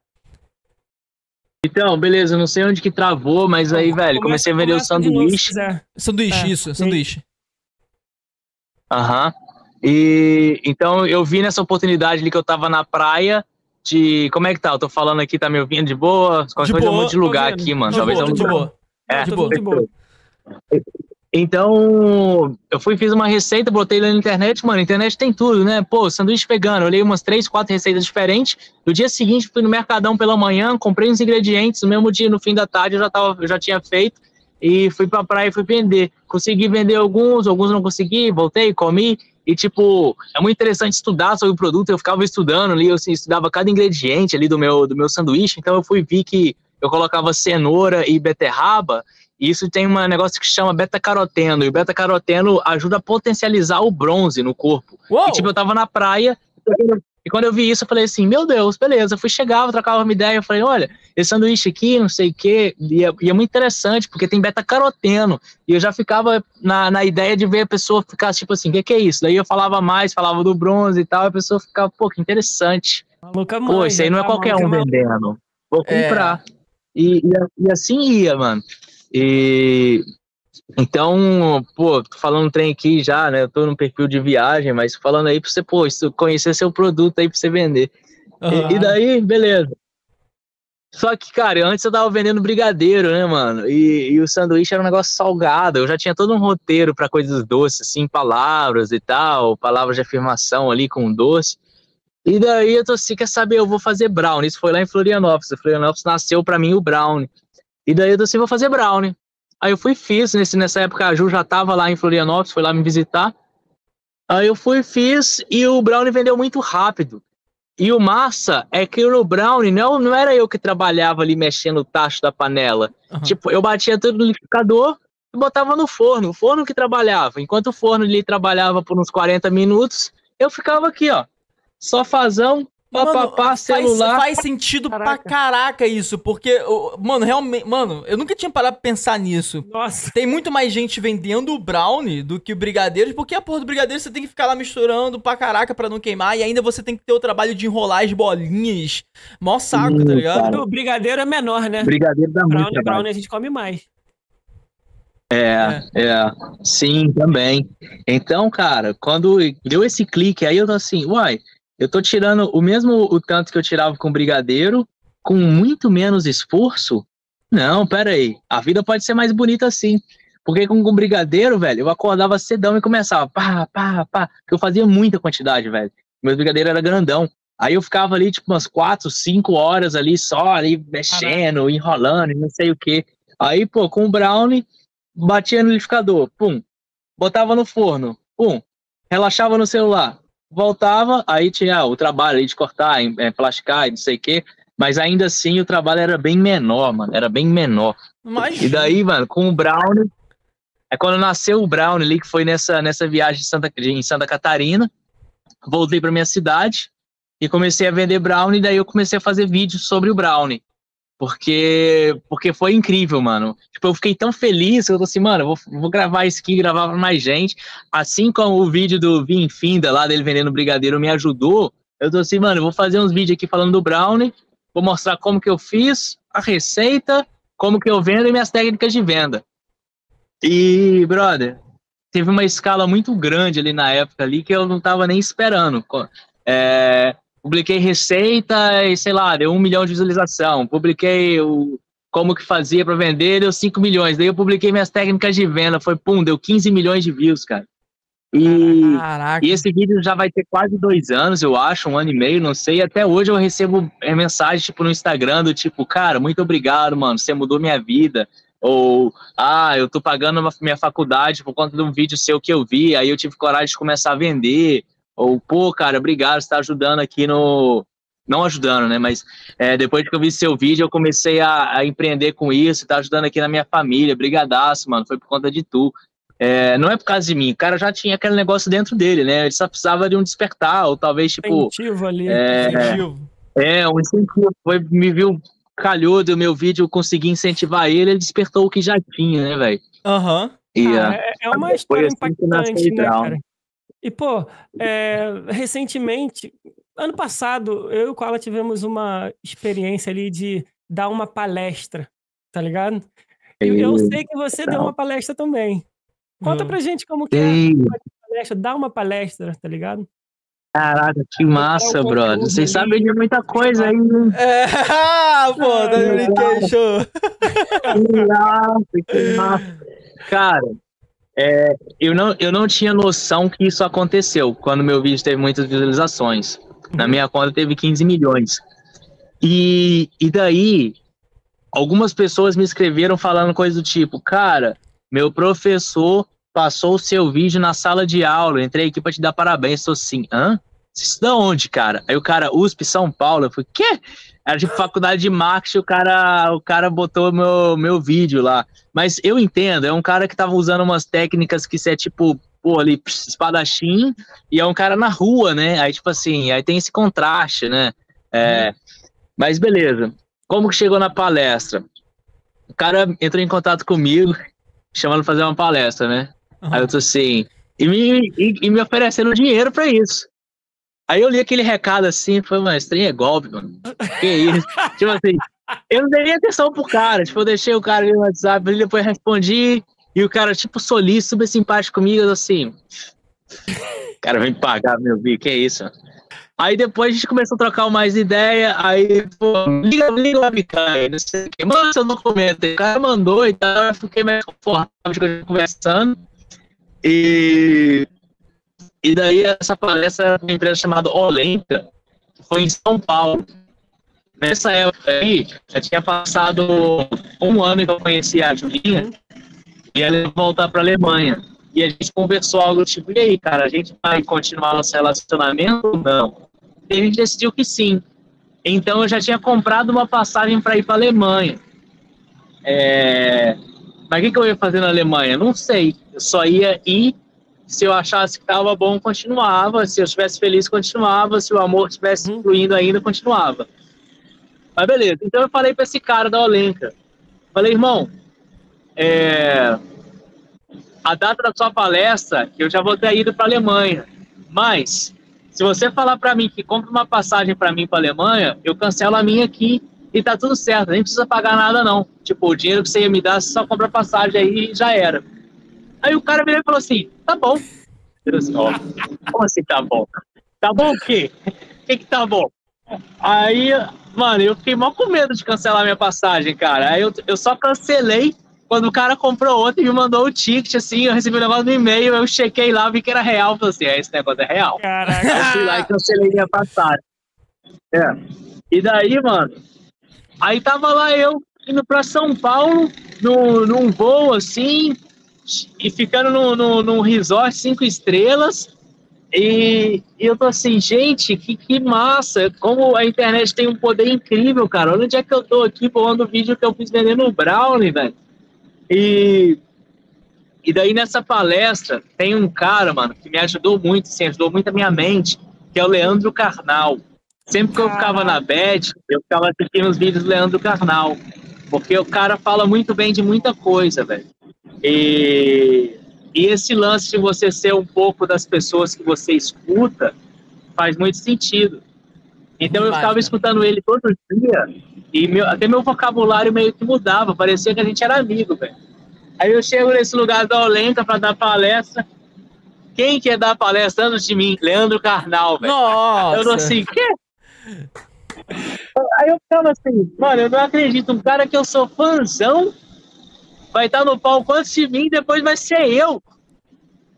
Speaker 3: Então, beleza, não sei onde que travou, mas aí, velho, comecei a vender o
Speaker 2: de novo, se
Speaker 3: sanduíche.
Speaker 1: Sanduíche,
Speaker 2: É,
Speaker 1: isso, sanduíche.
Speaker 3: Aham. E então eu vi nessa oportunidade ali que eu tava na praia de. Como é que tá? Eu tô falando aqui, tá me ouvindo de boa?
Speaker 1: De boa,
Speaker 3: mudo de lugar aqui, mano.
Speaker 1: De
Speaker 3: Talvez
Speaker 1: boa,
Speaker 3: eu
Speaker 1: de boa.
Speaker 3: É,
Speaker 1: de boa.
Speaker 2: de boa.
Speaker 3: Então, eu fui fiz uma receita, botei lá na internet, mano, a internet tem tudo, né? Pô, sanduíche vegano, eu olhei umas três, quatro receitas diferentes. No dia seguinte, fui no Mercadão pela manhã, comprei uns ingredientes, no mesmo dia, no fim da tarde, eu já, tava, eu já tinha feito e fui pra praia e fui vender. Consegui vender alguns, alguns não consegui, voltei, comi. E, tipo, é muito interessante estudar sobre o produto. Eu ficava estudando ali, eu assim, estudava cada ingrediente ali do meu, do meu sanduíche. Então, eu fui ver que eu colocava cenoura e beterraba. E isso tem um negócio que chama beta-caroteno. E o beta-caroteno ajuda a potencializar o bronze no corpo.
Speaker 1: Uou!
Speaker 3: E, tipo, eu tava na praia. E quando eu vi isso, eu falei assim: Meu Deus, beleza. Eu fui, chegava, trocava uma ideia. Eu falei: Olha, esse sanduíche aqui, não sei o quê. E é, e é muito interessante, porque tem beta-caroteno. E eu já ficava na, na ideia de ver a pessoa ficar tipo assim: O que, que é isso? Daí eu falava mais, falava do bronze e tal. E a pessoa ficava: Pô, que interessante.
Speaker 2: Maluca
Speaker 3: Pô,
Speaker 2: manja,
Speaker 3: isso aí não é
Speaker 2: tá?
Speaker 3: qualquer um vendendo. Vou
Speaker 1: É.
Speaker 3: comprar. E, e, e assim ia, mano. E então, pô, tô falando um trem aqui já, né? Eu tô num perfil de viagem, mas falando aí pra você, pô, conhecer seu produto aí pra você vender. E-
Speaker 1: Aham.
Speaker 3: E, daí, beleza. Só que, cara, antes eu tava vendendo brigadeiro, né, mano? E, e o sanduíche era um negócio salgado. Eu já tinha todo um roteiro pra coisas doces, assim, palavras e tal, palavras de afirmação ali com doce. E daí eu tô assim, quer saber? Eu vou fazer brownie. Isso foi lá em Florianópolis. Florianópolis nasceu pra mim o brownie. E daí eu assim, vou fazer brownie. Aí eu fui fiz. Nesse, nessa época a Ju já tava lá em Florianópolis, foi lá me visitar. Aí eu fui fiz e o brownie vendeu muito rápido. E o massa é que no brownie não, não era eu que trabalhava ali mexendo o tacho da panela.
Speaker 1: Aham.
Speaker 3: Tipo, eu batia tudo no liquidificador e botava no forno. O forno que trabalhava. Enquanto o forno ali trabalhava por uns 40 minutos, eu ficava aqui, ó. Papapá,
Speaker 1: faz,
Speaker 3: celular.
Speaker 1: faz sentido pra
Speaker 2: Caraca.
Speaker 1: caraca isso, porque, mano, realmente, mano, eu nunca tinha parado pra pensar nisso.
Speaker 2: Nossa,
Speaker 1: Tem muito mais gente vendendo o brownie do que o brigadeiro, porque a porra do brigadeiro você tem que ficar lá misturando pra caraca pra não queimar, e ainda você tem que ter o trabalho de enrolar as bolinhas. Mó saco, tá
Speaker 3: Hum,
Speaker 1: ligado?
Speaker 3: cara.
Speaker 2: o brigadeiro é menor, né?
Speaker 3: Brigadeiro dá muito
Speaker 2: Brownie,
Speaker 3: trabalho.
Speaker 2: brownie a gente come mais.
Speaker 3: É, é, sim, também. Então, cara, quando deu esse clique, aí eu tô assim, uai, eu tô tirando o mesmo o tanto que eu tirava com brigadeiro, com muito menos esforço? Não, pera aí, a vida pode ser mais bonita assim. Porque com o brigadeiro, velho, eu acordava cedão e começava, pá, pá, pá, porque eu fazia muita quantidade, velho. Meu brigadeiro era grandão. Aí eu ficava ali, tipo, umas quatro, cinco horas ali, só ali, mexendo, enrolando, e não sei o quê. Aí, pô, com o brownie, batia no liquidificador, pum, botava no forno, pum, relaxava no celular, voltava, aí tinha o trabalho de cortar, em- é, plasticar e não sei o quê, mas ainda assim o trabalho era bem menor, mano, era bem menor.
Speaker 1: Mas,
Speaker 3: E daí, mano, com o Brownie, é quando nasceu o Brownie ali, que foi nessa, nessa viagem em Santa, em Santa Catarina, voltei pra minha cidade e comecei a vender Brownie, daí eu comecei a fazer vídeos sobre o Brownie. Porque, porque foi incrível, mano. Tipo, eu fiquei tão feliz eu tô assim, mano, vou, vou gravar isso aqui, gravar pra mais gente. Assim como o vídeo do Vim Finda lá dele vendendo brigadeiro me ajudou, eu tô assim, mano, vou fazer uns vídeos aqui falando do Brownie, vou mostrar como que eu fiz, a receita, como que eu vendo e minhas técnicas de venda. E, brother, teve uma escala muito grande ali na época ali que eu não tava nem esperando. É, publiquei receita e, sei lá, deu um milhão de visualização. Publiquei o, como que fazia para vender, deu 5 milhões. Daí eu publiquei minhas técnicas de venda, foi, pum, deu 15 milhões de views, cara. E, e, esse vídeo já vai ter quase dois anos, eu acho, um ano e meio, não sei. Até hoje eu recebo é, mensagem, tipo, no Instagram, do tipo, cara, muito obrigado, mano, você mudou minha vida. Ou, ah, eu tô pagando minha faculdade por conta de um vídeo seu que eu vi, aí eu tive coragem de começar a vender. Ou, pô, cara, obrigado, você tá ajudando aqui no. Não ajudando, né? Mas é, depois que eu vi seu vídeo, eu comecei a, a empreender com isso, tá ajudando aqui na minha família. Brigadaço, mano, foi por conta de tu. É, não é por causa de mim, o cara já tinha aquele negócio dentro dele, né? Ele só precisava de um despertar, ou talvez, tipo.
Speaker 2: Incentivo ali,
Speaker 3: é, incentivo. É, um incentivo. Foi, me viu calhou do meu vídeo, eu consegui incentivar ele, ele despertou o que já tinha, né, velho?
Speaker 1: Aham.
Speaker 2: Uhum. Ah, é, é, uma história assim impactante, né, cara? E, pô, é, recentemente, ano passado, eu e o Koala tivemos uma experiência ali de dar uma palestra, tá ligado? Eu, eu sei que você deu uma palestra também. Conta pra gente como que é palestra, dá uma palestra, tá ligado?
Speaker 3: Caraca, que massa, brother. Vocês sabem de muita coisa aí. Né?
Speaker 1: É, pô, tá brinquei, show.
Speaker 3: Que massa. Cara, é, eu, não, eu não tinha noção que isso aconteceu quando meu vídeo teve muitas visualizações. Na minha conta teve 15 milhões. E, e daí, algumas pessoas me escreveram falando coisa do tipo, cara, meu professor passou o seu vídeo na sala de aula, entrei aqui para te dar parabéns. Estou assim, hã? Isso da onde, cara? Aí o cara, USP São Paulo, eu falei, quê? Era de faculdade de marketing, o cara, o cara botou meu, meu vídeo lá. Mas eu entendo, é um cara que tava usando umas técnicas que você é tipo, pô, ali, espadachim, e é um cara na rua, né? Aí, tipo assim, aí tem esse contraste, né? É, mas beleza. Como que chegou na palestra? O cara entrou em contato comigo, chamando pra fazer uma palestra, né? Uhum. Aí eu tô assim, e me, e, e me oferecendo dinheiro pra isso. Aí eu li aquele recado assim, foi, mas trem é golpe, mano. Que isso? tipo assim, eu não dei nem atenção pro cara. Tipo, eu deixei o cara ali no WhatsApp, depois respondi, e o cara, tipo, solícito, super simpático comigo, assim. O cara vem pagar meu vídeo, que isso? Aí depois a gente começou a trocar mais ideia, aí, pô, liga, liga o webcam, não sei o que, manda seu documento. O cara mandou e tal, eu fiquei mais confortável conversando. E, e daí essa palestra era uma empresa chamada Olenka, que foi em São Paulo. Nessa época aí, já tinha passado um ano que eu conheci a Julinha, e ela ia voltar para a Alemanha. E a gente conversou algo tipo, e aí, cara, a gente vai continuar nosso relacionamento ou não? E a gente decidiu que sim. Então eu já tinha comprado uma passagem para ir para a Alemanha. É... Mas o que, que eu ia fazer na Alemanha? Não sei. Eu só ia ir. Se eu achasse que estava bom, continuava. Se eu estivesse feliz, continuava. Se o amor estivesse uhum. fluindo ainda, continuava. Mas beleza. Então eu falei para esse cara da Olenka. Falei, irmão, é... a data da sua palestra, eu já vou ter ido para Alemanha. Mas, se você falar para mim que compra uma passagem para mim para Alemanha, eu cancelo a minha aqui e tá tudo certo, nem precisa pagar nada não. Tipo, o dinheiro que você ia me dar, você só compra passagem aí e já era. Aí o cara virou e falou assim, tá bom. Eu assim, ó, como assim tá bom? Tá bom o quê? O que que tá bom? Aí, mano, eu fiquei mal com medo de cancelar minha passagem, cara. Aí eu, eu só cancelei quando o cara comprou outra e me mandou o ticket, assim, eu recebi o negócio no e-mail, eu chequei lá, vi que era real, falei assim, é, esse negócio é real. Caraca. Eu fui lá e cancelei minha passagem. É. E daí, mano, Aí tava lá eu indo para São Paulo, no, num voo assim, e ficando no, no, num resort cinco estrelas. E, e, eu tô assim, gente, que, que massa! Como a internet tem um poder incrível, cara. Olha onde é que eu tô aqui pondo o vídeo que eu fiz vendendo o Brownie, velho. E, e daí nessa palestra tem um cara, mano, que me ajudou muito, assim, ajudou muito a minha mente, que é o Leandro Carnal. Sempre que eu ficava na bed, eu ficava assistindo os vídeos do Leandro Carnal. Porque o cara fala muito bem de muita coisa, velho. E, e esse lance de você ser um pouco das pessoas que você escuta faz muito sentido. Então eu ficava escutando ele todo dia e meu, até meu vocabulário meio que mudava. Parecia que a gente era amigo, velho. Aí eu chego nesse lugar da Olenta para dar palestra. Quem quer dar palestra antes de mim? Leandro Carnal, velho.
Speaker 1: Nossa!
Speaker 3: Eu tô assim, quê? Aí eu ficava assim, mano, eu não acredito. Um cara que eu sou fãzão vai estar no palco antes de mim, depois vai ser eu.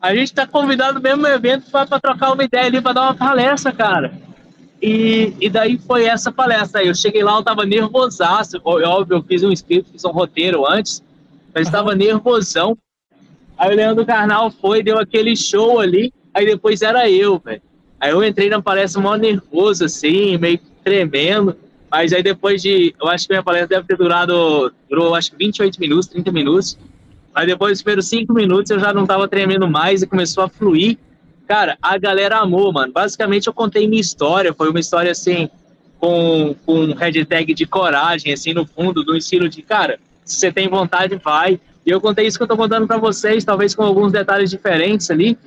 Speaker 3: A gente tá convidado no mesmo evento para trocar uma ideia ali, para dar uma palestra, cara. E, e daí foi essa palestra. Eu cheguei lá, eu tava nervosaço. Óbvio, eu fiz um script, fiz um roteiro antes, mas estava nervosão. Aí o Leandro Carnal foi, deu aquele show ali, aí depois era eu, velho. Aí eu entrei na palestra mó nervoso, assim, meio tremendo. Mas aí depois de. Eu acho que minha palestra deve ter durado. Durou acho que 28 minutos, 30 minutos. Aí depois dos primeiros 5 minutos eu já não tava tremendo mais e começou a fluir. Cara, a galera amou, mano. Basicamente eu contei minha história. Foi uma história assim, com, com um hashtag de coragem, assim, no fundo, do estilo de, cara, se você tem vontade, vai. E eu contei isso que eu tô contando para vocês, talvez com alguns detalhes diferentes ali.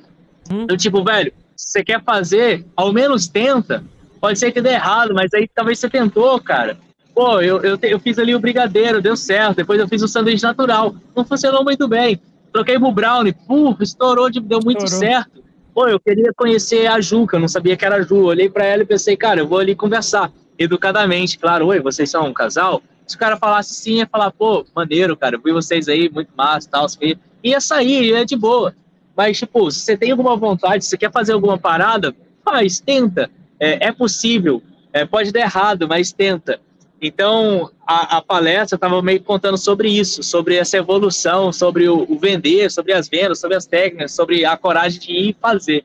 Speaker 3: Hum. Do tipo, velho, se você quer fazer, ao menos tenta. Pode ser que dê errado, mas aí talvez você tentou, cara. Pô, eu, eu, eu fiz ali o brigadeiro, deu certo. Depois eu fiz o sanduíche natural. Não funcionou muito bem. Troquei pro brownie, puf, estourou, deu muito estourou. certo. Pô, eu queria conhecer a Ju, que eu não sabia que era a Ju. Olhei para ela e pensei, cara, eu vou ali conversar. Educadamente, claro, oi, vocês são um casal? Se o cara falasse sim, ia falar, pô, maneiro, cara, eu vi vocês aí, muito massa, tal, assim, ia sair, ia de boa. Mas, tipo, se você tem alguma vontade, se você quer fazer alguma parada, faz, tenta. É, é possível, é, pode dar errado, mas tenta. Então, a, a palestra estava meio contando sobre isso, sobre essa evolução, sobre o, o, vender, sobre as vendas, sobre as técnicas, sobre a coragem de ir fazer.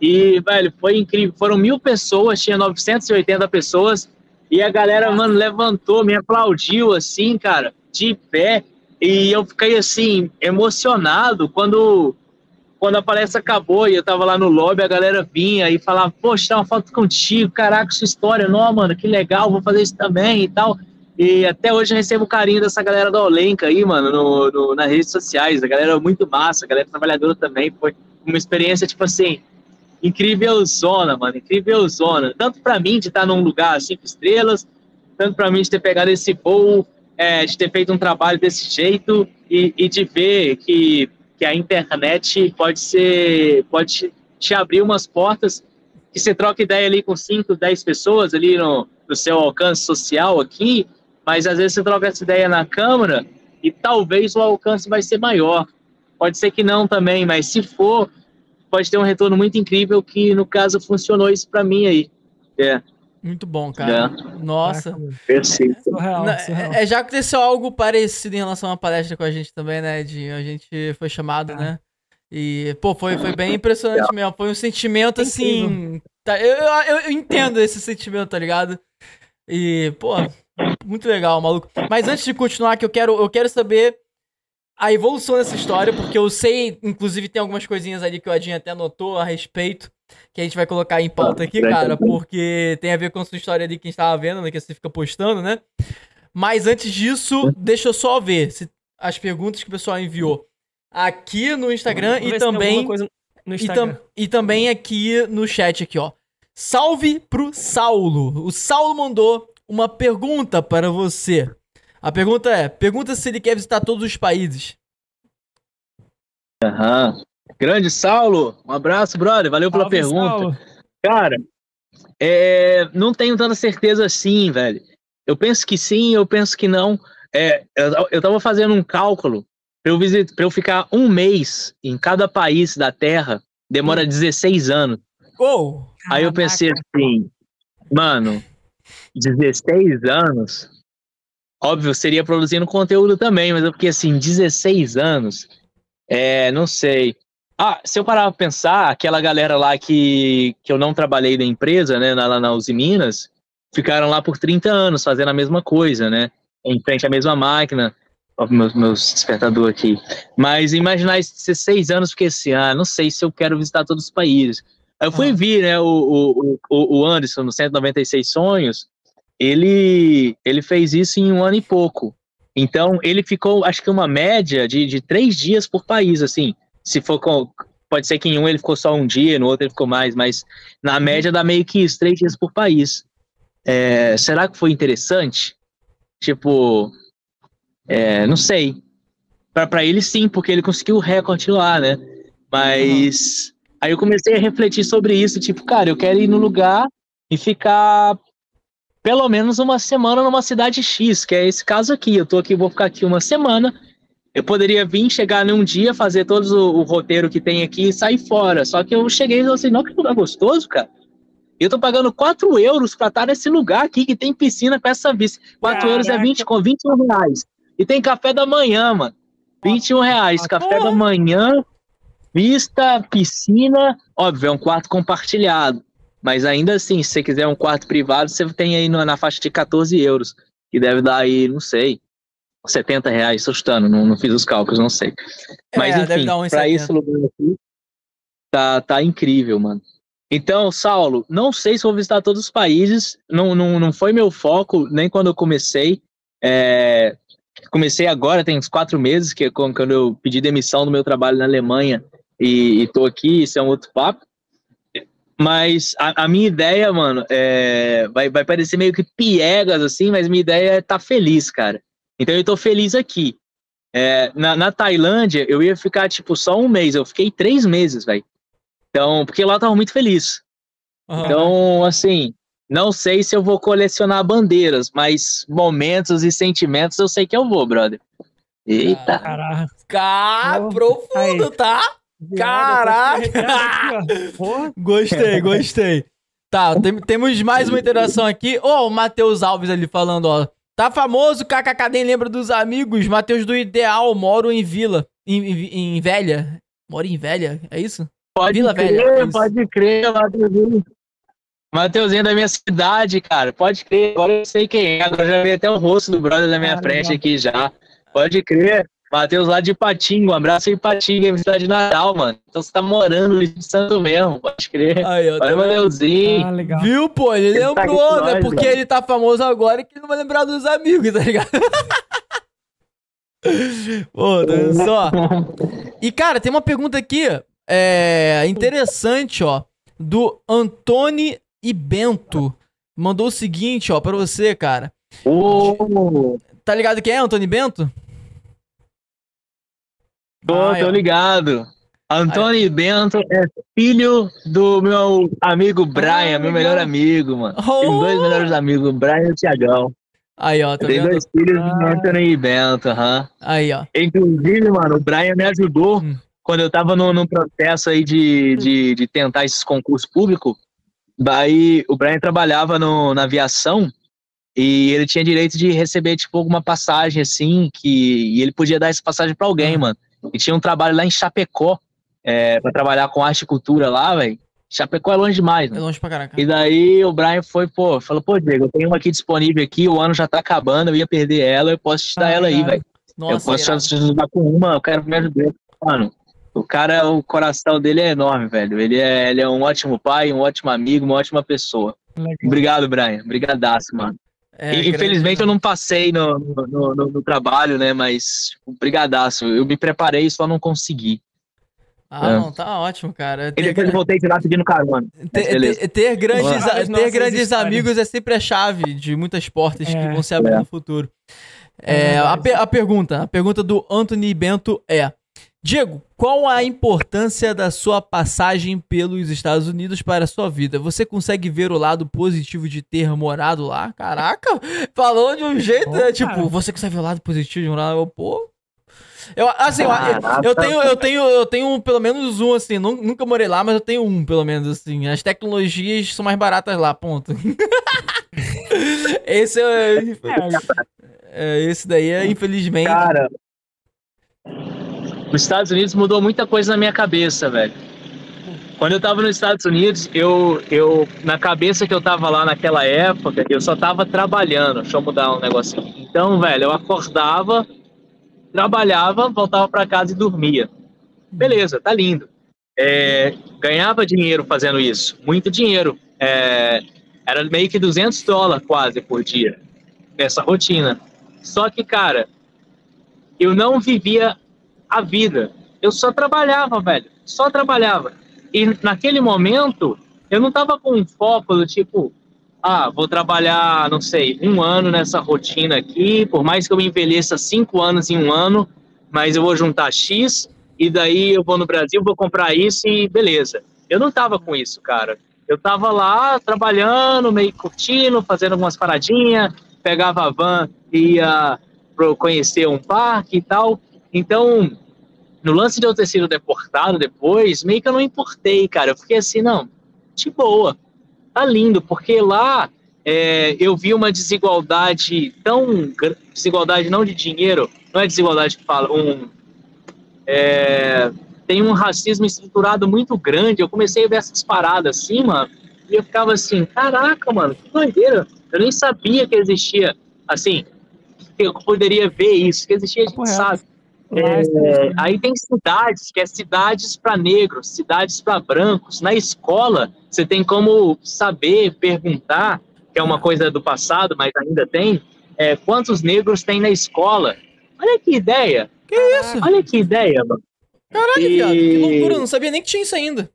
Speaker 3: E, velho, foi incrível. Foram mil pessoas, tinha 980 pessoas, e a galera, mano, levantou, me aplaudiu, assim, cara, de pé. E eu fiquei, assim, emocionado quando, quando a palestra acabou e eu tava lá no lobby, a galera vinha e falava, poxa, tá uma foto contigo, caraca, sua história, não, mano, que legal, vou fazer isso também e tal. E até hoje eu recebo carinho dessa galera da Olenca aí, mano, no, no, nas redes sociais. A galera é muito massa, a galera trabalhadora também. Foi uma experiência, tipo assim, incrível zona, mano, incrível zona. Tanto para mim de estar num lugar cinco estrelas, tanto para mim de ter pegado esse voo, é, de ter feito um trabalho desse jeito e, e, de ver que, que a internet pode ser, pode te abrir umas portas que você troca ideia ali com cinco, dez pessoas ali no, no seu alcance social aqui, mas às vezes você troca essa ideia na câmera e talvez o alcance vai ser maior. Pode ser que não também, mas se for, pode ter um retorno muito incrível que, no caso, funcionou isso para mim aí. É.
Speaker 1: Muito bom, cara. É. Nossa.
Speaker 3: Perfeito.
Speaker 1: É, é, já aconteceu algo parecido em relação à palestra com a gente também, né, Edinho? A gente foi chamado, é. né? E, pô, foi, foi bem impressionante é. mesmo. Foi um sentimento, assim... Tá, eu, eu, eu entendo esse sentimento, tá ligado? E, pô, muito legal, maluco. Mas antes de continuar, que eu quero, eu quero saber a evolução dessa história, porque eu sei, inclusive tem algumas coisinhas ali que o Adinho até anotou a respeito, que a gente vai colocar em pauta aqui, cara, porque tem a ver com a sua história ali que a gente tava vendo, né, que você fica postando, né? Mas antes disso, deixa eu só ver se, as perguntas que o pessoal enviou aqui no Instagram e também no Instagram. E, tam, e também aqui no chat aqui, ó. Salve pro Saulo. O Saulo mandou uma pergunta para você. A pergunta é: pergunta se ele quer visitar todos os países.
Speaker 3: Aham. Uhum. Grande Saulo, um abraço, brother. Valeu pela Salve, pergunta. Saulo. Cara, é, não tenho tanta certeza assim, velho. Eu penso que sim, eu penso que não. É, eu, eu tava fazendo um cálculo para eu, visit, eu ficar um mês em cada país da Terra, demora 16 anos.
Speaker 1: Oh,
Speaker 3: Aí eu pensei assim, mano, 16 anos Óbvio, seria produzindo conteúdo também, mas eu fiquei assim, 16 anos. É, não sei. Ah, se eu parar pra pensar, aquela galera lá que, que eu não trabalhei da empresa, né, lá na Uzi Minas, ficaram lá por 30 anos fazendo a mesma coisa, né? Em frente à mesma máquina. Ó, meus, meus despertador aqui. Mas imaginar esses 16 anos, porque assim, ah, não sei se eu quero visitar todos os países. Aí eu fui ah. ver, né, o, o, o Anderson no 196 Sonhos, ele, ele fez isso em um ano e pouco. Então, ele ficou, acho que uma média de, de três dias por país, assim. Se for com. Pode ser que em um ele ficou só um dia, no outro ele ficou mais, mas na média dá meio que isso, três dias por país. É, será que foi interessante? Tipo, é, não sei. para ele sim, porque ele conseguiu o recorde lá, né? Mas uhum. aí eu comecei a refletir sobre isso, tipo, cara, eu quero ir no lugar e ficar pelo menos uma semana numa cidade X, que é esse caso aqui. Eu tô aqui, vou ficar aqui uma semana. Eu poderia vir, chegar num dia, fazer todo o, o roteiro que tem aqui e sair fora. Só que eu cheguei e falei assim, não, que lugar gostoso, cara. Eu tô pagando 4 euros pra estar nesse lugar aqui que tem piscina com essa vista. 4 euros é 20, com 21 reais. E tem café da manhã, mano. 21 reais. Café da manhã, vista, piscina. Óbvio, é um quarto compartilhado. Mas ainda assim, se você quiser um quarto privado, você tem aí na faixa de 14 euros. Que deve dar aí, não sei, 70 reais, assustando, não, não fiz os cálculos, não sei. É, Mas enfim, um para esse lugar aqui, tá, tá incrível, mano. Então, Saulo, não sei se vou visitar todos os países, não, não, não foi meu foco, nem quando eu comecei. É, comecei agora, tem uns quatro meses, que é quando eu pedi demissão do meu trabalho na Alemanha e, estou aqui, isso é um outro papo. Mas a, a minha ideia, mano, é, vai, vai parecer meio que piegas, assim, mas minha ideia é estar tá feliz, cara. Então eu tô feliz aqui. É, na, na, Tailândia, eu ia ficar, tipo, só um mês. Eu fiquei três meses, velho. Então, porque lá eu tava muito feliz. Uhum. Então, assim, não sei se eu vou colecionar bandeiras, mas momentos e sentimentos eu sei que eu vou, brother. Eita.
Speaker 1: Caraca. Cara, profundo, Aí. tá? Caraca! gostei, gostei. Tá, tem, temos mais uma interação aqui. Ó, oh, o Matheus Alves ali falando, ó. Tá famoso, kkk, nem lembra dos amigos. Matheus do Ideal, moro em Vila. Em, em, em Velha. Moro em Velha, é isso?
Speaker 3: Pode Vila crer, Velha. É pode crer, Matheusinho. Mateuzinho da minha cidade, cara. Pode crer. Agora eu sei quem é. Agora já vi até o rosto do brother da minha ah, frente aqui já. Pode crer. Matheus lá de Patinga, um abraço aí, Patinga, cidade de Natal, mano. Então você tá morando no Espírito Santo mesmo, pode crer. Aí, ó, Olha, Mateuzinho. Ah,
Speaker 1: legal. Viu, pô? Ele, ele tá lembrou, tá né? Porque ele tá famoso agora e que ele não vai lembrar dos amigos, tá ligado? pô, tá só. E, cara, tem uma pergunta aqui, é, interessante, ó, do Antônio e Bento. Mandou o seguinte, ó, pra você, cara. Oh. Tá ligado quem é, Antônio Bento?
Speaker 3: Tô, Ai, tô ligado. Antônio Ai. Bento é filho do meu amigo Brian, meu melhor amigo, mano. Oh. Tenho dois melhores amigos, Brian e Tiagão.
Speaker 1: Aí, ó,
Speaker 3: tá Tem dois filhos ah. de Anthony Bento, aham. Uhum.
Speaker 1: Aí, ó.
Speaker 3: Inclusive, mano, o Brian me ajudou hum. quando eu tava no processo aí de, de, de tentar esses concursos públicos. Daí, o Brian trabalhava no, na aviação e ele tinha direito de receber, tipo, alguma passagem, assim, que e ele podia dar essa passagem para alguém, mano. E tinha um trabalho lá em Chapecó, é, para trabalhar com arte e cultura lá, velho. Chapecó é longe demais, né?
Speaker 1: É longe pra caraca.
Speaker 3: E daí o Brian foi, pô, falou, pô, Diego, eu tenho uma aqui disponível aqui, o ano já tá acabando, eu ia perder ela, eu posso te dar ah, ela aí, velho. Eu posso te ajudar com uma, eu quero me ajudar. Mano, o cara, o coração dele é enorme, velho. Ele é, ele é um ótimo pai, um ótimo amigo, uma ótima pessoa. Legal. Obrigado, Brian. Brigadaço, mano. É, infelizmente eu não passei no, no, no, no trabalho, né? Mas, tipo, brigadaço. Eu me preparei e só não consegui.
Speaker 1: Ah, é. não, tá ótimo, cara.
Speaker 3: Ter... E depois eu voltei de lá pedindo carona.
Speaker 1: Ter, ter, ter grandes, ter grandes amigos é sempre a chave de muitas portas é. que vão se abrir é. no futuro. É, a, a pergunta, a pergunta do Anthony Bento é: Diego, qual a importância da sua passagem pelos Estados Unidos para a sua vida? Você consegue ver o lado positivo de ter morado lá? Caraca, falou de um jeito, né? Tipo, você consegue ver o lado positivo de morar lá? Pô. Eu, assim, eu, eu, tenho, eu tenho, eu tenho pelo menos um, assim, nunca morei lá, mas eu tenho um, pelo menos, assim. As tecnologias são mais baratas lá, ponto. esse é, é, Esse daí é, infelizmente.
Speaker 3: Cara, os Estados Unidos mudou muita coisa na minha cabeça, velho. Quando eu tava nos Estados Unidos, eu, eu na cabeça que eu tava lá naquela época, eu só tava trabalhando. Deixa eu mudar um negocinho. Então, velho, eu acordava, trabalhava, voltava para casa e dormia. Beleza, tá lindo. É, ganhava dinheiro fazendo isso, muito dinheiro. É, era meio que 200 dólares quase por dia, essa rotina. Só que, cara, eu não vivia a vida. Eu só trabalhava, velho. Só trabalhava. E naquele momento, eu não tava com um foco do tipo, ah, vou trabalhar, não sei, um ano nessa rotina aqui, por mais que eu envelheça cinco anos em um ano, mas eu vou juntar X e daí eu vou no Brasil, vou comprar isso e beleza. Eu não tava com isso, cara. Eu tava lá trabalhando, meio curtindo, fazendo algumas paradinhas, pegava a van, ia conhecer um parque e tal. Então, no lance de eu ter sido deportado depois, meio que eu não importei, cara. Eu fiquei assim, não, de boa, tá lindo, porque lá é, eu vi uma desigualdade tão. desigualdade não de dinheiro, não é desigualdade que fala, um. É, tem um racismo estruturado muito grande. Eu comecei a ver essas paradas assim, mano, e eu ficava assim, caraca, mano, que doideira. Eu nem sabia que existia, assim, que eu poderia ver isso, que existia, a gente Correto. sabe. É, aí tem cidades, que é cidades para negros, cidades para brancos. Na escola, você tem como saber, perguntar, que é uma coisa do passado, mas ainda tem, é, quantos negros tem na escola. Olha que ideia.
Speaker 1: Que isso?
Speaker 3: Olha que ideia, mano.
Speaker 1: Caralho, e... viado, que loucura, não sabia nem que tinha isso ainda.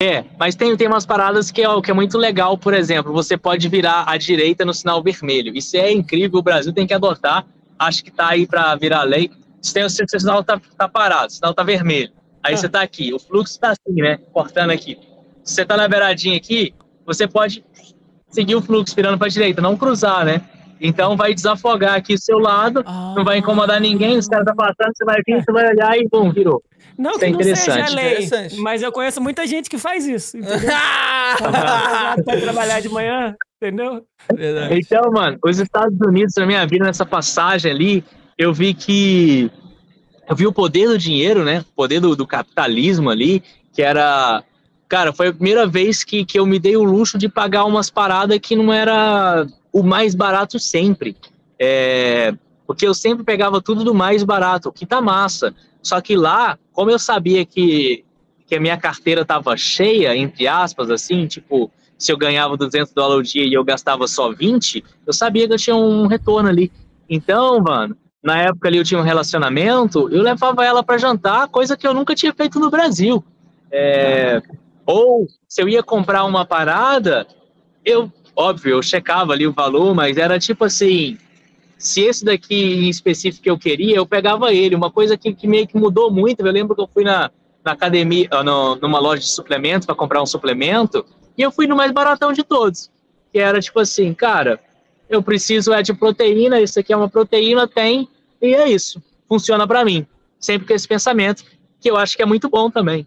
Speaker 3: É, mas tem, tem umas paradas que é, que é muito legal, por exemplo, você pode virar à direita no sinal vermelho. Isso é incrível, o Brasil tem que adotar. Acho que tá aí para virar lei. Se tem, o sinal tá, tá parado, o sinal tá vermelho. Aí ah. você tá aqui, o fluxo tá assim, né? Cortando aqui. Se você tá na beiradinha aqui, você pode seguir o fluxo virando para direita, não cruzar, né? Então vai desafogar aqui o seu lado, ah. não vai incomodar ninguém, os caras tá passando, você vai vir, você vai olhar e bum, virou.
Speaker 2: Não, isso que é interessante. Não lei, mas eu conheço muita gente que faz isso. para trabalhar de manhã, entendeu?
Speaker 3: Verdade. Então, mano, os Estados Unidos, na minha vida, nessa passagem ali, eu vi que. Eu vi o poder do dinheiro, né? O poder do, do capitalismo ali, que era cara, foi a primeira vez que, que eu me dei o luxo de pagar umas paradas que não era o mais barato sempre. É, porque eu sempre pegava tudo do mais barato, que tá massa. Só que lá, como eu sabia que, que a minha carteira tava cheia, entre aspas, assim, tipo, se eu ganhava 200 dólares o dia e eu gastava só 20, eu sabia que eu tinha um retorno ali. Então, mano, na época ali eu tinha um relacionamento, eu levava ela para jantar, coisa que eu nunca tinha feito no Brasil. É, ou se eu ia comprar uma parada, eu, óbvio, eu checava ali o valor, mas era tipo assim, se esse daqui em específico eu queria, eu pegava ele. Uma coisa que, que meio que mudou muito, eu lembro que eu fui na, na academia, ah, no, numa loja de suplementos para comprar um suplemento, e eu fui no mais baratão de todos, que era tipo assim, cara, eu preciso é de proteína, isso aqui é uma proteína, tem, e é isso. Funciona para mim. Sempre com esse pensamento, que eu acho que é muito bom também.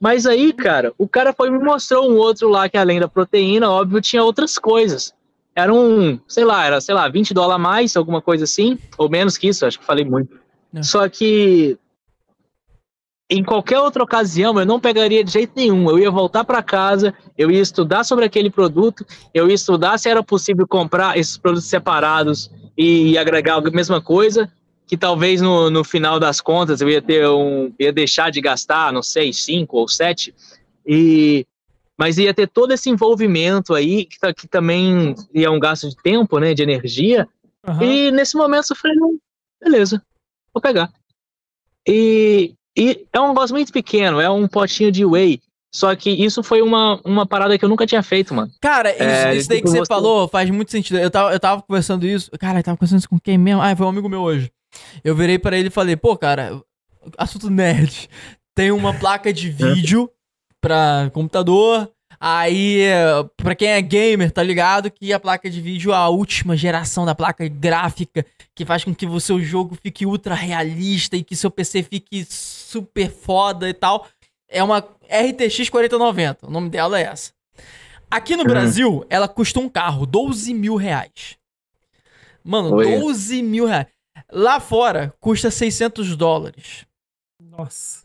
Speaker 3: Mas aí, cara, o cara foi me mostrou um outro lá que além da proteína, óbvio, tinha outras coisas. Era um, sei lá, era, sei lá, 20 dólares a mais, alguma coisa assim, ou menos que isso, acho que falei muito. É. Só que em qualquer outra ocasião eu não pegaria de jeito nenhum. Eu ia voltar para casa, eu ia estudar sobre aquele produto, eu ia estudar se era possível comprar esses produtos separados e agregar a mesma coisa, que talvez no, no final das contas eu ia ter um, ia deixar de gastar, não sei, cinco ou sete, e mas ia ter todo esse envolvimento aí que, que também ia um gasto de tempo, né, de energia. Uhum. E nesse momento eu falei, não, beleza, vou pegar. E, e é um negócio muito pequeno, é um potinho de whey. Só que isso foi uma, uma parada que eu nunca tinha feito, mano.
Speaker 1: Cara, isso, é, isso daí tipo que você, falou faz muito sentido. Eu tava, eu tava conversando isso. Cara, eu tava conversando isso com quem mesmo? Ah, foi um amigo meu hoje. Eu virei para ele e falei, pô, cara, assunto nerd. Tem uma placa de vídeo pra computador. Aí, pra quem é gamer, tá ligado que a placa de vídeo é a última geração da placa gráfica que faz com que o seu jogo fique ultra realista e que seu PC fique super foda e tal. É uma RTX 4090. O nome dela é essa. Aqui no uhum. Brasil, ela custa um carro, 12 mil reais. Mano, Oi. 12 mil reais. Lá fora, custa 600 dólares.
Speaker 2: Nossa.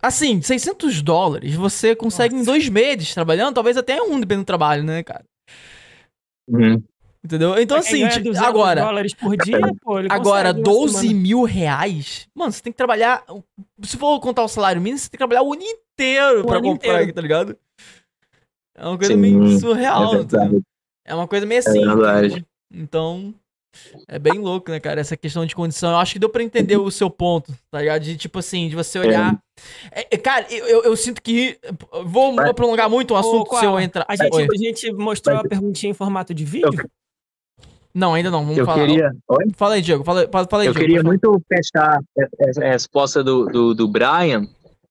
Speaker 1: Assim, 600 dólares você consegue Nossa. em dois meses trabalhando, talvez até um, dependendo do trabalho, né, cara?
Speaker 3: Uhum.
Speaker 1: Entendeu? Então, assim, tipo, agora.
Speaker 2: dólares por dia, pô,
Speaker 1: agora, 12 mil reais. Mano, você tem que trabalhar. Se for contar o salário mínimo, você tem que trabalhar o ano inteiro o pra ano comprar, inteiro. tá ligado? É uma coisa Sim, meio surreal. É, tá é uma coisa meio é assim. É verdade. Então. É bem louco, né, cara? Essa questão de condição. Eu acho que deu pra entender o seu ponto, tá ligado? De tipo assim, de você olhar. É. É, cara, eu, eu, sinto que. Vou prolongar muito o assunto Ô, se eu entrar.
Speaker 2: A gente, a gente mostrou a perguntinha em formato de vídeo?
Speaker 1: Não, ainda não. Vamos
Speaker 3: eu
Speaker 1: falar.
Speaker 3: queria. Oi?
Speaker 1: Fala aí, Diego. Fala, fala aí,
Speaker 3: eu
Speaker 1: Diego.
Speaker 3: queria muito fechar a resposta do, do, do Brian,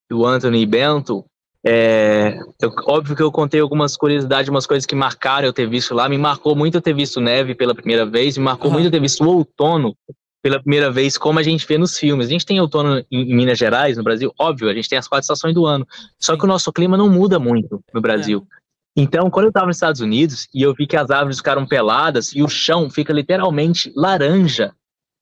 Speaker 3: do Anthony Bento. É, eu, óbvio que eu contei algumas curiosidades, umas coisas que marcaram eu ter visto lá. Me marcou muito eu ter visto neve pela primeira vez, me marcou
Speaker 1: Uhum.
Speaker 3: muito eu ter visto o outono pela primeira vez, como a gente vê nos filmes. A gente tem outono em, em Minas Gerais, no Brasil, óbvio, a gente tem as quatro estações do ano. Só que o nosso clima não muda muito no Brasil. Então, quando eu estava nos Estados Unidos e eu vi que as árvores ficaram peladas e o chão fica literalmente laranja,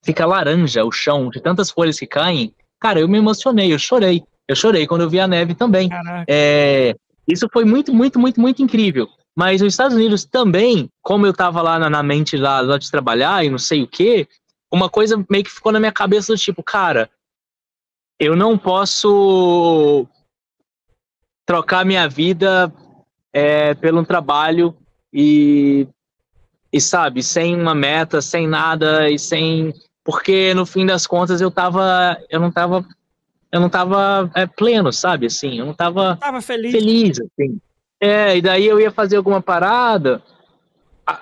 Speaker 3: fica laranja o chão de tantas folhas que caem, cara, eu me emocionei, eu chorei. Eu chorei quando eu vi a neve também. É, isso foi muito, muito, muito, muito incrível. Mas nos Estados Unidos também, como eu estava lá na, na mente lá, lá de trabalhar e não sei o quê, uma coisa meio que ficou na minha cabeça do tipo, cara, eu não posso trocar minha vida é, pelo trabalho e, e sabe, sem uma meta, sem nada e sem porque no fim das contas eu tava eu não tava eu não tava é, pleno, sabe, assim, eu não tava
Speaker 2: Tava feliz.
Speaker 3: feliz, assim. É, e daí eu ia fazer alguma parada. a-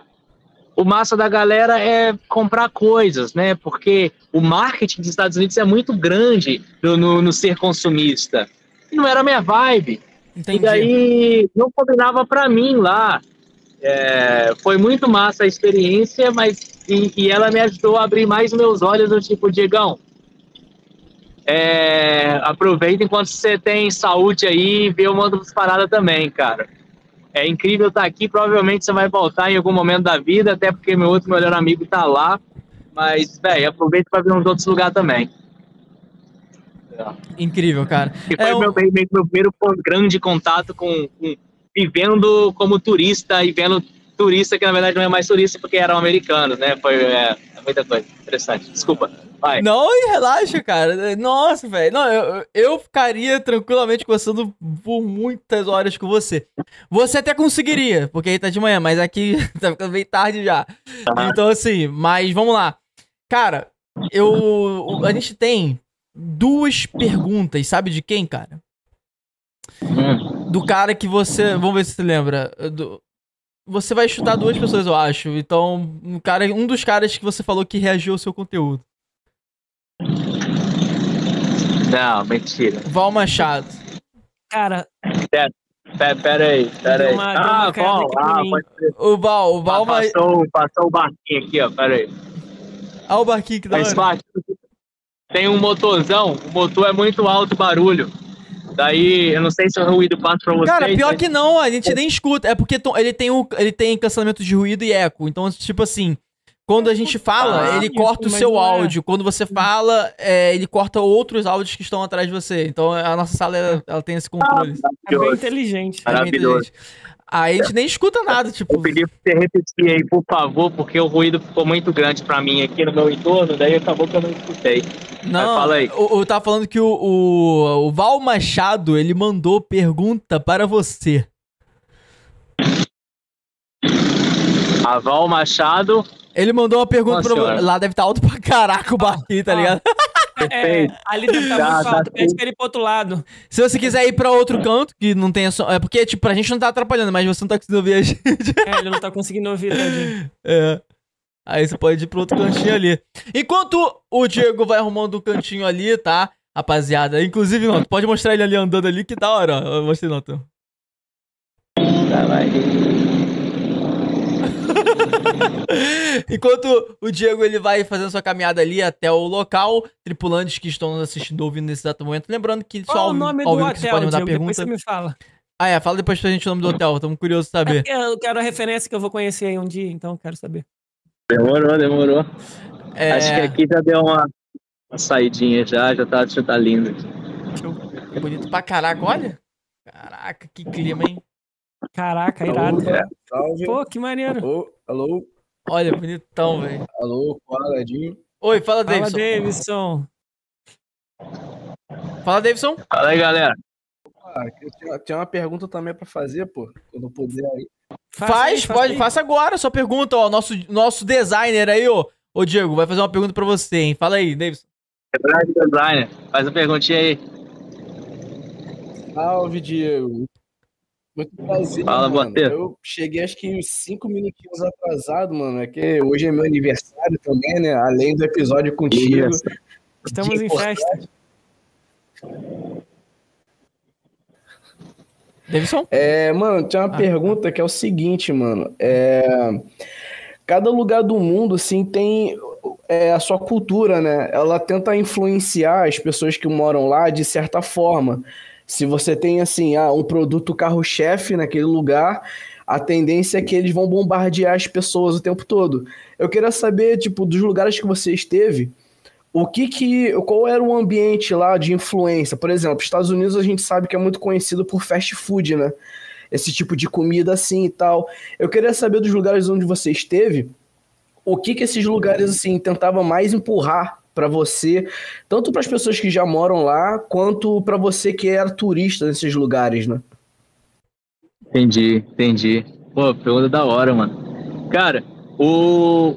Speaker 3: O massa da galera é comprar coisas, né? Porque o marketing dos Estados Unidos é muito grande no, no, no ser consumista. E não era a minha vibe.
Speaker 1: Entendi.
Speaker 3: E daí não combinava pra mim lá. É, foi muito massa a experiência, mas e, e ela me ajudou a abrir mais meus olhos do tipo, Diegão, é, aproveita enquanto você tem saúde aí vê uma outras paradas também, cara. É incrível estar aqui, provavelmente você vai voltar em algum momento da vida, até porque meu outro melhor amigo tá lá. Mas, velho, aproveita para ver uns outros lugares também.
Speaker 1: Incrível, cara.
Speaker 3: E foi
Speaker 1: É,
Speaker 3: meu, que meu primeiro grande contato com, com vivendo como turista e vendo turista que na verdade não é mais turista porque eram americanos, né? Foi é, é muita coisa interessante. Desculpa, vai.
Speaker 1: Não, e relaxa, cara. Nossa, velho. Não, eu, eu ficaria tranquilamente conversando por muitas horas com você. Você até conseguiria, porque aí tá de manhã, mas aqui tá ficando bem tarde já. Então, assim, mas vamos lá. Cara, eu. A gente tem duas perguntas, sabe de quem, cara?
Speaker 3: Hum,
Speaker 1: Do cara que você. Vamos ver se você lembra. Do- Você vai chutar duas pessoas, eu acho. Então, um, cara, um dos caras que você falou que reagiu ao seu conteúdo.
Speaker 3: Não, mentira.
Speaker 1: Val Machado.
Speaker 2: Cara,
Speaker 3: Pera, pera aí, pera aí.
Speaker 2: uma-
Speaker 3: ah,
Speaker 2: aqui pra
Speaker 3: ah,
Speaker 2: mim.
Speaker 3: pode ser.
Speaker 1: O Val, o Val
Speaker 3: Ah,
Speaker 1: vai.
Speaker 3: passou, passou o barquinho aqui, ó, pera aí.
Speaker 1: Ah, o barquinho que da
Speaker 3: Mas
Speaker 1: hora.
Speaker 3: Tem um motorzão, o motor é muito alto o barulho. Daí, eu não sei se o ruído passa pra vocês.
Speaker 1: Cara, pior
Speaker 3: mas-
Speaker 1: que não, a gente nem escuta. É porque ele tem, o, ele tem cancelamento de ruído e eco. Então, tipo assim, quando a gente fala,
Speaker 3: Ah,
Speaker 1: ele
Speaker 2: isso,
Speaker 1: corta o seu
Speaker 2: é.
Speaker 1: áudio. Quando você fala, é, ele corta outros áudios que estão atrás de você. Então, a nossa sala, ela, ela tem esse controle.
Speaker 2: é bem inteligente.
Speaker 1: É bem
Speaker 3: maravilhoso.
Speaker 1: inteligente. Aí a gente nem escuta nada, tipo.
Speaker 3: Eu pedi pra você repetir aí, por favor, porque o ruído ficou muito grande pra mim aqui no meu entorno, daí acabou que eu não escutei.
Speaker 1: Não,
Speaker 3: fala aí.
Speaker 1: Eu, eu tava falando que o, o, o Val Machado, ele mandou pergunta para você.
Speaker 3: A Val Machado,
Speaker 1: Ele mandou uma pergunta
Speaker 3: Nossa
Speaker 1: pra. Lá deve estar alto pra caraca o barquinho, tá ligado?
Speaker 2: É, ali deve estar
Speaker 3: Dá-
Speaker 2: muito alto. Pede pra ele ir pro outro lado.
Speaker 1: Se você quiser ir pra outro canto, que não tenha som. É porque, tipo, a gente não tá atrapalhando, mas você não tá conseguindo ouvir a gente.
Speaker 2: É, ele não tá conseguindo ouvir, tadinho.
Speaker 1: É. Aí você pode ir pro outro cantinho ali. Enquanto o Diego vai arrumando um cantinho ali, tá? Rapaziada. Inclusive, não, pode mostrar ele ali andando ali, que da hora, ó. Eu mostrei não, tu.
Speaker 3: Tá, vai.
Speaker 1: Enquanto o Diego ele vai fazendo sua caminhada ali até o local, tripulantes que estão nos assistindo ouvindo nesse exato momento, lembrando que só
Speaker 2: Qual
Speaker 1: ao,
Speaker 2: o nome
Speaker 1: ao
Speaker 2: do
Speaker 1: vivo que você
Speaker 2: hotel,
Speaker 1: pode mandar
Speaker 2: Diego? Depois
Speaker 1: pergunta.
Speaker 2: você me fala.
Speaker 1: Ah, é, fala depois pra gente o nome do hotel, estamos curiosos de saber.
Speaker 2: É, eu quero a referência que eu vou conhecer aí um dia, então eu quero saber.
Speaker 3: Demorou, demorou.
Speaker 1: É,
Speaker 3: Acho que aqui já deu uma, uma saidinha já, já tá, já tá lindo.
Speaker 1: bonito pra caraca, olha. Caraca, que clima, hein?
Speaker 2: Caraca, irado.
Speaker 3: É.
Speaker 4: Salve.
Speaker 2: Pô, que maneiro.
Speaker 4: Ô, alô,
Speaker 1: Olha, bonitão, velho.
Speaker 4: alô, fala, Edinho.
Speaker 1: Oi, fala,
Speaker 2: Fala,
Speaker 1: Davidson.
Speaker 2: Davidson.
Speaker 1: Fala, Davidson.
Speaker 3: Fala aí, galera.
Speaker 4: Ah, eu tinha, uma pergunta também pra fazer, pô. Quando puder aí.
Speaker 1: Faz,
Speaker 2: aí, faça
Speaker 1: pode,
Speaker 2: aí.
Speaker 1: faça agora sua pergunta, ó. Nosso, nosso designer aí, ó. Ô, Diego, vai fazer uma pergunta pra você, hein? Fala aí, Davidson.
Speaker 3: Grande designer. Faz a perguntinha aí.
Speaker 4: Salve, Diego. Muito prazer.
Speaker 3: Fala,
Speaker 4: mano. Eu cheguei acho que uns cinco minutinhos atrasado, mano. É que hoje é meu aniversário também, né? Além do episódio contigo.
Speaker 2: Estamos em festa.
Speaker 1: Davidson?
Speaker 4: É, mano, tinha uma
Speaker 1: Ah,
Speaker 4: pergunta que é o seguinte, mano. É, cada lugar do mundo, assim, tem é, a sua cultura, né? Ela tenta influenciar as pessoas que moram lá de certa forma. Se você tem, assim, ah, um produto carro-chefe naquele lugar, a tendência é que eles vão bombardear as pessoas o tempo todo. Eu queria saber, tipo, dos lugares que você esteve, o que que, qual era o ambiente lá de influência? Por exemplo, Estados Unidos a gente sabe que é muito conhecido por fast food, né? Esse tipo de comida assim e tal. Eu queria saber dos lugares onde você esteve, o que que esses lugares assim tentavam mais empurrar para você, tanto para as pessoas que já moram lá, quanto para você que era turista nesses lugares, né?
Speaker 3: Entendi, entendi. Pô, pergunta da hora, mano. Cara, o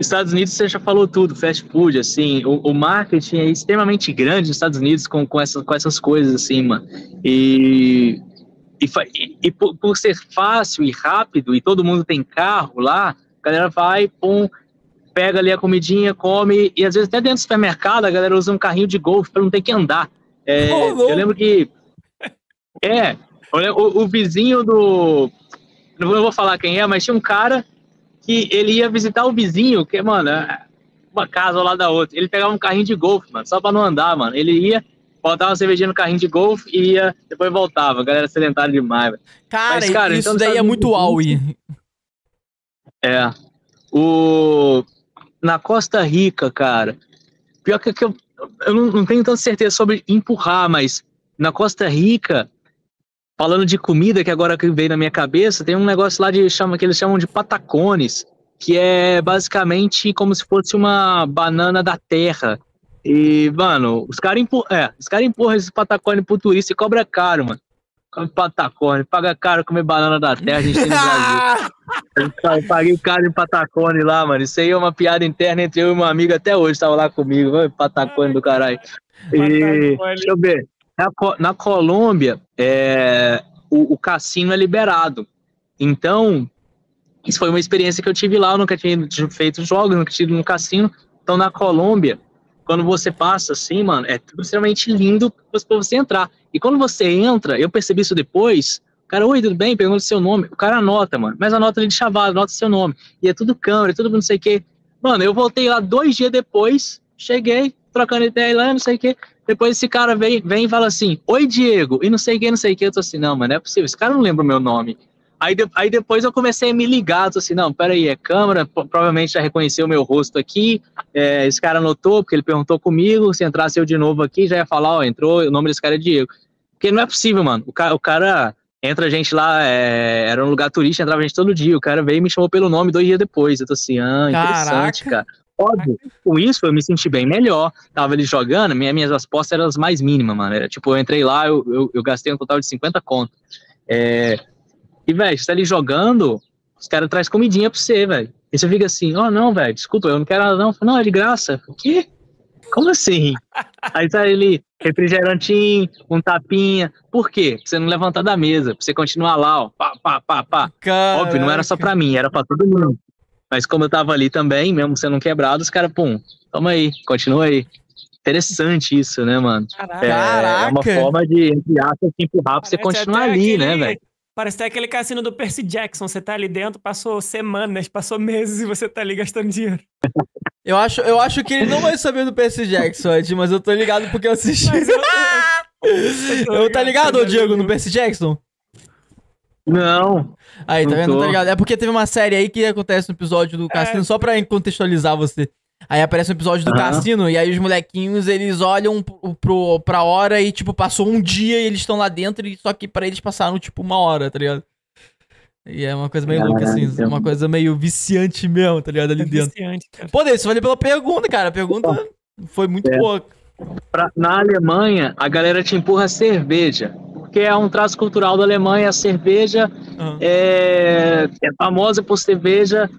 Speaker 3: Estados Unidos você já falou tudo, fast food, assim, o, o marketing é extremamente grande nos Estados Unidos com, com, essas, com essas coisas, assim, mano. E, e- e por, por ser fácil e rápido, e todo mundo tem carro lá, a galera vai, pum, pega ali a comidinha, come, e às vezes até dentro do supermercado a galera usa um carrinho de golfe para não ter que andar. É,
Speaker 1: louco.
Speaker 3: eu lembro que. É, o, o vizinho do. Não vou, não vou falar quem é, mas tinha um cara que ele ia visitar o vizinho, que, mano, é uma casa ao lado da outra. Ele pegava um carrinho de golfe, mano, só pra não andar, mano. Ele ia, botava uma cervejinha no carrinho de golfe e ia, depois voltava. A galera sedentária demais.
Speaker 1: Cara,
Speaker 3: Mas, cara,
Speaker 1: isso
Speaker 3: então,
Speaker 1: daí é
Speaker 3: sabe,
Speaker 1: muito
Speaker 3: muito-
Speaker 1: Aui.
Speaker 3: É. O... Na Costa Rica, cara, pior que, eu, eu não, não tenho tanta certeza sobre empurrar, mas na Costa Rica, falando de comida, que agora que veio na minha cabeça, tem um negócio lá de, chama, que eles chamam de patacones, que é basicamente como se fosse uma banana da terra. E, mano, os caras empurram, é, os cara empurram esses patacones pro turista e cobra caro, mano. Come patacone, paga caro comer banana da terra, a gente tem no Brasil. Eu paguei caro em Patacone lá, mano. Isso aí é uma piada interna entre eu e meu amigo até hoje. Tava lá comigo. Patacone do caralho. E, deixa eu ver. Na, na Colômbia, é, o, o cassino é liberado. Então, isso foi uma experiência que eu tive lá. Eu nunca tinha feito jogos, nunca tive no cassino. Então, na Colômbia, quando você passa assim, mano, é tudo extremamente lindo pra você entrar. E quando você entra, eu percebi isso depois. O cara, oi, tudo bem? Pergunta seu nome. O cara anota, mano. Mas anota ele de chavado, anota seu nome. E é tudo câmera, é tudo não sei o quê. Mano, eu voltei lá dois dias depois, cheguei, trocando ideia lá, não sei o quê. Depois esse cara vem, vem e fala assim, oi, Diego, e não sei o que, não sei o que. Eu tô assim, não, mano, não é possível, esse cara não lembra o meu nome. Aí, de- aí depois eu comecei a me ligar, tô assim, não, peraí, é câmera, pro- provavelmente já reconheceu o meu rosto aqui, é, esse cara anotou, porque ele perguntou comigo, se entrasse eu de novo aqui, já ia falar, ó, entrou, o nome desse cara é Diego. Porque não é possível, mano, o cara, o cara entra a gente lá, é, era um lugar turístico, entrava a gente todo dia, o cara veio e me chamou pelo nome dois dias depois, eu tô assim, ah, interessante,
Speaker 1: Caraca.
Speaker 3: cara. Óbvio, com isso eu me senti bem melhor, tava ali jogando, minha, minhas respostas eram as mais mínimas, mano, era, tipo, eu entrei lá, eu, eu, eu gastei um total de 50 conto. É, e, velho, você tá ali jogando, os caras trazem comidinha pra você, velho. E você fica assim, ó, não, velho, desculpa, eu não quero nada, não. Falo, Não, é de graça. O quê? Como assim? Aí tá ele, refrigerantinho, um tapinha. Por quê? Pra você não levantar da mesa, pra você continuar lá, ó, pá, pá, pá, pá. Óbvio, não era só pra mim, era pra todo mundo. Mas como eu tava ali também, mesmo sendo quebrado, os caras, pum, toma aí, continua aí. Interessante isso, né, mano?
Speaker 2: Caraca.
Speaker 3: É, é uma
Speaker 1: Caraca.
Speaker 3: forma de, entre aspas, empurrar pra você continuar ali, né, velho?
Speaker 2: Parece até aquele cassino do Percy Jackson. Você tá ali dentro, passou semanas, passou meses e você tá ali gastando dinheiro.
Speaker 1: Eu acho, eu acho que ele não vai saber do Percy Jackson, Ed, mas eu tô ligado porque eu assisti.
Speaker 2: Mas eu- eu- eu-
Speaker 1: Eu, tá ligado, ô Diego, no Percy Jackson?
Speaker 3: Não,
Speaker 1: Aí, tá
Speaker 3: Não
Speaker 1: vendo?
Speaker 3: tô.
Speaker 1: Tá ligado? É porque teve uma série aí que acontece no episódio do Cassino, só pra contextualizar você. Aí aparece um episódio do
Speaker 3: Aham.
Speaker 1: Cassino, e aí os molequinhos, eles olham pro, pro, pra hora e, tipo, passou um dia e eles estão lá dentro, e só que pra eles passaram, tipo, uma hora, tá ligado? E é uma coisa meio louca, assim,
Speaker 3: Caraca.
Speaker 1: uma coisa meio viciante mesmo, tá ligado? Ali
Speaker 2: É
Speaker 1: dentro.
Speaker 2: viciante, cara.
Speaker 1: Pô, Deus, valeu pela pergunta, cara. A pergunta foi muito
Speaker 3: É.
Speaker 1: boa.
Speaker 3: Pra- na Alemanha, a galera te empurra cerveja, porque é um traço cultural da Alemanha. A cerveja
Speaker 1: Aham.
Speaker 3: é, é famosa por cerveja.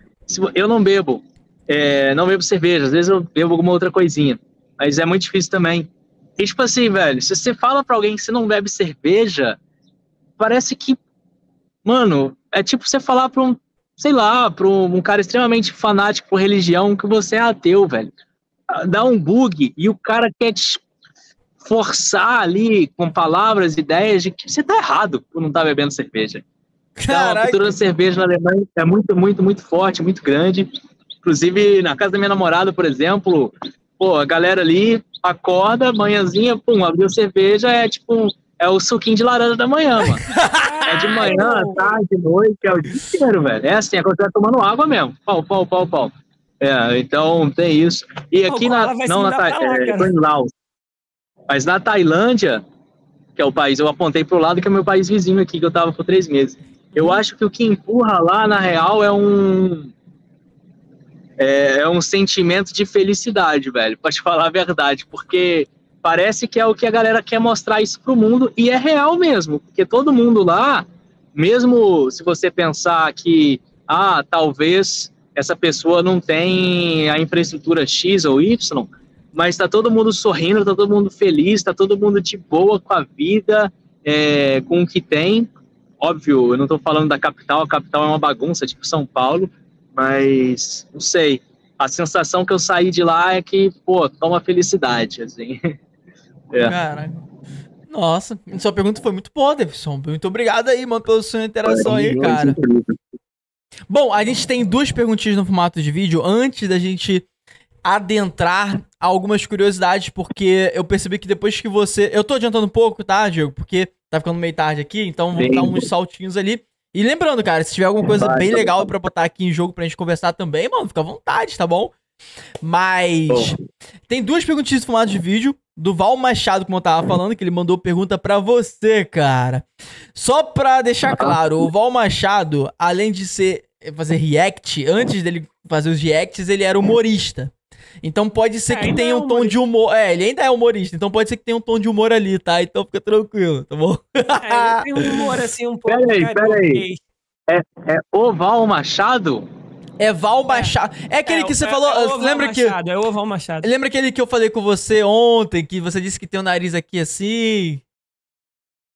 Speaker 3: Eu não bebo, é, não bebo cerveja. Às vezes eu bebo alguma outra coisinha, mas é muito difícil também. E tipo assim, velho, se você fala pra alguém que você não bebe cerveja, parece que mano, é tipo você falar pra um, sei lá, pra um, um cara extremamente fanático por religião que você é ateu, velho. Dá um bug e o cara quer te forçar ali com palavras, ideias de que você tá errado por não estar tá bebendo cerveja. Então, a cultura da cerveja na Alemanha é muito, muito, muito forte, muito grande. Inclusive, na casa da minha namorada, por exemplo, pô, a galera ali acorda, manhãzinha, pum, abriu cerveja, é tipo, é o suquinho de laranja da manhã, mano. É de manhã, tarde, noite, é o dia inteiro, velho. É assim, é quando você tá tomando água mesmo. Pau, pau, pau, pau. É, então tem isso. E aqui na. Não, na Tailândia, é, em Laos. Mas na Tailândia, que é o país, eu apontei pro lado que é meu país vizinho aqui, que eu tava por três meses. Eu acho que o que empurra lá, na real, é um. É, é um sentimento de felicidade, velho, pra te falar a verdade, porque parece que é o que a galera quer mostrar isso pro mundo, e é real mesmo, porque todo mundo lá, mesmo se você pensar que, ah, talvez essa pessoa não tem a infraestrutura X ou Y, mas tá todo mundo sorrindo, tá todo mundo feliz, tá todo mundo de boa com a vida, é, com o que tem, Óbvio, eu não estou falando da capital, a capital é uma bagunça, tipo São Paulo, mas não sei. A sensação que eu saí de lá é que, pô, uma felicidade, assim.
Speaker 1: é. Caraca. Nossa, sua pergunta foi muito boa, Davidson. Muito obrigado aí, mano, pela sua interação aí, cara. Bom, a gente tem duas perguntinhas no formato de vídeo antes da gente adentrar algumas curiosidades, porque eu percebi que depois que você. Eu tô adiantando um pouco, tá, Diego? Porque Tá ficando meio tarde aqui, então vamos dar uns saltinhos ali. E lembrando, cara, se tiver alguma coisa Vai, bem tá legal pra botar aqui em jogo pra gente conversar também, mano, fica à vontade, tá bom? Mas tem duas perguntinhas em formato de vídeo do Val Machado, como eu tava falando, que ele mandou pergunta para você, cara. Só pra deixar claro, o Val Machado, além de ser fazer react, antes dele fazer os reacts, ele era humorista. Então pode ser é, que tenha é um tom de humor. É, ele ainda é humorista, então pode ser que tenha um tom de humor ali, tá? Então fica tranquilo, tá bom?
Speaker 2: É, tem um humor assim um pouco.
Speaker 3: Peraí, peraí. É, é Oval Machado?
Speaker 1: É Val Machado. É aquele é, que você é, falou. É lembra
Speaker 2: Machado, que. É o Val Machado.
Speaker 1: Lembra aquele que eu falei com você ontem, que você disse que tem o nariz aqui assim?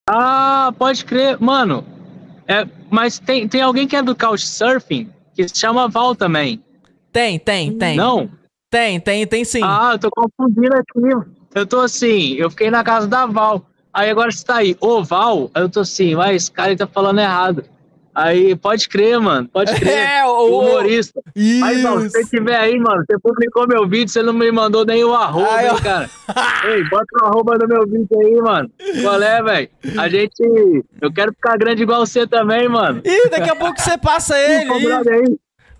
Speaker 3: Ah, pode crer. Mano, é, mas tem, tem alguém que é do Couchsurfing que se chama Val também.
Speaker 1: Tem, tem, tem.
Speaker 3: Não?
Speaker 1: Tem, tem, tem sim.
Speaker 3: Ah, eu tô confundindo aqui. Eu tô assim, eu fiquei na casa da Val. Aí agora você tá aí, ô Val, eu tô assim, mas esse cara tá falando errado. Aí, pode crer, mano, pode crer. É, o humorista. Isso. Mas, não, se você tiver aí, mano, você publicou meu vídeo, você não me mandou nem o arroba, Ai, hein, cara. Ei, bota o arroba no meu vídeo aí, mano. Qual é, velho? A gente. Eu quero ficar grande igual você também, mano.
Speaker 1: Ih, daqui a pouco você passa ele. Ih.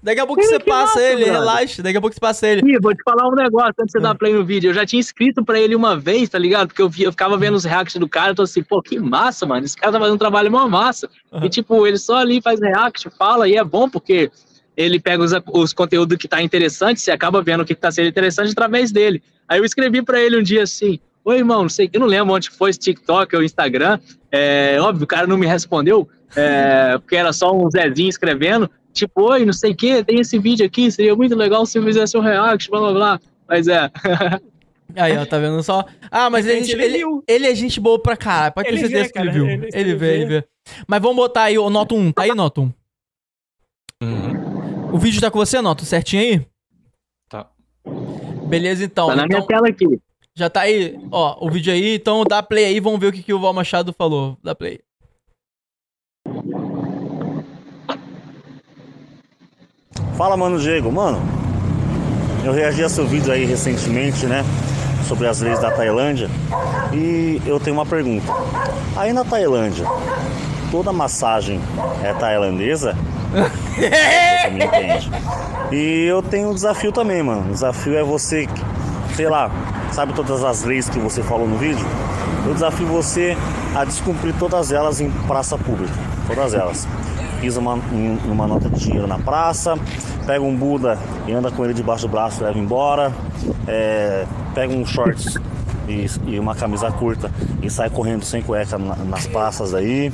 Speaker 1: Daqui a pouco você passa massa, ele, brother. relaxa. Daqui a pouco você passa ele.
Speaker 3: Ih, vou te falar um negócio antes de você dar play no vídeo. Eu já tinha escrito pra ele uma vez, tá ligado? Porque eu, vi, eu ficava vendo os reacts do cara, eu tô assim, pô, que massa, mano. Esse cara tá fazendo um trabalho mó massa. Uhum. E tipo, ele só ali faz react, fala, e é bom porque ele pega os, os conteúdos que tá interessante, você acaba vendo o que tá sendo interessante através dele. Aí eu escrevi pra ele um dia assim, Oi, irmão, não sei, eu não lembro onde foi, se TikTok ou Instagram. É, óbvio, o cara não me respondeu, é, porque era só um Zezinho escrevendo tipo, oi, não sei o que, tem esse vídeo aqui, seria muito legal se eu fizesse um react, blá blá blá. Mas é.
Speaker 1: Aí, ó, tá vendo só? Ah, mas ele, ele, ele, ele, é gente boa pra caralho. Pode ter certeza que ele viu. Ele, ele vê, ele vê. Mas vamos botar aí o Noto 1. Tá aí, Noto 1? Uhum. O vídeo tá com você, Noto? Certinho aí?
Speaker 5: Tá.
Speaker 1: Beleza, então.
Speaker 3: Tá na
Speaker 1: então,
Speaker 3: minha tela aqui.
Speaker 1: Já tá aí, ó, o vídeo aí. Então dá play aí, vamos ver o que, que o Val Machado falou. Dá play.
Speaker 6: Fala, mano Diego. Mano, eu reagi a seu vídeo aí recentemente, né? Sobre as leis da Tailândia. E eu tenho uma pergunta. Aí na Tailândia, toda massagem é tailandesa? você me entende. E eu tenho um desafio também, mano. O desafio é você, sei lá, sabe todas as leis que você falou no vídeo? Eu desafio você a descumprir todas elas em praça pública. Todas elas pisa uma, uma nota de dinheiro na praça, pega um Buda e anda com ele debaixo do braço e leva embora, é, pega um shorts e, e, uma camisa curta e sai correndo sem cueca na, nas praças aí.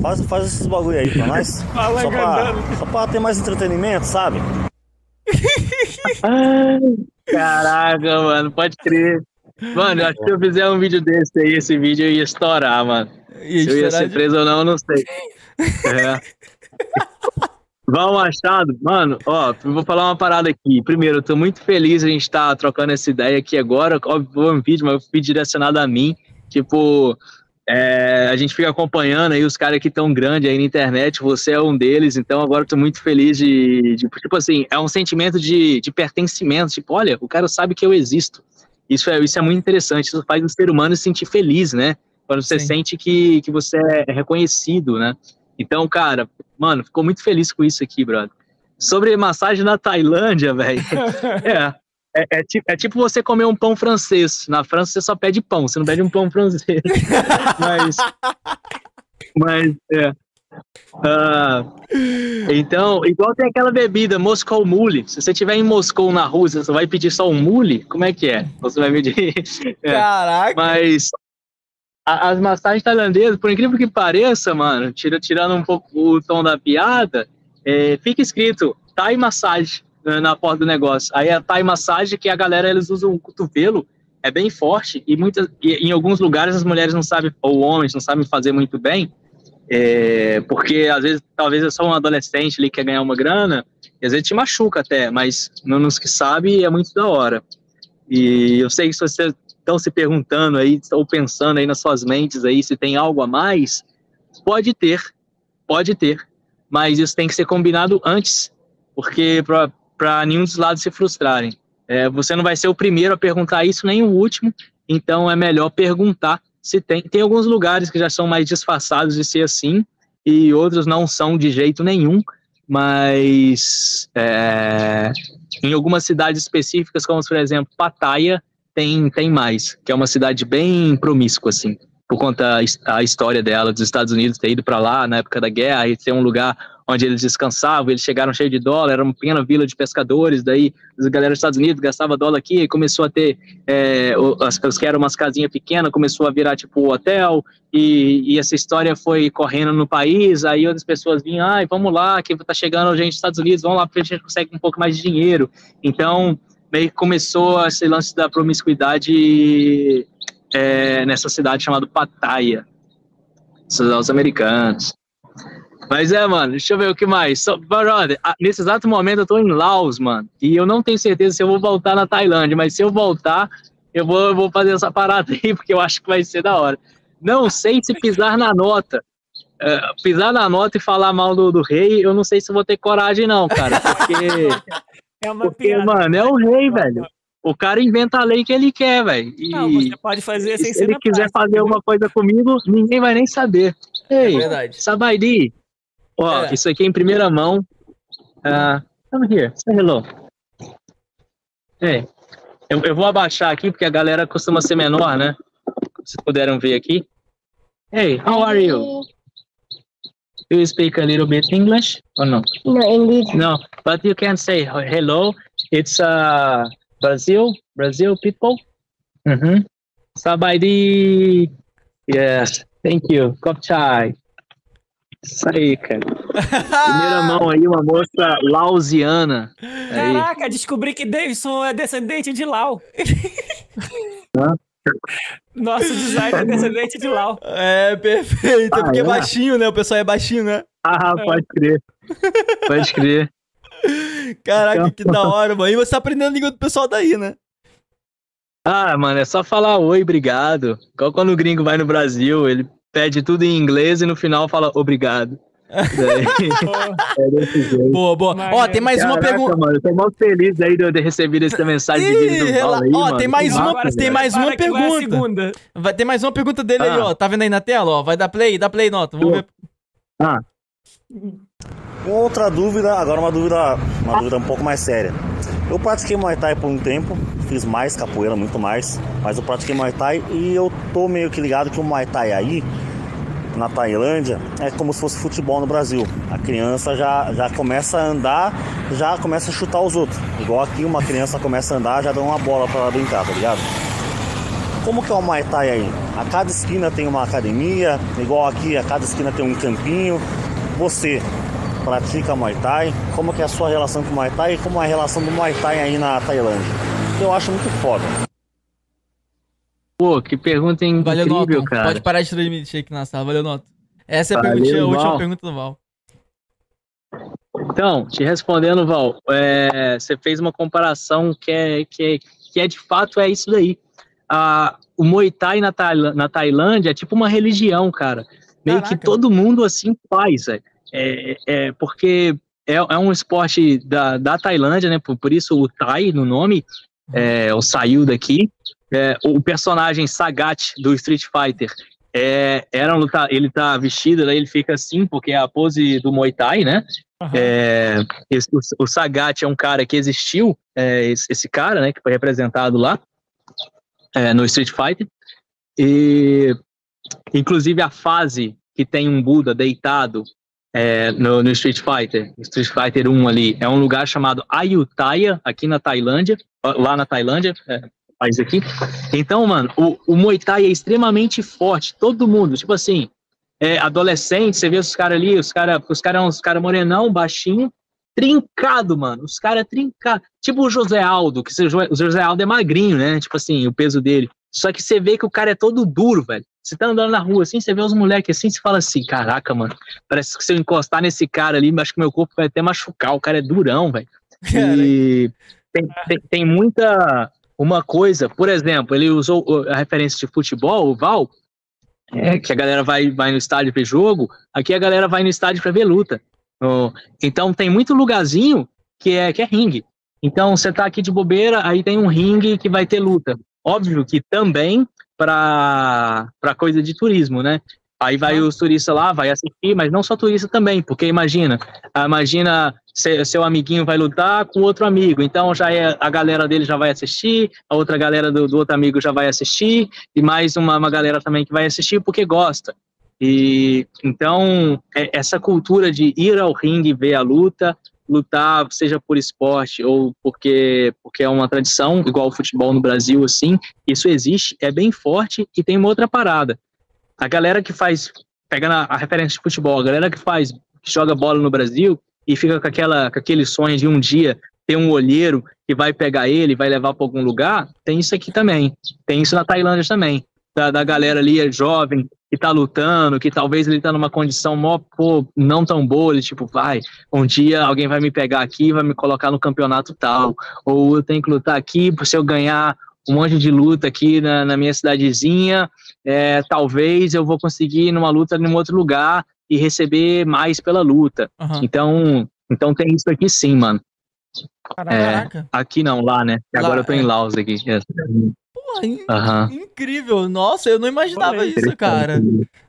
Speaker 6: Faz, faz esses bagulho aí pra nós. só, pra, só pra ter mais entretenimento, sabe?
Speaker 3: Caraca, mano, pode crer. Mano, acho que se eu fizer um vídeo desse aí, esse vídeo ia estourar, mano. Ia se eu ia ser preso ou não, eu não sei. É. Val Machado, mano, ó, vou falar uma parada aqui. Primeiro, eu tô muito feliz a gente estar tá trocando essa ideia aqui agora. Óbvio, um vídeo, mas eu fui direcionado a mim. Tipo, é, a gente fica acompanhando aí os caras que estão grandes aí na internet, você é um deles, então agora eu tô muito feliz de, de, tipo assim, é um sentimento de, de pertencimento, tipo, olha, o cara sabe que eu existo. Isso é, isso é muito interessante, isso faz o ser humano se sentir feliz, né? Quando você Sim. sente que, que você é reconhecido, né? Então, cara, mano, ficou muito feliz com isso aqui, brother. Sobre massagem na Tailândia, velho. é, é, é, tipo, é, tipo você comer um pão francês. Na França você só pede pão, você não pede um pão francês. mas. Mas, é. Uh, então, igual tem aquela bebida, Moscow Mule. Se você estiver em Moscou na Rússia, você vai pedir só um mule? Como é que é? Você vai pedir.
Speaker 1: é. Caraca!
Speaker 3: Mas as massagens tailandesas, por incrível que pareça, mano, tira, tirando um pouco o tom da piada, é, fica escrito Thai Massage né, na porta do negócio. Aí a Thai Massage, que a galera eles usam o cotovelo, é bem forte, e, muitas, e em alguns lugares as mulheres não sabem, ou homens não sabem fazer muito bem, é, porque às vezes, talvez eu sou um adolescente ali que quer ganhar uma grana, e às vezes te machuca até, mas nos que sabe é muito da hora. E eu sei que se você estão se perguntando aí, estão pensando aí nas suas mentes aí se tem algo a mais, pode ter, pode ter, mas isso tem que ser combinado antes, porque para nenhum dos lados se frustrarem. É, você não vai ser o primeiro a perguntar isso, nem o último, então é melhor perguntar se tem. Tem alguns lugares que já são mais disfarçados de ser assim, e outros não são de jeito nenhum, mas é, em algumas cidades específicas, como por exemplo Pattaya, tem, tem mais, que é uma cidade bem promíscua, assim, por conta a história dela, dos Estados Unidos ter ido para lá na época da guerra e ter um lugar onde eles descansavam, eles chegaram cheios de dólar, era uma pequena vila de pescadores, daí a galera dos Estados Unidos gastava dólar aqui e começou a ter, é, as, as que eram umas casinhas pequenas, começou a virar tipo hotel, e, e, essa história foi correndo no país, aí outras pessoas vinham, ai, vamos lá, que tá chegando gente dos Estados Unidos, vamos lá, porque a gente consegue um pouco mais de dinheiro, então meio que começou esse lance da promiscuidade é, nessa cidade chamada Pattaya, os americanos. Mas é, mano, deixa eu ver o que mais. So, brother, nesse exato momento eu tô em Laos, mano, e eu não tenho certeza se eu vou voltar na Tailândia, mas se eu voltar, eu vou, eu vou fazer essa parada aí, porque eu acho que vai ser da hora. Não sei se pisar na nota. Uh, pisar na nota e falar mal do, do rei, eu não sei se vou ter coragem, não, cara, porque
Speaker 2: É uma
Speaker 3: Porque, piada. mano, é o rei, velho. O cara inventa a lei que ele quer, velho.
Speaker 2: Não, você pode fazer sem
Speaker 3: se ele quiser prática, fazer alguma coisa comigo, ninguém vai nem saber. Ei, é verdade. Sabaidi. Ó, é. isso aqui é em primeira mão. Uh, come here, say hello. Ei, eu, eu vou abaixar aqui porque a galera costuma ser menor, né? Vocês puderam ver aqui. Hey, how are you? Do you speak a little bit English or no?
Speaker 5: No English.
Speaker 3: No, but you can say hello. It's uh, Brazil, Brazil people. Mm-hmm. Sabaidi. Yes, thank you. Kopchai. Isso aí, cara. Primeira mão aí, uma moça lausiana.
Speaker 2: Caraca, aí. descobri que Davidson é descendente de Lau. Hã? Nosso design é descendente de Lau.
Speaker 1: É, perfeito. É ah, porque é? é baixinho, né? O pessoal é baixinho, né?
Speaker 3: Ah, pode crer. Pode crer.
Speaker 1: Caraca, então... que da hora, mano. E você tá aprendendo a língua do pessoal daí, né?
Speaker 3: Ah, mano, é só falar oi, obrigado. Igual quando o gringo vai no Brasil, ele pede tudo em inglês e no final fala obrigado.
Speaker 1: é boa, boa. Ó, tem mais Caraca, uma pergunta.
Speaker 3: Mano, eu tô muito feliz aí de ter recebido essa mensagem Ih,
Speaker 1: de rela... aí, Ó, mano. tem mais uma, tem mais uma pergunta. Vai, vai, ter mais uma pergunta dele ah. aí, ó. Tá vendo aí na tela, ó? Vai dar play, dá play, nota. Vamos ver.
Speaker 3: Ah.
Speaker 6: Outra dúvida, agora uma dúvida, uma dúvida um pouco mais séria. Eu pratiquei Muay Thai por um tempo, fiz mais capoeira, muito mais, mas eu pratiquei Muay Thai e eu tô meio que ligado que o Muay Thai aí na Tailândia é como se fosse futebol no Brasil. A criança já, já começa a andar, já começa a chutar os outros. Igual aqui uma criança começa a andar, já dá uma bola para brincar, tá ligado? Como que é o Muay Thai aí? A cada esquina tem uma academia, igual aqui, a cada esquina tem um campinho. Você pratica Muay Thai? Como que é a sua relação com o Muay Thai e como é a relação do Muay Thai aí na Tailândia? Eu acho muito foda.
Speaker 3: Pô, que pergunta incrível,
Speaker 1: Valeu,
Speaker 3: cara.
Speaker 1: Pode parar de transmitir aqui na sala, valeu, Noto. Essa é a, Valeu, a última pergunta do Val.
Speaker 3: Então, te respondendo, Val, é, você fez uma comparação que é, que é, que é de fato é isso daí. Ah, o Muay Thai na, na Tailândia é tipo uma religião, cara. Meio Caraca. que todo mundo assim faz, é, é, é porque é, é, um esporte da, da Tailândia, né? Por, por isso o Thai no nome, é, o saiu daqui. É, o personagem Sagat do Street Fighter é, era um luta, ele tá vestido, daí ele fica assim, porque é a pose do Muay Thai, né? Uhum. É, esse, o, o, Sagat é um cara que existiu, é, esse, esse, cara, né, que foi representado lá é, no Street Fighter. E, inclusive, a fase que tem um Buda deitado é, no, no, Street Fighter, Street Fighter 1 ali, é um lugar chamado Ayutthaya, aqui na Tailândia, lá na Tailândia, é, país aqui. Então, mano, o, o Muay Thai é extremamente forte, todo mundo, tipo assim, é, adolescente, você vê os caras ali, os caras os cara, os cara morenão, baixinho, trincado, mano, os caras trincados, tipo o José Aldo, que o José Aldo é magrinho, né, tipo assim, o peso dele, só que você vê que o cara é todo duro, velho, você tá andando na rua assim, você vê os moleques assim, você fala assim, caraca, mano, parece que se eu encostar nesse cara ali, acho que meu corpo vai até machucar, o cara é durão, velho. E tem, tem, tem, muita. Uma coisa, por exemplo, ele usou a referência de futebol, o Val, é, que a galera vai, vai no estádio ver jogo, aqui a galera vai no estádio para ver luta. Então tem muito lugarzinho que é, que é ringue. Então você tá aqui de bobeira, aí tem um ringue que vai ter luta. Óbvio que também para coisa de turismo, né? Aí vai os turistas lá, vai assistir, mas não só turista também, porque imagina, imagina seu amiguinho vai lutar com outro amigo, então já é a galera dele já vai assistir, a outra galera do, do outro amigo já vai assistir e mais uma, uma galera também que vai assistir porque gosta. E então é, essa cultura de ir ao ringue ver a luta, lutar, seja por esporte ou porque, porque é uma tradição, igual o futebol no Brasil, assim, isso existe, é bem forte e tem uma outra parada. A galera que faz, pegando a, a referência de futebol, a galera que faz, que joga bola no Brasil e fica com, aquela, com aquele sonho de um dia ter um olheiro que vai pegar ele, vai levar para algum lugar, tem isso aqui também. Tem isso na Tailândia também. Da, da galera ali é jovem, que tá lutando, que talvez ele tá numa condição mó, pô, não tão boa, ele tipo, vai, um dia alguém vai me pegar aqui vai me colocar no campeonato tal, ou eu tenho que lutar aqui, se eu ganhar um monte de luta aqui na, na minha cidadezinha, é, talvez eu vou conseguir numa luta em outro lugar e receber mais pela luta. Uhum. Então, então tem isso aqui sim, mano. É, aqui não, lá, né? Lá, Agora eu tô em é. Laos aqui. É.
Speaker 1: Pô, in uhum. incrível. Nossa, eu não imaginava isso, cara.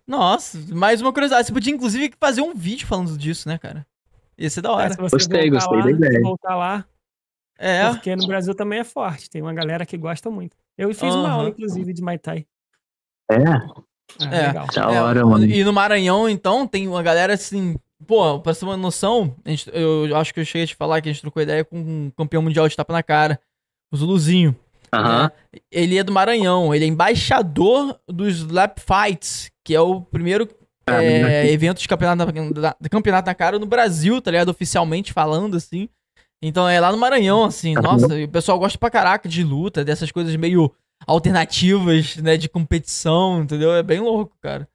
Speaker 1: Nossa, mais uma curiosidade. Você podia, inclusive, fazer um vídeo falando disso, né, cara? Ia ser da hora. É,
Speaker 3: gostei, gostei lá, da ideia.
Speaker 2: voltar lá. É. Porque no Brasil também é forte. Tem uma galera que gosta muito. Eu fiz uhum. uma aula, inclusive, de Muay Thai.
Speaker 3: É?
Speaker 1: É, é. legal. Da hora, é, mano. E no Maranhão, então, tem uma galera assim. Pô, pra ter uma noção, gente, eu acho que eu cheguei a te falar que a gente trocou ideia com um campeão mundial de tapa na cara, o Zuluzinho.
Speaker 3: Uhum. Né?
Speaker 1: Ele é do Maranhão, ele é embaixador dos Slap Fights, que é o primeiro ah, é, evento de campeonato na, campeonato na cara no Brasil, tá ligado? Oficialmente falando, assim. Então é lá no Maranhão, assim, uhum. nossa, o pessoal gosta pra caraca de luta, dessas coisas meio alternativas, né, de competição, entendeu? É bem louco, cara.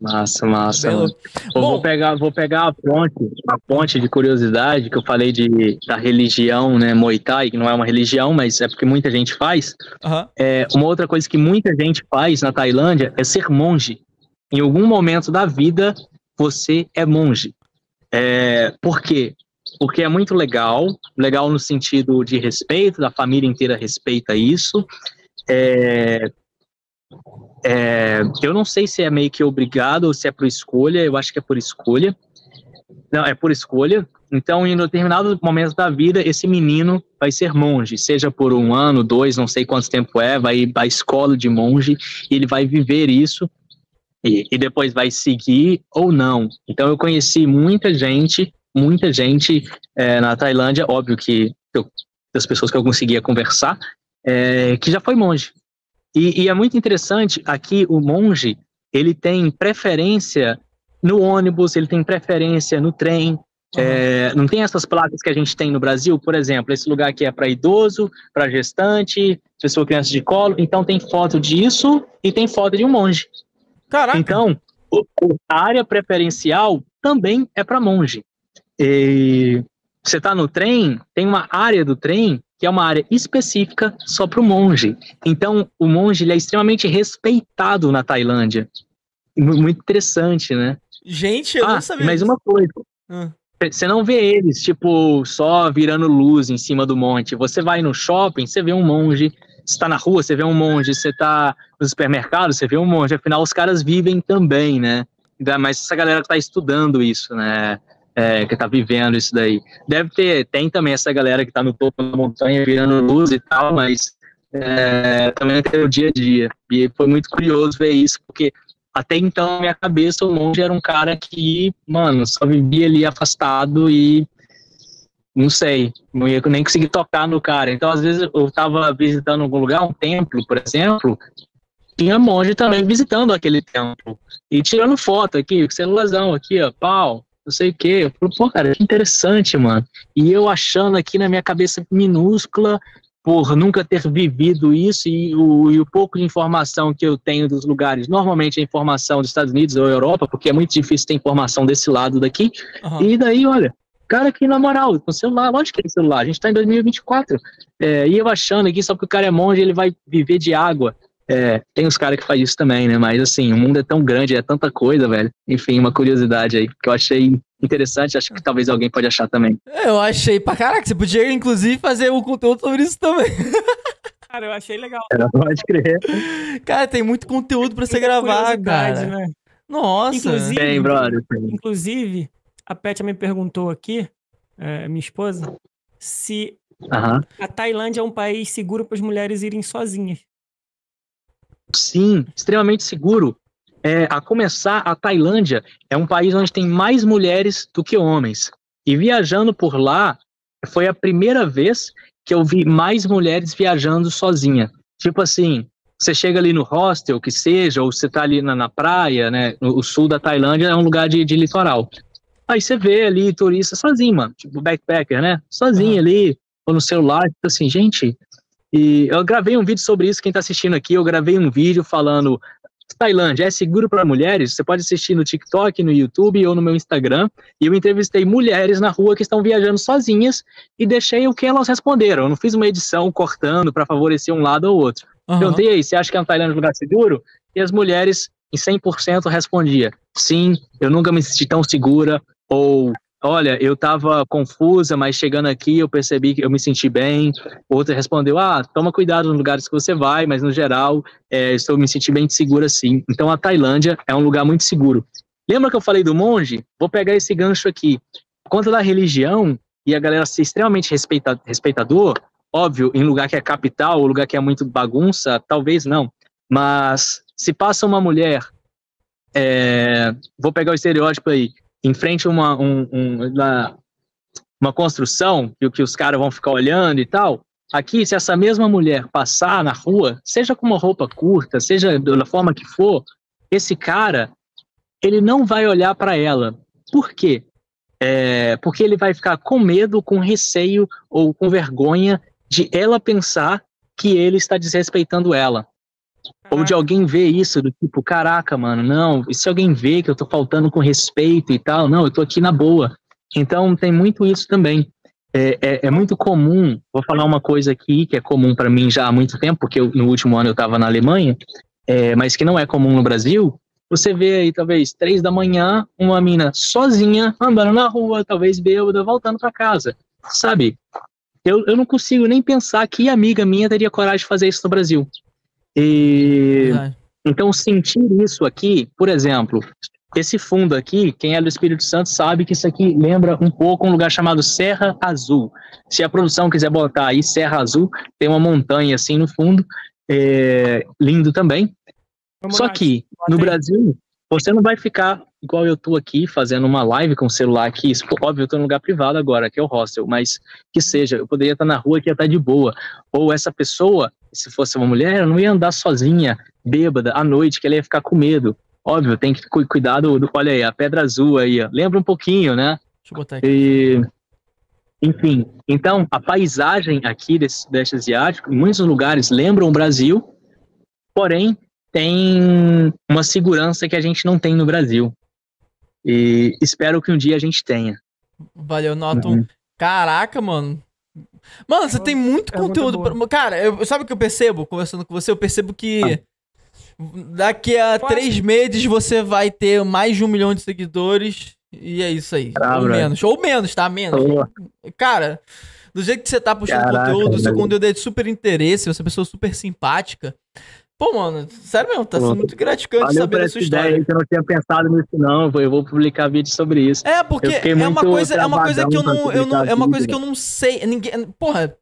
Speaker 3: Massa, massa. Bom, vou pegar, vou pegar a ponte, a ponte de curiosidade que eu falei de da religião, né, Muay Thai, que não é uma religião, mas é porque muita gente faz. Uhum. É, uma outra coisa que muita gente faz na Tailândia é ser monge. Em algum momento da vida, você é monge. É, por quê? Porque é muito legal, legal no sentido de respeito, da família inteira respeita isso. É, é, eu não sei se é meio que obrigado ou se é por escolha, eu acho que é por escolha. Não, é por escolha. Então, em determinados momentos da vida, esse menino vai ser monge, seja por um ano, dois, não sei quanto tempo é, vai à escola de monge, e ele vai viver isso e, e depois vai seguir ou não. Então, eu conheci muita gente, muita gente é, na Tailândia, óbvio que eu, das pessoas que eu conseguia conversar, é, que já foi monge. E, e, é muito interessante, aqui o monge, ele tem preferência no ônibus, ele tem preferência no trem, uhum. é, não tem essas placas que a gente tem no Brasil, por exemplo, esse lugar aqui é para idoso, para gestante, pessoa criança de colo, então tem foto disso e tem foto de um monge. Caraca. Então, a área preferencial também é para monge. E você está no trem, tem uma área do trem que é uma área específica só para o monge. Então, o monge ele é extremamente respeitado na Tailândia. Muito interessante, né?
Speaker 1: Gente, eu ah, não sabia.
Speaker 3: Mas uma coisa. Hum. Você não vê eles, tipo, só virando luz em cima do monte. Você vai no shopping, você vê um monge. Você tá na rua, você vê um monge. Você tá no supermercado, você vê um monge. Afinal, os caras vivem também, né? Mas essa galera que tá estudando isso, né? É, que tá vivendo isso daí. Deve ter, tem também essa galera que tá no topo da montanha virando luz e tal, mas é, também tem o dia a dia. E foi muito curioso ver isso, porque até então, na minha cabeça, o monge era um cara que, mano, só vivia ali afastado e não sei, não ia nem conseguir tocar no cara. Então, às vezes, eu tava visitando algum lugar, um templo, por exemplo, tinha monge também visitando aquele templo e tirando foto aqui, celularzão aqui, ó, pau, não sei o quê. Eu falei, pô, cara, que interessante, mano. E eu achando aqui na minha cabeça minúscula, por nunca ter vivido isso e o, e o, pouco de informação que eu tenho dos lugares, normalmente é informação dos Estados Unidos ou Europa, porque é muito difícil ter informação desse lado daqui. Uhum. E daí, olha, cara aqui na moral, com celular, lógico que tem celular, a gente tá em 2024. É, e eu achando aqui, só porque o cara é monge, ele vai viver de água. É, tem os caras que fazem isso também, né? Mas assim, o mundo é tão grande, é tanta coisa, velho. Enfim, uma curiosidade aí que eu achei interessante, acho que talvez alguém pode achar também.
Speaker 1: É, eu achei pra caraca, você podia inclusive fazer um conteúdo sobre isso também.
Speaker 2: Cara, eu achei legal.
Speaker 3: É, pode crer.
Speaker 1: Cara, tem muito conteúdo pra você gravar, cara. Né? Nossa.
Speaker 2: Inclusive, tem, brother. Inclusive, a Pet me perguntou aqui, é, minha esposa, se uhum. a Tailândia é um país seguro para as mulheres irem sozinhas.
Speaker 3: Sim, extremamente seguro. É, a começar, a Tailândia é um país onde tem mais mulheres do que homens. E viajando por lá, foi a primeira vez que eu vi mais mulheres viajando sozinha. Tipo assim, você chega ali no hostel, que seja, ou você tá ali na, na praia, né? O sul da Tailândia é um lugar de, de litoral. Aí você vê ali turista sozinho, mano, tipo backpacker, né? Sozinho uhum. ali, ou no celular, tipo assim, gente, e eu gravei um vídeo sobre isso, quem está assistindo aqui, eu gravei um vídeo falando Tailândia é seguro para mulheres? Você pode assistir no TikTok, no YouTube ou no meu Instagram. E eu entrevistei mulheres na rua que estão viajando sozinhas e deixei o que elas responderam. Eu não fiz uma edição cortando para favorecer um lado ou outro. Uhum. Perguntei aí, você acha que a Tailândia é um lugar seguro? E as mulheres, em 100%, respondia: sim, eu nunca me senti tão segura. Ou olha, eu estava confusa, mas chegando aqui eu percebi que eu me senti bem. Outra respondeu, ah, toma cuidado nos lugares que você vai, mas no geral é, estou me sentindo bem segura sim. Então a Tailândia é um lugar muito seguro. Lembra que eu falei do monge? Vou pegar esse gancho aqui. Quanto da religião e a galera ser extremamente respeita, respeitador, óbvio, em lugar que é capital, ou lugar que é muito bagunça, talvez não. Mas se passa uma mulher, é, vou pegar o estereótipo aí, em frente a uma, um, um, uma, uma construção que, que os caras vão ficar olhando e tal, aqui, se essa mesma mulher passar na rua, seja com uma roupa curta, seja da forma que for, esse cara, ele não vai olhar para ela. Por quê? É, porque ele vai ficar com medo, com receio ou com vergonha de ela pensar que ele está desrespeitando ela. Ou de alguém ver isso, do tipo, caraca, mano, não, e se alguém vê que eu tô faltando com respeito e tal, não, eu tô aqui na boa. Então tem muito isso também. É, é, é muito comum, vou falar uma coisa aqui que é comum para mim já há muito tempo, porque eu, no último ano eu estava na Alemanha, é, mas que não é comum no Brasil. Você vê aí, talvez, três da manhã, uma mina sozinha, andando na rua, talvez bêbada, voltando para casa. Sabe? Eu, eu não consigo nem pensar que amiga minha teria coragem de fazer isso no Brasil. E então sentir isso aqui, por exemplo, esse fundo aqui, quem é do Espírito Santo sabe que isso aqui lembra um pouco um lugar chamado Serra Azul. Se a produção quiser botar aí Serra Azul, tem uma montanha assim no fundo, é, lindo também. Vamos Só que no Brasil você não vai ficar igual eu tô aqui fazendo uma live com o celular aqui. Óbvio, eu tô num lugar privado agora, que é o hostel, mas que seja, eu poderia estar na rua que ia estar de boa. Ou essa pessoa, se fosse uma mulher, eu não ia andar sozinha, bêbada, à noite, que ela ia ficar com medo. Óbvio, tem que cuidar do, olha aí, a pedra azul aí, ó. lembra um pouquinho, né? Deixa eu botar aqui. E, enfim, então a paisagem aqui desse Sudeste Asiático, em muitos lugares lembram o Brasil, porém tem uma segurança que a gente não tem no Brasil. E espero que um dia a gente tenha.
Speaker 1: Valeu, Noto. Uhum. Caraca, mano. Mano, você tem muito é conteúdo. Pra... Cara, eu, sabe o que eu percebo conversando com você? Eu percebo que ah. daqui a Quase. três meses você vai ter mais de um milhão de seguidores. E é isso aí. Ah, ou menos. Ou menos, tá? Menos. Cara, do jeito que você tá puxando Caraca, conteúdo, seu conteúdo é de super interesse, você é uma pessoa super simpática. Pô, mano, sério mesmo, tá sendo muito gratificante Valeu saber a sua história. Ideia,
Speaker 3: eu não tinha pensado nisso, não. Eu vou publicar vídeo sobre isso.
Speaker 1: É, porque é uma coisa, é uma coisa que eu não. Eu não é uma coisa que eu não sei. Ninguém. Porra,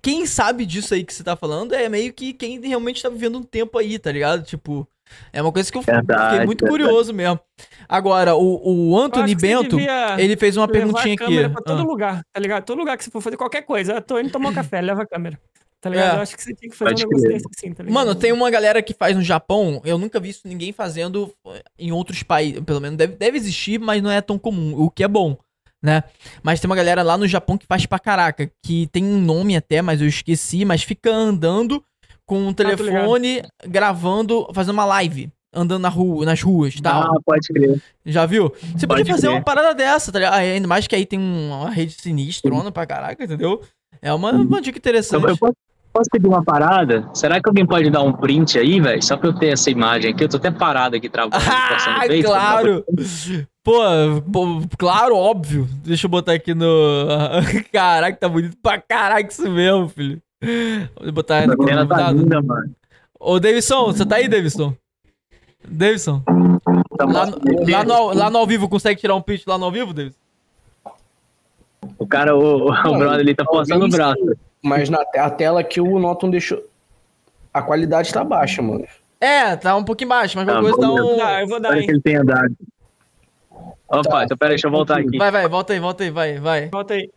Speaker 1: quem sabe disso aí que você tá falando é meio que quem realmente tá vivendo um tempo aí, tá ligado? Tipo. É uma coisa que eu verdade, fiquei muito verdade. curioso mesmo. Agora, o, o Anthony Bento, ele fez uma perguntinha aqui.
Speaker 2: Pra todo ah. lugar, tá ligado? Todo lugar que você for fazer qualquer coisa. Eu tô indo tomar um café, leva a câmera. Tá ligado? É. Eu acho que você tinha que fazer Pode um negócio desse assim, tá ligado?
Speaker 1: Mano, tem uma galera que faz no Japão, eu nunca vi isso ninguém fazendo em outros países, pelo menos deve, deve existir, mas não é tão comum, o que é bom, né? Mas tem uma galera lá no Japão que faz pra caraca, que tem um nome até, mas eu esqueci, mas fica andando com um ah, telefone, ah, gravando, fazendo uma live andando na rua, nas ruas e tal.
Speaker 3: Ah, pode crer.
Speaker 1: Já viu? Você pode podia fazer crer. uma parada dessa, tá ligado? Ainda mais que aí tem uma rede sinistrona pra caraca, entendeu? É uma, uma dica interessante.
Speaker 3: Eu posso, Posso pedir uma parada? Será que alguém pode dar um print aí, velho? Só pra eu ter essa imagem aqui. Eu tô até parado aqui travando.
Speaker 1: Ah, claro! Pô, pô, claro, óbvio. Deixa eu botar aqui no. Caraca, tá bonito pra caraca isso mesmo, filho. Vou botar no
Speaker 3: Ela tá linda, mano.
Speaker 1: Ô, Davidson, você tá aí, Davidson? Davidson? Tá lá, no, lá, no, lá no ao vivo, consegue tirar um print lá no ao vivo, Davidson?
Speaker 3: O cara, o, o brother, ele tá postando o braço.
Speaker 4: Mas na a tela que o Norton deixou. A qualidade tá baixa, mano.
Speaker 1: É, tá um pouquinho baixo, mas qualquer ah, coisa dá um.
Speaker 2: Ah, eu vou dar aí.
Speaker 3: que ele tenha dado. Opa, tá. então pera aí, deixa eu voltar aqui.
Speaker 1: Vai, vai, volta aí, volta aí, vai, vai.
Speaker 2: Volta aí.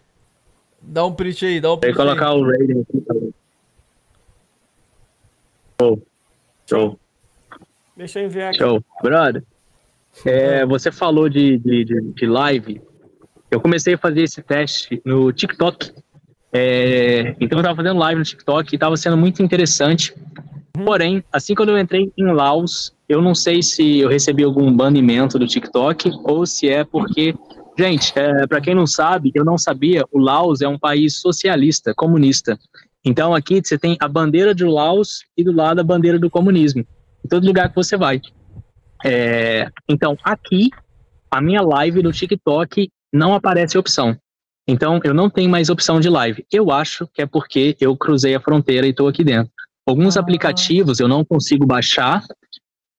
Speaker 1: Dá um print aí, dá um print.
Speaker 3: Vou colocar o rating aqui também. Show. Show.
Speaker 2: Deixa eu enviar aqui.
Speaker 3: Show. Brother, é, você falou de, de, de, de live. Eu comecei a fazer esse teste no TikTok. É, então eu estava fazendo live no TikTok e estava sendo muito interessante. Porém, assim quando eu entrei em Laos, eu não sei se eu recebi algum banimento do TikTok ou se é porque, gente, é, para quem não sabe, eu não sabia, o Laos é um país socialista, comunista. Então aqui você tem a bandeira do Laos e do lado a bandeira do comunismo. Em todo lugar que você vai. É, então aqui a minha live no TikTok não aparece opção. Então, eu não tenho mais opção de live. Eu acho que é porque eu cruzei a fronteira e estou aqui dentro. Alguns ah. aplicativos eu não consigo baixar.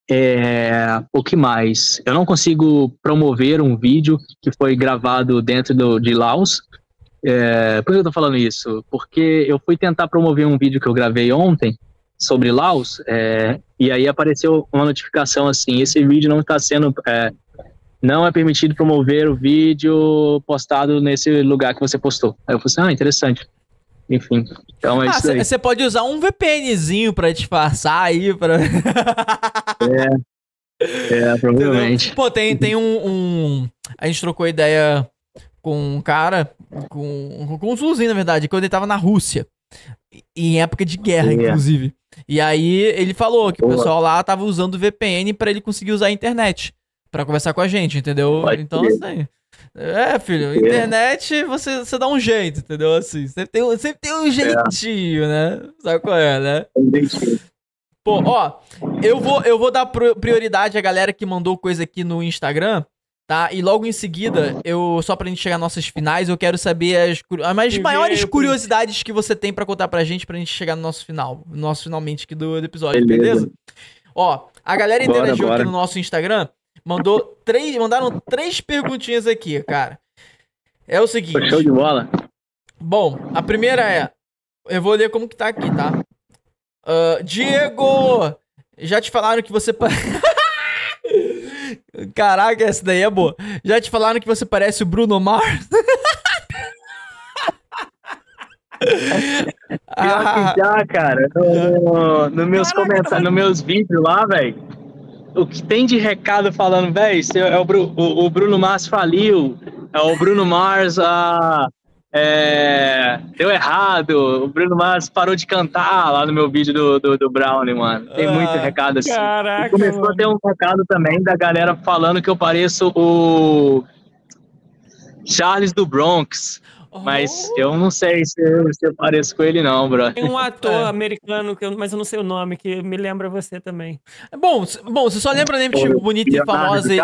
Speaker 3: É, o que mais? Eu não consigo promover um vídeo que foi gravado dentro do, de Laos. É, por que eu estou falando isso? Porque eu fui tentar promover um vídeo que eu gravei ontem sobre Laos, é, e aí apareceu uma notificação assim: esse vídeo não está sendo é, não é permitido promover o vídeo postado nesse lugar que você postou. Aí eu falei assim, ah, interessante. Enfim, então é ah, isso aí.
Speaker 1: Você pode usar um VPNzinho pra disfarçar aí, pra...
Speaker 3: é, é, provavelmente.
Speaker 1: Pô, tem, tem um, um, A gente trocou ideia com um cara, com, com um Zuluzinho, na verdade, quando ele tava na Rússia. Em época de guerra, yeah. inclusive. E aí ele falou que Boa. o pessoal lá tava usando VPN para ele conseguir usar a internet para conversar com a gente, entendeu? Pode então, assim. É, filho, é. internet você, você dá um jeito, entendeu? Assim, sempre tem, sempre tem um é. jeitinho, é. né? Sabe qual é, né? Pô, ó, eu vou, eu vou dar prioridade à galera que mandou coisa aqui no Instagram, tá? E logo em seguida, eu só pra gente chegar às nossas finais, eu quero saber as, as maiores curiosidades que você tem para contar pra gente pra gente chegar no nosso final, no nosso finalmente aqui do, do episódio, beleza? beleza? Ó, a galera interagiu bora, bora. aqui no nosso Instagram mandou três, mandaram três perguntinhas aqui, cara. É o seguinte.
Speaker 3: Show de bola.
Speaker 1: Bom, a primeira é, eu vou ler como que tá aqui, tá? Uh, Diego, já te falaram que você Caraca, essa daí é boa. Já te falaram que você parece o Bruno Mars?
Speaker 3: ah, já, cara. No, no, no meus comentários, nos meus vídeos lá, velho o que tem de recado falando, velho, é o, o, o, Bruno Mars faliu, é o Bruno Mars, ah, É, deu errado, o Bruno Mars parou de cantar lá no meu vídeo do, do, do Brownie, mano. Tem muito
Speaker 1: Ah,
Speaker 3: recado assim.
Speaker 2: Caraca,
Speaker 3: E começou
Speaker 2: mano.
Speaker 3: a ter um recado também da galera falando que eu pareço o Charles do Bronx. Mas
Speaker 1: Oh.
Speaker 3: eu não sei se, se eu pareço com ele, não, bro.
Speaker 2: Tem um ator
Speaker 1: É.
Speaker 2: americano, que eu- mas eu não sei o nome, que me lembra você também.
Speaker 1: Bom, bom, você só lembra nem tipo, bonita e famosa. e-.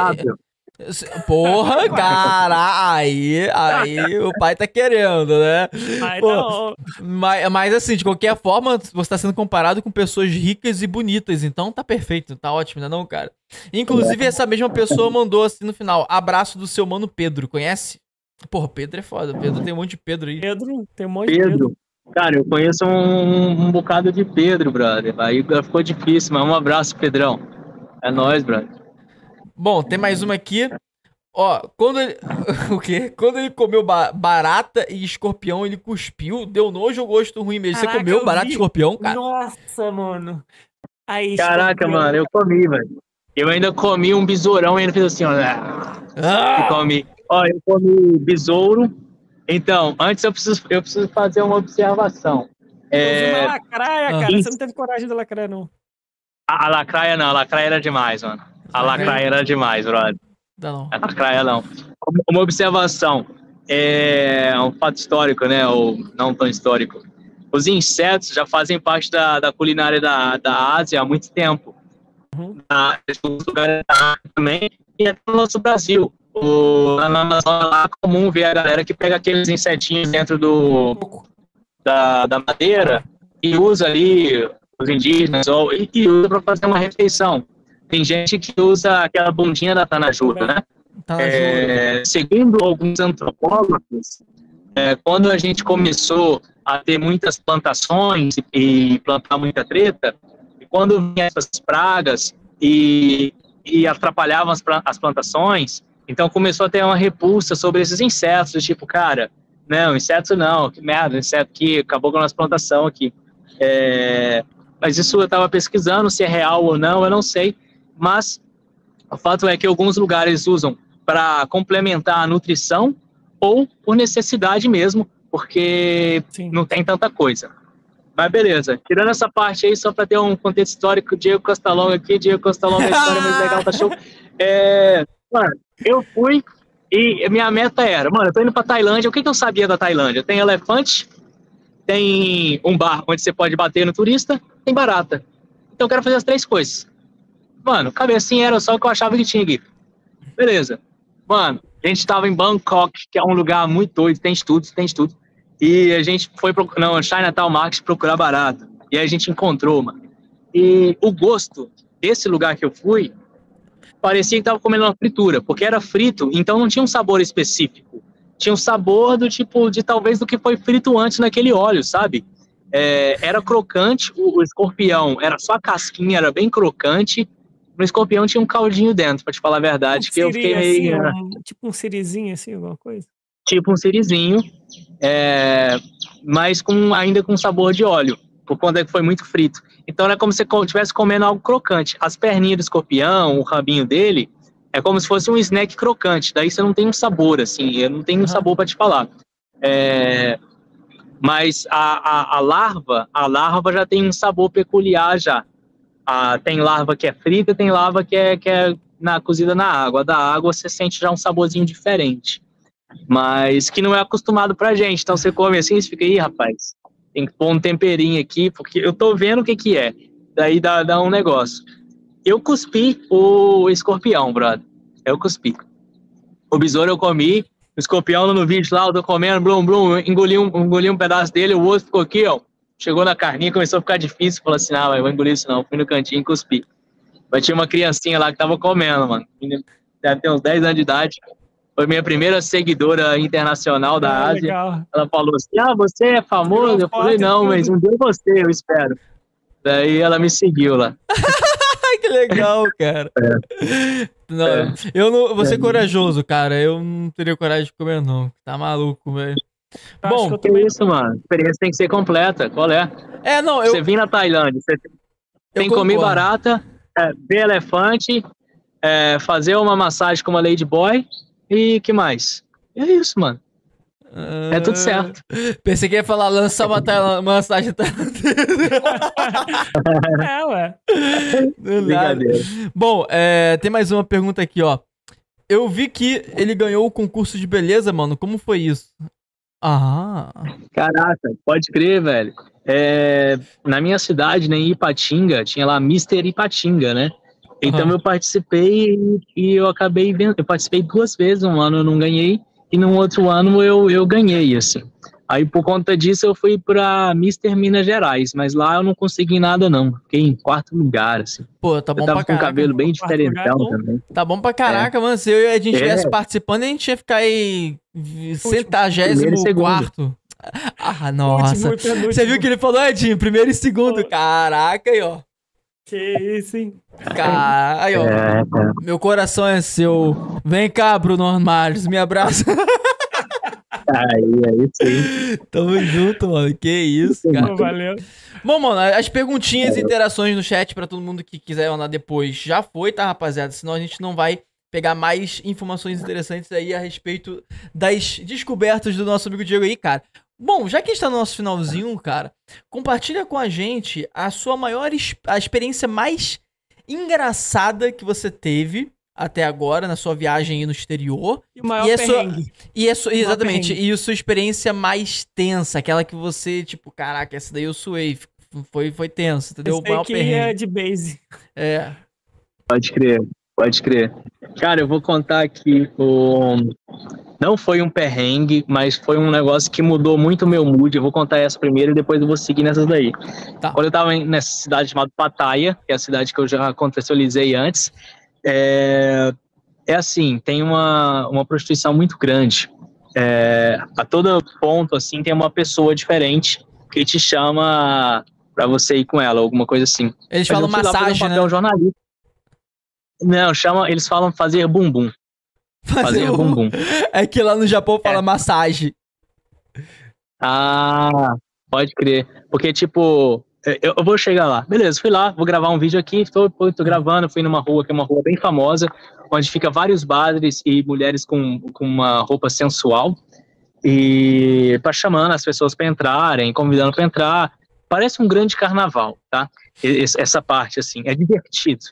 Speaker 1: Porra, cara, aí, aí o pai tá querendo, né?
Speaker 2: Ai,
Speaker 1: Pô,
Speaker 2: não.
Speaker 1: Mas, mas assim, de qualquer forma, você tá sendo comparado com pessoas ricas e bonitas, então tá perfeito, tá ótimo, né não, cara? Inclusive, essa mesma pessoa mandou assim no final, abraço do seu mano Pedro, conhece? Porra, Pedro é foda, Pedro tem um monte de Pedro aí.
Speaker 2: Pedro, tem um monte de Pedro.
Speaker 3: Pedro. Cara, eu conheço um, um bocado de Pedro, brother. Aí ficou difícil, mas um abraço, Pedrão. É nóis, brother.
Speaker 1: Bom, tem mais uma aqui. Ó, quando ele. O quê? Quando ele comeu ba- barata e escorpião, ele cuspiu, deu nojo ou gosto ruim mesmo. Você
Speaker 2: Caraca,
Speaker 1: comeu
Speaker 2: eu
Speaker 1: barata e escorpião, cara?
Speaker 2: Nossa, mano. Aí,
Speaker 3: Caraca,
Speaker 2: escorpião.
Speaker 3: mano, eu comi, velho. Eu ainda comi um besourão e ele fez assim, ó. E
Speaker 1: Ah!
Speaker 3: comi. Ó, eu comi besouro. Então, antes eu preciso, eu preciso fazer uma observação.
Speaker 2: Vi uma
Speaker 3: É,
Speaker 2: lacraia,
Speaker 1: Ah.
Speaker 2: cara. Você não teve coragem da lacraia, não.
Speaker 3: a, a lacraia não, a lacraia era demais, mano. A lacraia era demais, brother.
Speaker 1: Não.
Speaker 3: A lacraia não. Uma observação. É um fato histórico, né? Ou não tão histórico. Os insetos já fazem parte da, da culinária da, da Ásia há muito tempo.
Speaker 2: Uhum.
Speaker 3: Na, em alguns lugares da África também, e até no nosso Brasil. O, na Amazônia lá é comum ver a galera que pega aqueles insetinhos dentro do, da, da madeira e usa ali os indígenas ou, e, e usa para fazer uma refeição. Tem gente que usa aquela bundinha da tanajuba, né? É, segundo alguns antropólogos, é, quando a gente começou a ter muitas plantações e plantar muita treta, e quando vinham essas pragas e, e atrapalhavam as, as plantações, então começou a ter uma repulsa sobre esses insetos, tipo, cara, não, inseto não, que merda, inseto que acabou com a nossa plantação aqui. É, mas isso eu estava pesquisando, se é real ou não, eu não sei, mas o fato é que alguns lugares usam para complementar a nutrição ou por necessidade mesmo, porque
Speaker 2: Sim.
Speaker 3: não tem tanta coisa. Mas beleza, tirando essa parte aí, só para ter um contexto histórico, Diego Costalonga aqui, Diego Costalonga, a história é muito legal, tá show. É, mano, eu fui e minha meta era, mano, eu tô indo pra Tailândia, o que, que eu sabia da Tailândia? Tem elefante, tem um bar onde você pode bater no turista, tem barata. Então eu quero fazer as três coisas. Mano, cabecinha era só o que eu achava que tinha aqui. Beleza. Mano, a gente tava em Bangkok, que é um lugar muito doido, tem estudos, tem estudo. E a gente foi pro não, Chinatown Market procurar barata. E aí a gente encontrou, mano. E o gosto desse lugar que eu fui parecia que tava comendo uma fritura, porque era frito, então não tinha um sabor específico. Tinha um sabor do tipo de talvez do que foi frito antes naquele óleo, sabe? É, era crocante, o, o escorpião era só a casquinha, era bem crocante. No escorpião tinha um caldinho dentro, pra te falar a verdade, que eu fiquei meio.
Speaker 2: assim, um- tipo um sirizinho, assim, alguma coisa.
Speaker 3: tipo um sirizinho, é, mas com, ainda com sabor de óleo, por conta que foi muito frito. Então era como se você estivesse comendo algo crocante. As perninhas do escorpião, o rabinho dele, é como se fosse um snack crocante. Daí você não tem um sabor, assim, eu não tenho um sabor para te falar. É, mas a, a, a larva, a larva já tem um sabor peculiar já. Ah, tem larva que é frita, tem larva que é, que é na, cozida na água. Da água você sente já um saborzinho diferente mas que não é acostumado pra gente. Então você come assim e fica, ih, rapaz, tem que pôr um temperinho aqui, porque eu tô vendo o que que é. Daí dá, dá um negócio. Eu cuspi o escorpião, brother. Eu cuspi. O besouro eu comi, o escorpião no vídeo lá, eu tô comendo, blum, blum, engoli um, engoli um pedaço dele, o outro ficou aqui, ó. Chegou na carninha, começou a ficar difícil. Falei assim, não, eu vou engolir isso não. Fui no cantinho e cuspi. Mas tinha uma criancinha lá que tava comendo, mano. Deve ter uns 10 anos de idade. Foi minha primeira seguidora internacional da
Speaker 2: Ah,
Speaker 3: Ásia.
Speaker 2: legal.
Speaker 3: Ela falou assim: Ah, você é famoso? Eu falei: Não,
Speaker 2: tudo.
Speaker 3: mas um dia você, eu espero. Daí ela me seguiu lá.
Speaker 1: Que legal, cara. Não,
Speaker 3: É.
Speaker 1: Eu não. Você é corajoso, cara. Eu não teria coragem de comer, não. Tá maluco, velho.
Speaker 2: Acho
Speaker 1: Bom,
Speaker 2: que
Speaker 3: isso, mano? A experiência tem que ser completa. Qual é?
Speaker 1: É, não, eu.
Speaker 3: Você vir na Tailândia, você tem que comer barata, é, ver elefante, é, fazer uma massagem com uma Ladyboy e que mais? É isso, mano. É tudo certo.
Speaker 1: Pensei que ia falar lançar uma massagem
Speaker 2: É, ué.
Speaker 1: Brincadeira. Bom, é, tem mais uma pergunta aqui, ó. Eu vi que ele ganhou o concurso de beleza, mano. Como foi isso? Ah.
Speaker 3: Caraca, pode crer, velho. É, na minha cidade, né, em Ipatinga, tinha lá Mister Ipatinga, né? Então uhum. eu participei e eu acabei vendo. Eu participei duas vezes, um ano eu não ganhei, e no outro ano eu, eu ganhei, assim. Aí por conta disso eu fui pra Mister Minas Gerais, mas lá eu não consegui nada não. Fiquei em quarto lugar, assim.
Speaker 1: Pô, tá bom
Speaker 3: eu tava
Speaker 1: pra
Speaker 3: com
Speaker 1: caraca.
Speaker 3: cabelo bem diferentão também.
Speaker 1: Tá bom pra caraca, é. mano. Se eu e a gente estivesse é. participando, a gente ia ficar aí centagésimo quarto. Ah, nossa. Você viu que ele falou, Edinho? Primeiro e segundo. Caraca, aí, ó.
Speaker 2: Que isso, hein?
Speaker 1: Cara, aí, ó. É, Meu coração é seu. Vem cá, Bruno Armários, me abraça.
Speaker 3: Aí, aí sim.
Speaker 1: Tamo junto, mano. Que isso, cara.
Speaker 2: Valeu.
Speaker 1: Bom, mano, as perguntinhas e interações no chat pra todo mundo que quiser mandar depois já foi, tá, rapaziada? Senão a gente não vai pegar mais informações interessantes aí a respeito das descobertas do nosso amigo Diego aí, cara. Bom, já que está no nosso finalzinho, cara, compartilha com a gente a sua maior a experiência mais engraçada que você teve até agora na sua viagem aí no exterior.
Speaker 2: E o maior e a sua,
Speaker 1: e a sua, Exatamente. E a sua experiência mais tensa, aquela que você, tipo, caraca, essa daí eu suei. Foi, foi tenso, entendeu?
Speaker 2: Esse o maior perrengue. é de base.
Speaker 1: É.
Speaker 3: Pode crer, pode crer. Cara, eu vou contar aqui o... Não foi um perrengue, mas foi um negócio que mudou muito o meu mood. Eu vou contar essa primeiro e depois eu vou seguir nessas daí. Tá. Quando eu tava nessa cidade chamada Pattaya, que é a cidade que eu já contextualizei antes, é, é assim, tem uma, uma prostituição muito grande. É, a todo ponto, assim, tem uma pessoa diferente que te chama para você ir com ela, alguma coisa assim.
Speaker 1: Eles Mas falam massagem, um né?
Speaker 3: Jornalista. Não, chama, eles falam fazer bumbum.
Speaker 1: Fazer, fazer bumbum. É que lá no Japão fala é. massagem.
Speaker 3: Ah, pode crer. Porque, tipo, é, eu, eu, vou chegar lá. Beleza, fui lá, vou gravar um vídeo aqui, estou, tô gravando, fui numa rua que é uma rua bem famosa, onde fica vários padres e mulheres com, com uma roupa sensual, e para chamando as pessoas para entrarem, convidando para entrar. Parece um grande carnaval, tá? Essa parte, assim, é divertido.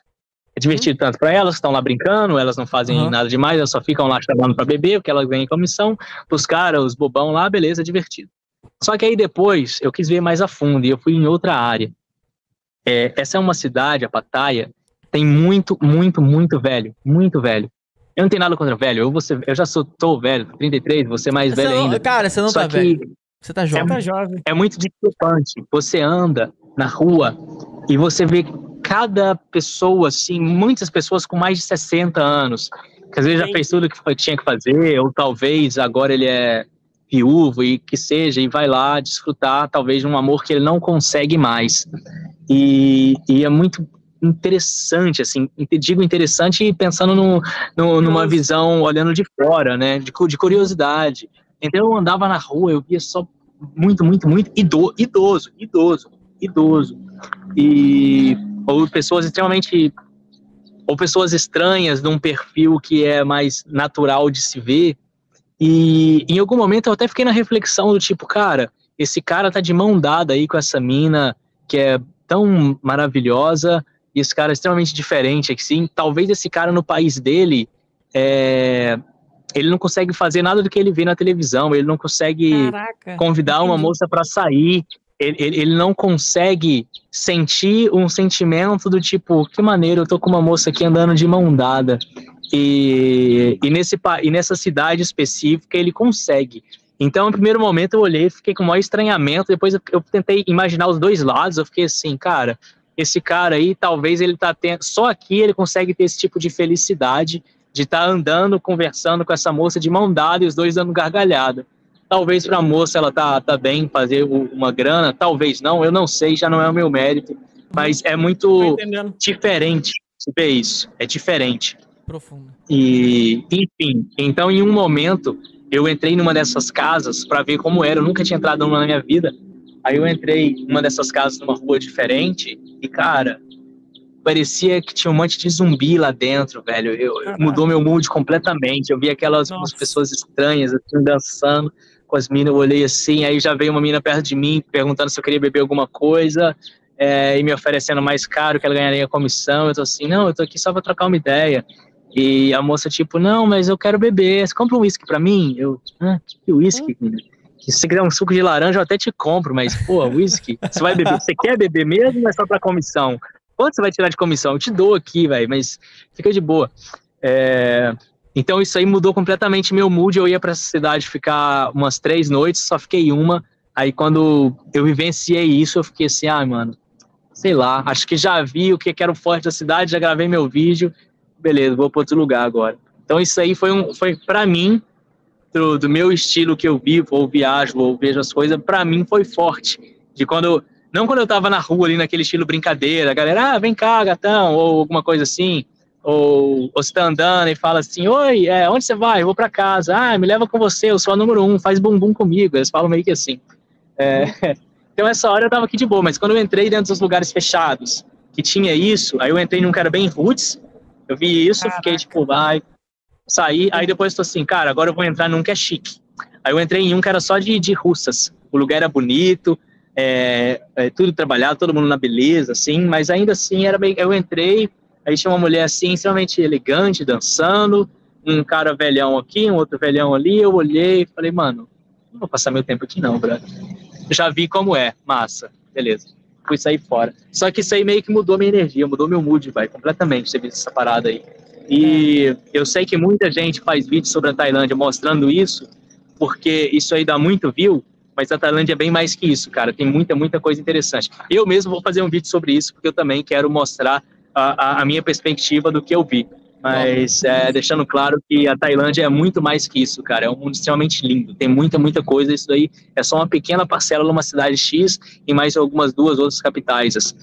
Speaker 3: É divertido tanto para elas que estão lá brincando, elas não fazem uhum. nada demais, elas só ficam lá chamando para beber, o que elas ganham em comissão, os caras, os bobão lá, beleza, é divertido. Só que aí depois eu quis ver mais a fundo e eu fui em outra área. É, essa é uma cidade, a Pattaya, tem muito, muito, muito velho, muito velho. Eu não tenho nada contra velho, eu, ser, eu já sou tô velho, 33, você mais
Speaker 1: você
Speaker 3: velho
Speaker 1: não,
Speaker 3: ainda.
Speaker 1: Cara, você não Só tá velho. Você tá jovem.
Speaker 2: É, tá jovem.
Speaker 3: É muito discrepante. Você anda na rua e você vê cada pessoa, assim, muitas pessoas com mais de 60 anos, que às vezes já fez tudo que tinha que fazer, ou talvez agora ele é viúvo e que seja, e vai lá desfrutar talvez de um amor que ele não consegue mais. E, e é muito interessante, assim, digo interessante pensando no, no, numa visão olhando de fora, né, de, de curiosidade. Então eu andava na rua, eu via só muito, muito, muito ido, idoso, idoso, idoso. E ou pessoas extremamente ou pessoas estranhas num perfil que é mais natural de se ver, e em algum momento eu até fiquei na reflexão do tipo, cara, esse cara tá de mão dada aí com essa mina que é tão maravilhosa e esse cara é extremamente diferente, assim, talvez esse cara no país dele é, ele não consegue fazer nada do que ele vê na televisão, ele não consegue Caraca, convidar uma moça para sair, ele, ele, não consegue sentir um sentimento do tipo, que maneiro, eu tô com uma moça aqui andando de mão dada. E, e, nesse, e nessa cidade específica ele consegue. Então, no primeiro momento eu olhei, fiquei com o maior estranhamento, depois eu, eu tentei imaginar os dois lados, eu fiquei assim, cara, esse cara aí, talvez ele tá tendo, só aqui ele consegue ter esse tipo de felicidade, de estar tá andando, conversando com essa moça de mão dada e os dois dando gargalhada. Talvez para a moça ela tá, tá bem fazer uma grana, talvez não, eu não sei, já não é o meu mérito, mas é muito diferente ver isso, é diferente.
Speaker 1: Profundo.
Speaker 3: E, enfim, então em um momento eu entrei numa dessas casas para ver como era. Eu nunca tinha entrado numa na minha vida. Aí eu entrei numa dessas casas numa rua diferente e, cara, parecia que tinha um monte de zumbi lá dentro, velho. Eu, mudou meu mood completamente. Eu vi aquelas pessoas estranhas assim, dançando. Com as minas, eu olhei assim, aí já veio uma mina perto de mim perguntando se eu queria beber alguma coisa é, e me oferecendo mais caro que ela ganharia a comissão. Eu tô assim, não, eu tô aqui só pra trocar uma ideia. E a moça, tipo, não, mas eu quero beber. Você compra um uísque pra mim? Eu, ah, que uísque? Hum. Se você quiser um suco de laranja, eu até te compro, mas, pô, uísque, você vai beber, você quer beber mesmo ou é só pra comissão? Quanto você vai tirar de comissão? Eu te dou aqui, velho, mas fica de boa. É, então isso aí mudou completamente meu mood. Eu ia para essa cidade ficar umas três noites, só fiquei uma. Aí quando eu vivenciei isso, eu fiquei assim, ah, mano, sei lá, acho que já vi o que era o forte da cidade, já gravei meu vídeo, beleza, vou para outro lugar agora. Então isso aí foi um, foi para mim do, do, meu estilo que eu vivo ou viajo ou vejo as coisas, para mim foi forte. De quando não quando eu tava na rua ali naquele estilo brincadeira, a galera, ah, vem cá, gatão, ou alguma coisa assim ou, ou você tá andando e fala assim, oi, é, onde você vai? Eu vou para casa. Ah, me leva com você, eu sou a número um, faz bumbum comigo. Eles falam meio que assim. É, então essa hora eu tava aqui de boa, mas quando eu entrei dentro dos lugares fechados, que tinha isso, aí eu entrei num cara bem roots, eu vi isso, Caraca. fiquei tipo, vai, saí, aí depois tô assim, cara, agora eu vou entrar num que é chique. Aí eu entrei em um que era só de, de russas, o lugar era bonito, é, é, tudo trabalhado, todo mundo na beleza, assim, mas ainda assim era bem, eu entrei, Aí tinha uma mulher assim, extremamente elegante, dançando, um cara velhão aqui, um outro velhão ali. Eu olhei e falei, mano, não vou passar meu tempo aqui não, brother. Já vi como é, massa, beleza. Fui sair fora. Só que isso aí meio que mudou minha energia, mudou meu mood, vai, completamente, ter visto essa parada aí. E eu sei que muita gente faz vídeo sobre a Tailândia mostrando isso, porque isso aí dá muito view, mas a Tailândia é bem mais que isso, cara. Tem muita, muita coisa interessante. Eu mesmo vou fazer um vídeo sobre isso, porque eu também quero mostrar a, a minha perspectiva do que eu vi. Mas é, deixando claro que a Tailândia é muito mais que isso, cara. É um mundo extremamente lindo. Tem muita, muita coisa. Isso daí é só uma pequena parcela numa cidade X e mais algumas duas outras capitais. Assim.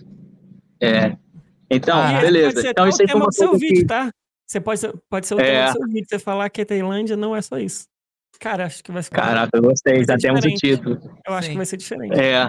Speaker 3: É. Então, ah, beleza. Então, isso aí foi uma
Speaker 2: seu vídeo, tá? Você pode, pode ser o é... seu vídeo. Você falar que a Tailândia não é só isso. Cara, acho que vai ficar.
Speaker 3: Caraca, eu gostei. Já temos o título.
Speaker 2: Eu acho Sim. que vai ser diferente.
Speaker 3: É.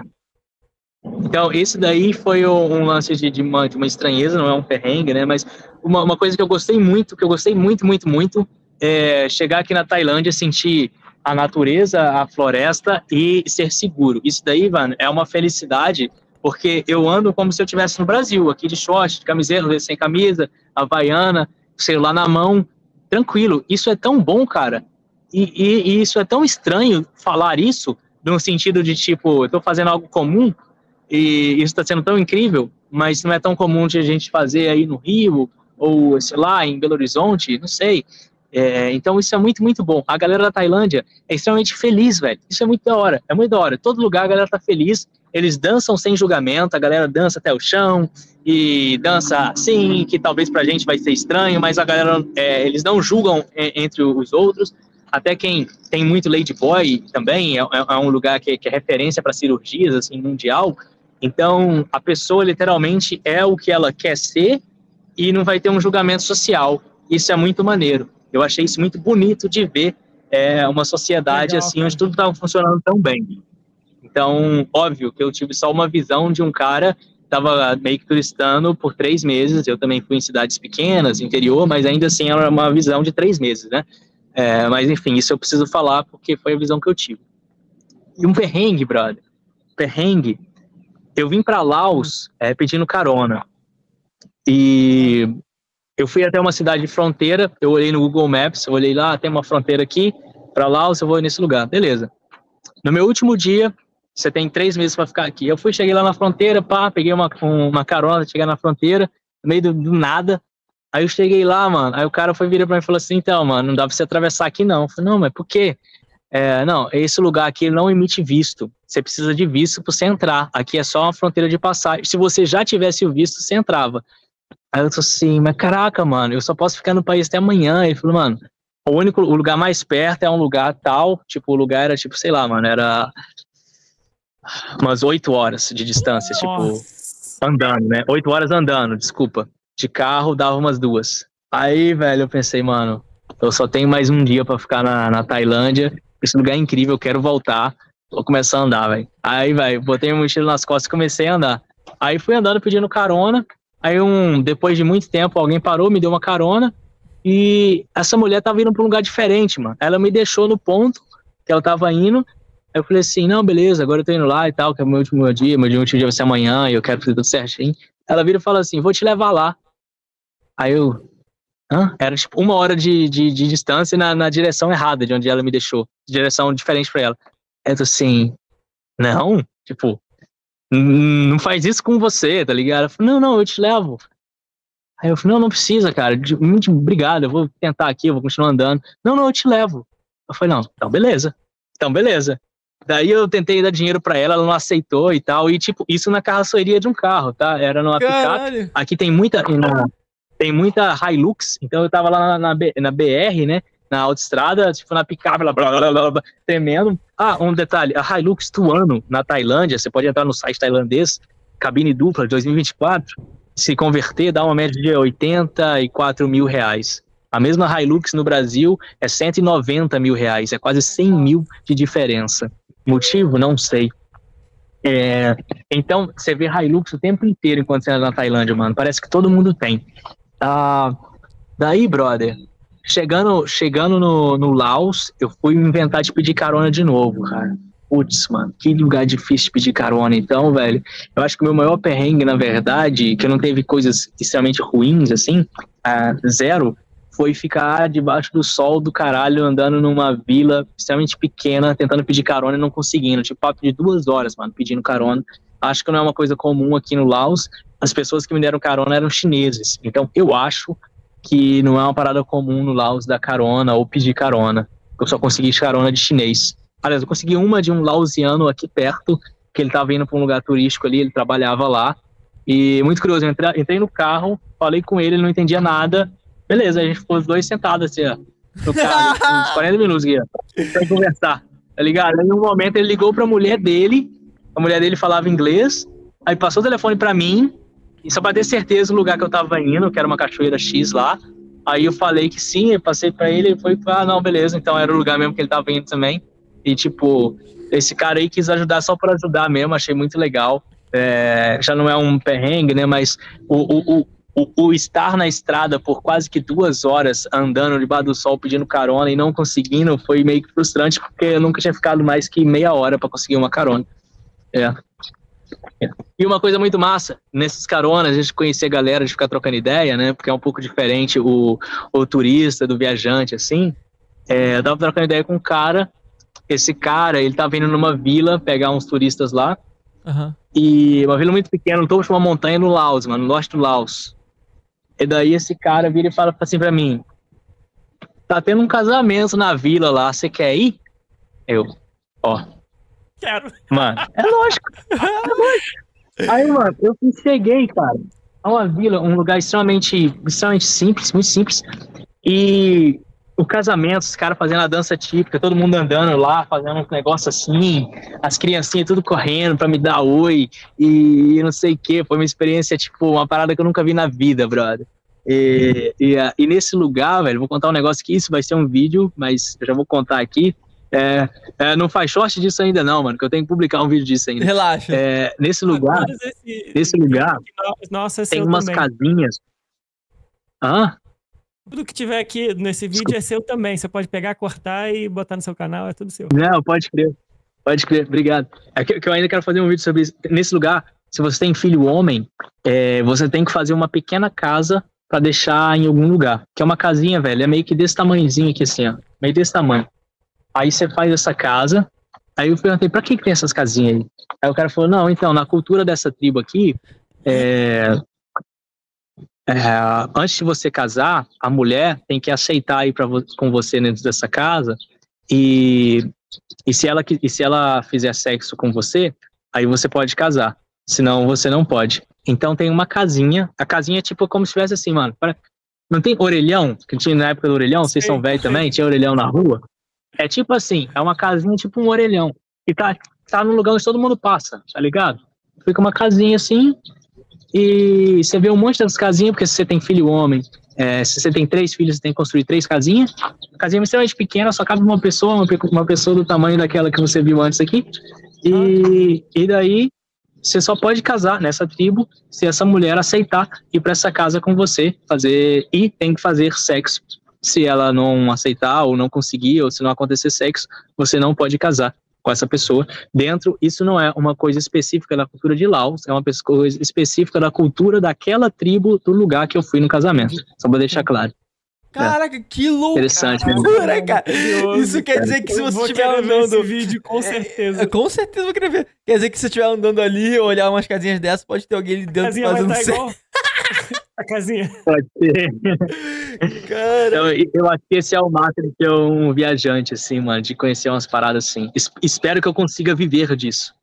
Speaker 3: Então, esse daí foi um lance de, de, uma, de uma estranheza, não é um perrengue, né? Mas uma, uma coisa que eu gostei muito, que eu gostei muito, muito, muito, é chegar aqui na Tailândia, sentir a natureza, a floresta e ser seguro. Isso daí, Ivan, é uma felicidade, porque eu ando como se eu estivesse no Brasil, aqui de short, de camiseta, sem camisa, havaiana, celular na mão, tranquilo. Isso é tão bom, cara. E, e, e isso é tão estranho falar isso, no sentido de, tipo, eu tô fazendo algo comum, e isso está sendo tão incrível, mas não é tão comum de a gente fazer aí no Rio, ou sei lá, em Belo Horizonte, não sei. É, então isso é muito, muito bom. A galera da Tailândia é extremamente feliz, velho. Isso é muito da hora, é muito da hora. Todo lugar a galera tá feliz, eles dançam sem julgamento, a galera dança até o chão e dança assim, que talvez pra gente vai ser estranho, mas a galera, é, eles não julgam é, entre os outros. Até quem tem muito Lady Boy também, é, é, é um lugar que, que é referência para cirurgias, assim, mundial. Então, a pessoa literalmente é o que ela quer ser e não vai ter um julgamento social. Isso é muito maneiro. Eu achei isso muito bonito de ver é, uma sociedade Legal, assim, cara. onde tudo estava funcionando tão bem. Então, óbvio que eu tive só uma visão de um cara estava meio que turistando por três meses. Eu também fui em cidades pequenas, interior, mas ainda assim era uma visão de três meses, né? É, mas enfim, isso eu preciso falar porque foi a visão que eu tive. E um perrengue, brother. Perrengue eu vim para Laos é, pedindo carona. E eu fui até uma cidade de fronteira, eu olhei no Google Maps, eu olhei lá, tem uma fronteira aqui, para Laos eu vou nesse lugar. Beleza. No meu último dia, você tem três meses para ficar aqui. Eu fui, cheguei lá na fronteira, pá, peguei uma, uma carona, cheguei na fronteira, no meio do, do, nada. Aí eu cheguei lá, mano, aí o cara foi virar para mim e falou assim, então, mano, não dá pra você atravessar aqui não. Eu falei, não, mas por quê? É, não, esse lugar aqui não emite visto. Você precisa de visto para você entrar. Aqui é só uma fronteira de passagem. Se você já tivesse o visto, você entrava. Aí eu tô assim, mas caraca, mano, eu só posso ficar no país até amanhã. Ele falou, mano, o único, o lugar mais perto é um lugar tal, tipo, o lugar era tipo, sei lá, mano, era umas oito horas de distância, tipo, Nossa. tipo, andando, né? Oito horas andando, desculpa. De carro dava umas duas. Aí, velho, eu pensei, mano, eu só tenho mais um dia para ficar na, na Tailândia esse lugar é incrível, eu quero voltar. Vou começar a andar, velho. Aí, velho, botei minha mochila nas costas e comecei a andar. Aí fui andando pedindo carona. Aí, um, depois de muito tempo, alguém parou, me deu uma carona. E essa mulher tava indo pra um lugar diferente, mano. Ela me deixou no ponto que ela tava indo. Aí eu falei assim, não, beleza, agora eu tô indo lá e tal, que é meu último dia, meu último dia vai ser amanhã e eu quero fazer tudo certinho. Ela vira e fala assim, vou te levar lá. Aí eu, Hã? Era tipo uma hora de, de, de distância na, na, direção errada de onde ela me deixou. Direção diferente para ela. Aí eu tô assim, não, tipo, não faz isso com você, tá ligado? Ela falou, não, não, eu te levo. Aí eu falei, não, não precisa, cara. Muito obrigado, eu vou tentar aqui, eu vou continuar andando. Não, não, eu te levo. Eu falei, não, então beleza. Então beleza. Daí eu tentei dar dinheiro para ela, ela não aceitou e tal. E, tipo, isso na carroceria de um carro, tá? Era numa picape. Aqui tem muita. Na, tem muita Hilux, então eu tava lá na, na, na BR, né? Na autoestrada, tipo, na picape, blá, blá, blá, blá, tremendo. Ah, um detalhe, a Hilux Tuano, na Tailândia, você pode entrar no site tailandês, cabine dupla de 2024, se converter, dá uma média de 84 mil reais. A mesma Hilux no Brasil é 190 mil reais, é quase 100 mil de diferença. Motivo? Não sei. É, então, você vê Hilux o tempo inteiro enquanto você anda na Tailândia, mano. Parece que todo mundo tem. Ah, daí, brother, chegando, chegando no, no Laos, eu fui inventar de pedir carona de novo, cara. Putz, mano, que lugar difícil de pedir carona. Então, velho, eu acho que o meu maior perrengue, na verdade, que não teve coisas extremamente ruins, assim, ah, zero, foi ficar debaixo do sol do caralho, andando numa vila extremamente pequena, tentando pedir carona e não conseguindo. Tipo, papo de duas horas, mano, pedindo carona. Acho que não é uma coisa comum aqui no Laos. As pessoas que me deram carona eram chineses. Então, eu acho que não é uma parada comum no Laos dar carona ou pedir carona. Eu só consegui carona de chinês. Aliás, eu consegui uma de um lausiano aqui perto, que ele estava indo para um lugar turístico ali, ele trabalhava lá. E muito curioso, eu entrei, entrei no carro, falei com ele, ele não entendia nada. Beleza, a gente ficou os dois sentados assim, ó. No carro, uns 40 minutos ó, pra conversar, tá ligado? Aí, em um momento, ele ligou pra mulher dele, a mulher dele falava inglês, aí passou o telefone pra mim, e só pra ter certeza do lugar que eu tava indo, que era uma cachoeira X lá. Aí eu falei que sim, eu passei pra ele, e foi, ah, não, beleza, então era o lugar mesmo que ele tava indo também. E, tipo, esse cara aí quis ajudar só por ajudar mesmo, achei muito legal. É, já não é um perrengue, né, mas o, o, o o, o, estar na estrada por quase que duas horas andando debaixo do sol pedindo carona e não conseguindo foi meio que frustrante porque eu nunca tinha ficado mais que meia hora para conseguir uma carona. É. é. E uma coisa muito massa, nesses caronas, a gente conhecer a galera, de ficar trocando ideia, né? Porque é um pouco diferente o, o turista do viajante, assim. É, eu tava trocando ideia com um cara, esse cara, ele tava indo numa vila pegar uns turistas lá. Uhum. E uma vila muito pequena, no topo de uma montanha no Laos, mano, no norte do Laos. E daí esse cara vira e fala assim pra mim: Tá tendo um casamento na vila lá, você quer ir? Eu, ó.
Speaker 2: Quero.
Speaker 3: Mano, é lógico. É lógico. Aí, mano, eu cheguei, cara, a uma vila, um lugar extremamente, extremamente simples, muito simples. E o casamento, os caras fazendo a dança típica, todo mundo andando lá, fazendo um negócio assim, as criancinhas tudo correndo para me dar oi e, não sei o que. Foi uma experiência, tipo, uma parada que eu nunca vi na vida, brother. E, e, e, nesse lugar, velho, vou contar um negócio que isso vai ser um vídeo, mas eu já vou contar aqui. É, é, não faz short disso ainda não, mano, que eu tenho que publicar um vídeo disso ainda.
Speaker 1: Relaxa.
Speaker 3: É, nesse lugar, esse, nesse lugar,
Speaker 2: nossa,
Speaker 3: tem umas também. casinhas. Hã?
Speaker 2: Tudo que tiver aqui nesse vídeo é seu também. Você pode pegar, cortar e botar no seu canal, é tudo seu.
Speaker 3: Não, pode crer. Pode crer, obrigado. É que, que eu ainda quero fazer um vídeo sobre isso. Nesse lugar, se você tem filho homem, é, você tem que fazer uma pequena casa para deixar em algum lugar. Que é uma casinha, velho, é meio que desse tamanhozinho aqui, assim, ó. Meio desse tamanho. Aí você faz essa casa. Aí eu perguntei, pra que, que tem essas casinhas aí? Aí o cara falou, não, então, na cultura dessa tribo aqui, é, é, antes de você casar, a mulher tem que aceitar ir pra, com você dentro dessa casa e, e, se ela, e se ela fizer sexo com você, aí você pode casar. Senão você não pode. Então tem uma casinha. A casinha é tipo como se tivesse assim, mano. Não tem orelhão? Que tinha na época do orelhão, vocês são velhos também, tinha orelhão na rua. É tipo assim, é uma casinha tipo um orelhão. E tá, tá num lugar onde todo mundo passa, tá ligado? Fica uma casinha assim, e você vê um monte dessas casinhas, porque se você tem filho homem, é, se você tem três filhos, você tem que construir três casinhas. A casinha é extremamente pequena, só cabe uma pessoa, uma, pessoa do tamanho daquela que você viu antes aqui. E, e daí você só pode casar nessa tribo se essa mulher aceitar ir para essa casa com você, fazer e tem que fazer sexo Se ela não aceitar ou não conseguir, ou se não acontecer sexo, você não pode casar com essa pessoa. Dentro, isso não é uma coisa específica da cultura de Laos, é uma coisa específica da cultura daquela tribo do lugar que eu fui no casamento. Só pra deixar claro.
Speaker 1: Caraca, que louco!
Speaker 3: Interessante,
Speaker 1: né? cara. Isso quer dizer que se você estiver andando.
Speaker 2: Vídeo, com certeza. É,
Speaker 1: com certeza vou querer ver. Quer dizer que se você estiver andando ali, olhar umas casinhas dessas, pode ter alguém ali dentro fazendo
Speaker 2: tá igual A casinha.
Speaker 3: Pode ser. Cara. Então, eu acho que esse é o máximo de um viajante, assim, mano, de conhecer umas paradas assim. Es espero que eu consiga viver disso.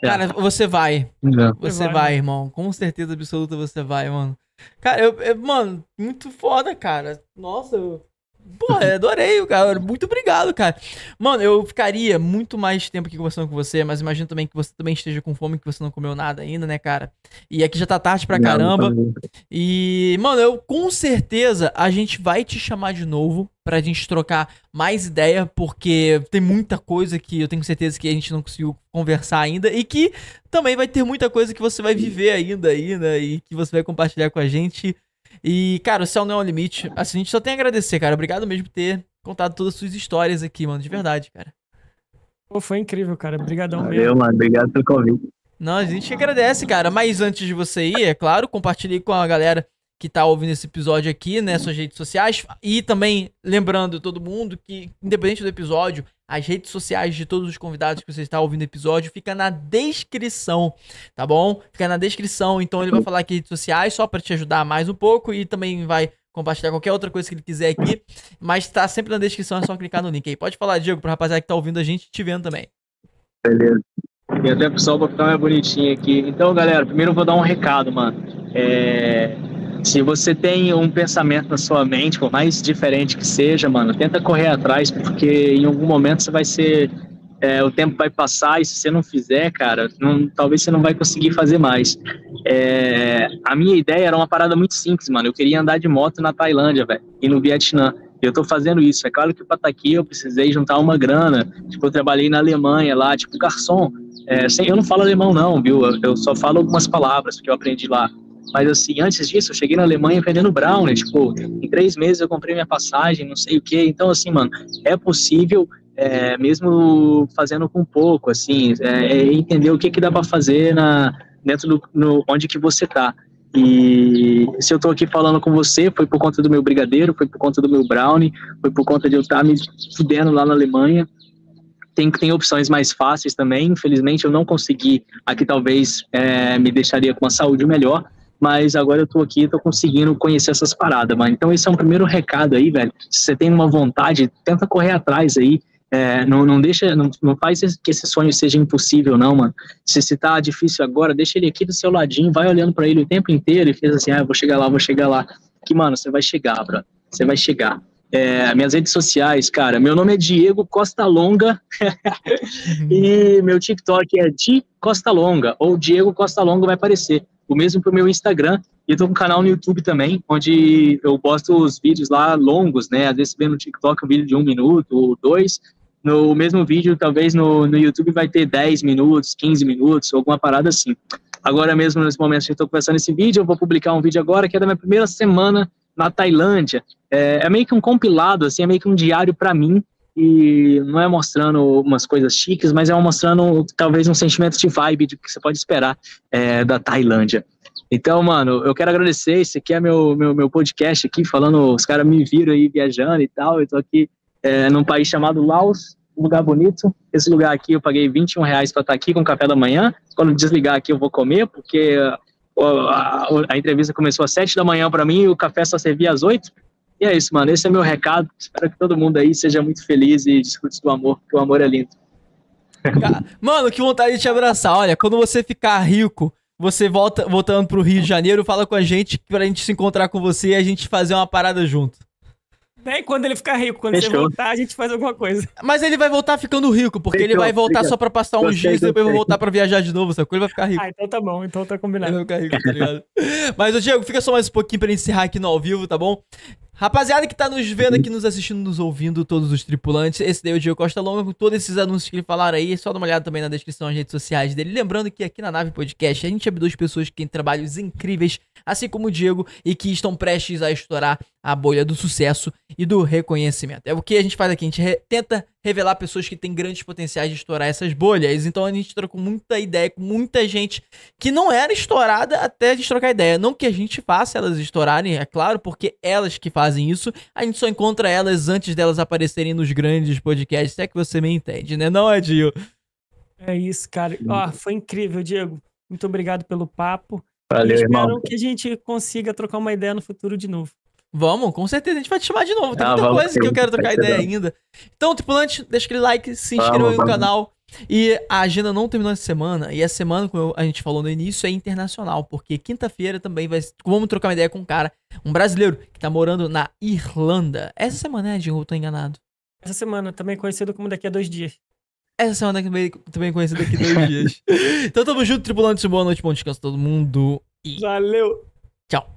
Speaker 1: É. Cara, você vai. Não. Você vai, vai, irmão. Com certeza absoluta você vai, mano. Cara, eu, eu, mano, muito foda, cara. Nossa, eu, Porra, adorei, cara. Muito obrigado, cara. Mano, eu ficaria muito mais tempo aqui conversando com você, mas imagino também que você também esteja com fome, que você não comeu nada ainda, né, cara? E aqui já tá tarde pra caramba. E, mano, eu com certeza a gente vai te chamar de novo pra gente trocar mais ideia, porque tem muita coisa que eu tenho certeza que a gente não conseguiu conversar ainda e que também vai ter muita coisa que você vai viver ainda aí, né? E que você vai compartilhar com a gente. E, cara, o céu não é o limite. Assim, a gente só tem a agradecer, cara. Obrigado mesmo por ter contado todas as suas histórias aqui, mano. De verdade, cara.
Speaker 2: Pô, foi incrível, cara. Obrigadão
Speaker 3: mesmo. Valeu, mano. Obrigado pelo convite.
Speaker 1: Não, a gente agradece, cara. Mas antes de você ir, é claro, compartilhe com a galera que tá ouvindo esse episódio aqui, né, suas redes sociais. E também lembrando todo mundo que, independente do episódio, as redes sociais de todos os convidados que você está ouvindo o episódio fica na descrição, tá bom? Fica na descrição, então ele vai falar aqui redes sociais só para te ajudar mais um pouco e também vai compartilhar qualquer outra coisa que ele quiser aqui, mas tá sempre na descrição, é só clicar no link aí. Pode falar, Diego, pra rapaziada que tá ouvindo a gente te vendo também.
Speaker 3: Beleza. E até pessoal pra ficar mais bonitinho aqui. Então, galera, primeiro eu vou dar um recado, mano. É se você tem um pensamento na sua mente, por mais diferente que seja, mano, tenta correr atrás, porque em algum momento você vai ser. É, o tempo vai passar e se você não fizer, cara, não, talvez você não vai conseguir fazer mais. É, a minha ideia era uma parada muito simples, mano. Eu queria andar de moto na Tailândia, velho, e no Vietnã. Eu tô fazendo isso. É claro que para estar tá aqui eu precisei juntar uma grana. Tipo, eu trabalhei na Alemanha lá, tipo, garçom. É, sem, eu não falo alemão, não, viu? Eu só falo algumas palavras que eu aprendi lá. Mas assim, antes disso, eu cheguei na Alemanha vendendo brownie, tipo, em três meses eu comprei minha passagem, não sei o que. Então, assim, mano, é possível, é, mesmo fazendo com pouco, assim, é, é entender o que que dá para fazer na, dentro do no, onde que você tá. E se eu tô aqui falando com você, foi por conta do meu brigadeiro, foi por conta do meu brownie, foi por conta de eu estar tá me fudendo lá na Alemanha. Tem, tem opções mais fáceis também, infelizmente eu não consegui, aqui talvez é, me deixaria com uma saúde melhor, mas agora eu tô aqui, tô conseguindo conhecer essas paradas, mano. Então esse é um primeiro recado aí, velho. Se você tem uma vontade, tenta correr atrás aí. É, não, não deixa, não, não faz que esse sonho seja impossível, não, mano. Se, se tá difícil agora, deixa ele aqui do seu ladinho, vai olhando para ele o tempo inteiro e fez assim, ah, vou chegar lá, vou chegar lá. Que, mano, você vai chegar, bro. Você vai chegar. É, minhas redes sociais, cara, meu nome é Diego Costa Longa e meu TikTok é Di Costa Longa, ou Diego Costa Longa vai aparecer o mesmo para o meu Instagram. E eu tô com um canal no YouTube também, onde eu posto os vídeos lá longos, né? Às vezes vê no TikTok um vídeo de um minuto ou dois. No mesmo vídeo, talvez no, no YouTube vai ter 10 minutos, 15 minutos, alguma parada assim. Agora mesmo, nesse momento que eu estou conversando esse vídeo, eu vou publicar um vídeo agora que é da minha primeira semana na Tailândia. É, é meio que um compilado, assim, é meio que um diário para mim, e não é mostrando umas coisas chiques, mas é mostrando talvez um sentimento de vibe de que você pode esperar é, da Tailândia. Então, mano, eu quero agradecer. Esse aqui é meu, meu, meu podcast aqui, falando, os caras me viram aí viajando e tal. Eu tô aqui é, num país chamado Laos, um lugar bonito. Esse lugar aqui eu paguei 21 reais para estar tá aqui com café da manhã. Quando desligar aqui eu vou comer, porque a, a, a entrevista começou às 7 da manhã para mim e o café só servia às 8. E é isso, mano. Esse é meu recado. Espero que todo mundo aí seja muito feliz e discute do amor, porque o amor é lindo.
Speaker 1: Mano, que vontade de te abraçar. Olha, quando você ficar rico, você volta voltando pro Rio de Janeiro, fala com a gente pra gente se encontrar com você e a gente fazer uma parada junto.
Speaker 2: Né? quando ele ficar rico, quando Fechou. você voltar, a gente faz alguma coisa.
Speaker 1: Mas ele vai voltar ficando rico, porque Fechou. ele vai voltar só pra passar uns dias e depois vai voltar pra viajar de novo, sabe? Ele vai ficar rico.
Speaker 2: Ah, então tá bom, então tá combinado.
Speaker 1: Ele vai ficar rico, tá ligado? Mas, ô Diego, fica só mais um pouquinho pra encerrar aqui no ao vivo, tá bom? Rapaziada que tá nos vendo aqui, nos assistindo, nos ouvindo, todos os tripulantes, esse daí é o Diego Costa Longa, com todos esses anúncios que ele falaram aí, é só dá uma olhada também na descrição das redes sociais dele. Lembrando que aqui na Nave Podcast a gente abre duas pessoas que têm trabalhos incríveis, assim como o Diego, e que estão prestes a estourar a bolha do sucesso e do reconhecimento. É o que a gente faz aqui, a gente re tenta revelar pessoas que têm grandes potenciais de estourar essas bolhas. Então a gente trocou muita ideia com muita gente que não era estourada até a gente trocar ideia. Não que a gente faça elas estourarem, é claro, porque elas que fazem isso, a gente só encontra elas antes delas aparecerem nos grandes podcasts. É que você me entende, né? Não, Adil?
Speaker 2: É isso, cara. Ó, foi incrível, Diego. Muito obrigado pelo papo.
Speaker 3: Valeu,
Speaker 2: espero
Speaker 3: irmão.
Speaker 2: que a gente consiga trocar uma ideia no futuro de novo.
Speaker 1: Vamos, com certeza. A gente vai te chamar de novo. Tem
Speaker 3: Ah,
Speaker 1: muita coisa que eu quero trocar ideia
Speaker 3: bom.
Speaker 1: ainda. Então, tripulante, deixa aquele like, se inscreva no
Speaker 3: vamos.
Speaker 1: canal. E a agenda não terminou essa semana. E essa semana, como a gente falou no início, é internacional. Porque quinta-feira também vai. Vamos trocar uma ideia com um cara, um brasileiro, que tá morando na Irlanda. Essa semana, né, Dinho? Eu tô enganado.
Speaker 2: Essa semana, também conhecido como daqui a dois dias.
Speaker 1: Essa semana também, também conhecida aqui dois dias. Então tamo junto, tripulantes. Boa noite, bom descanso a todo mundo. E
Speaker 2: Valeu!
Speaker 1: tchau.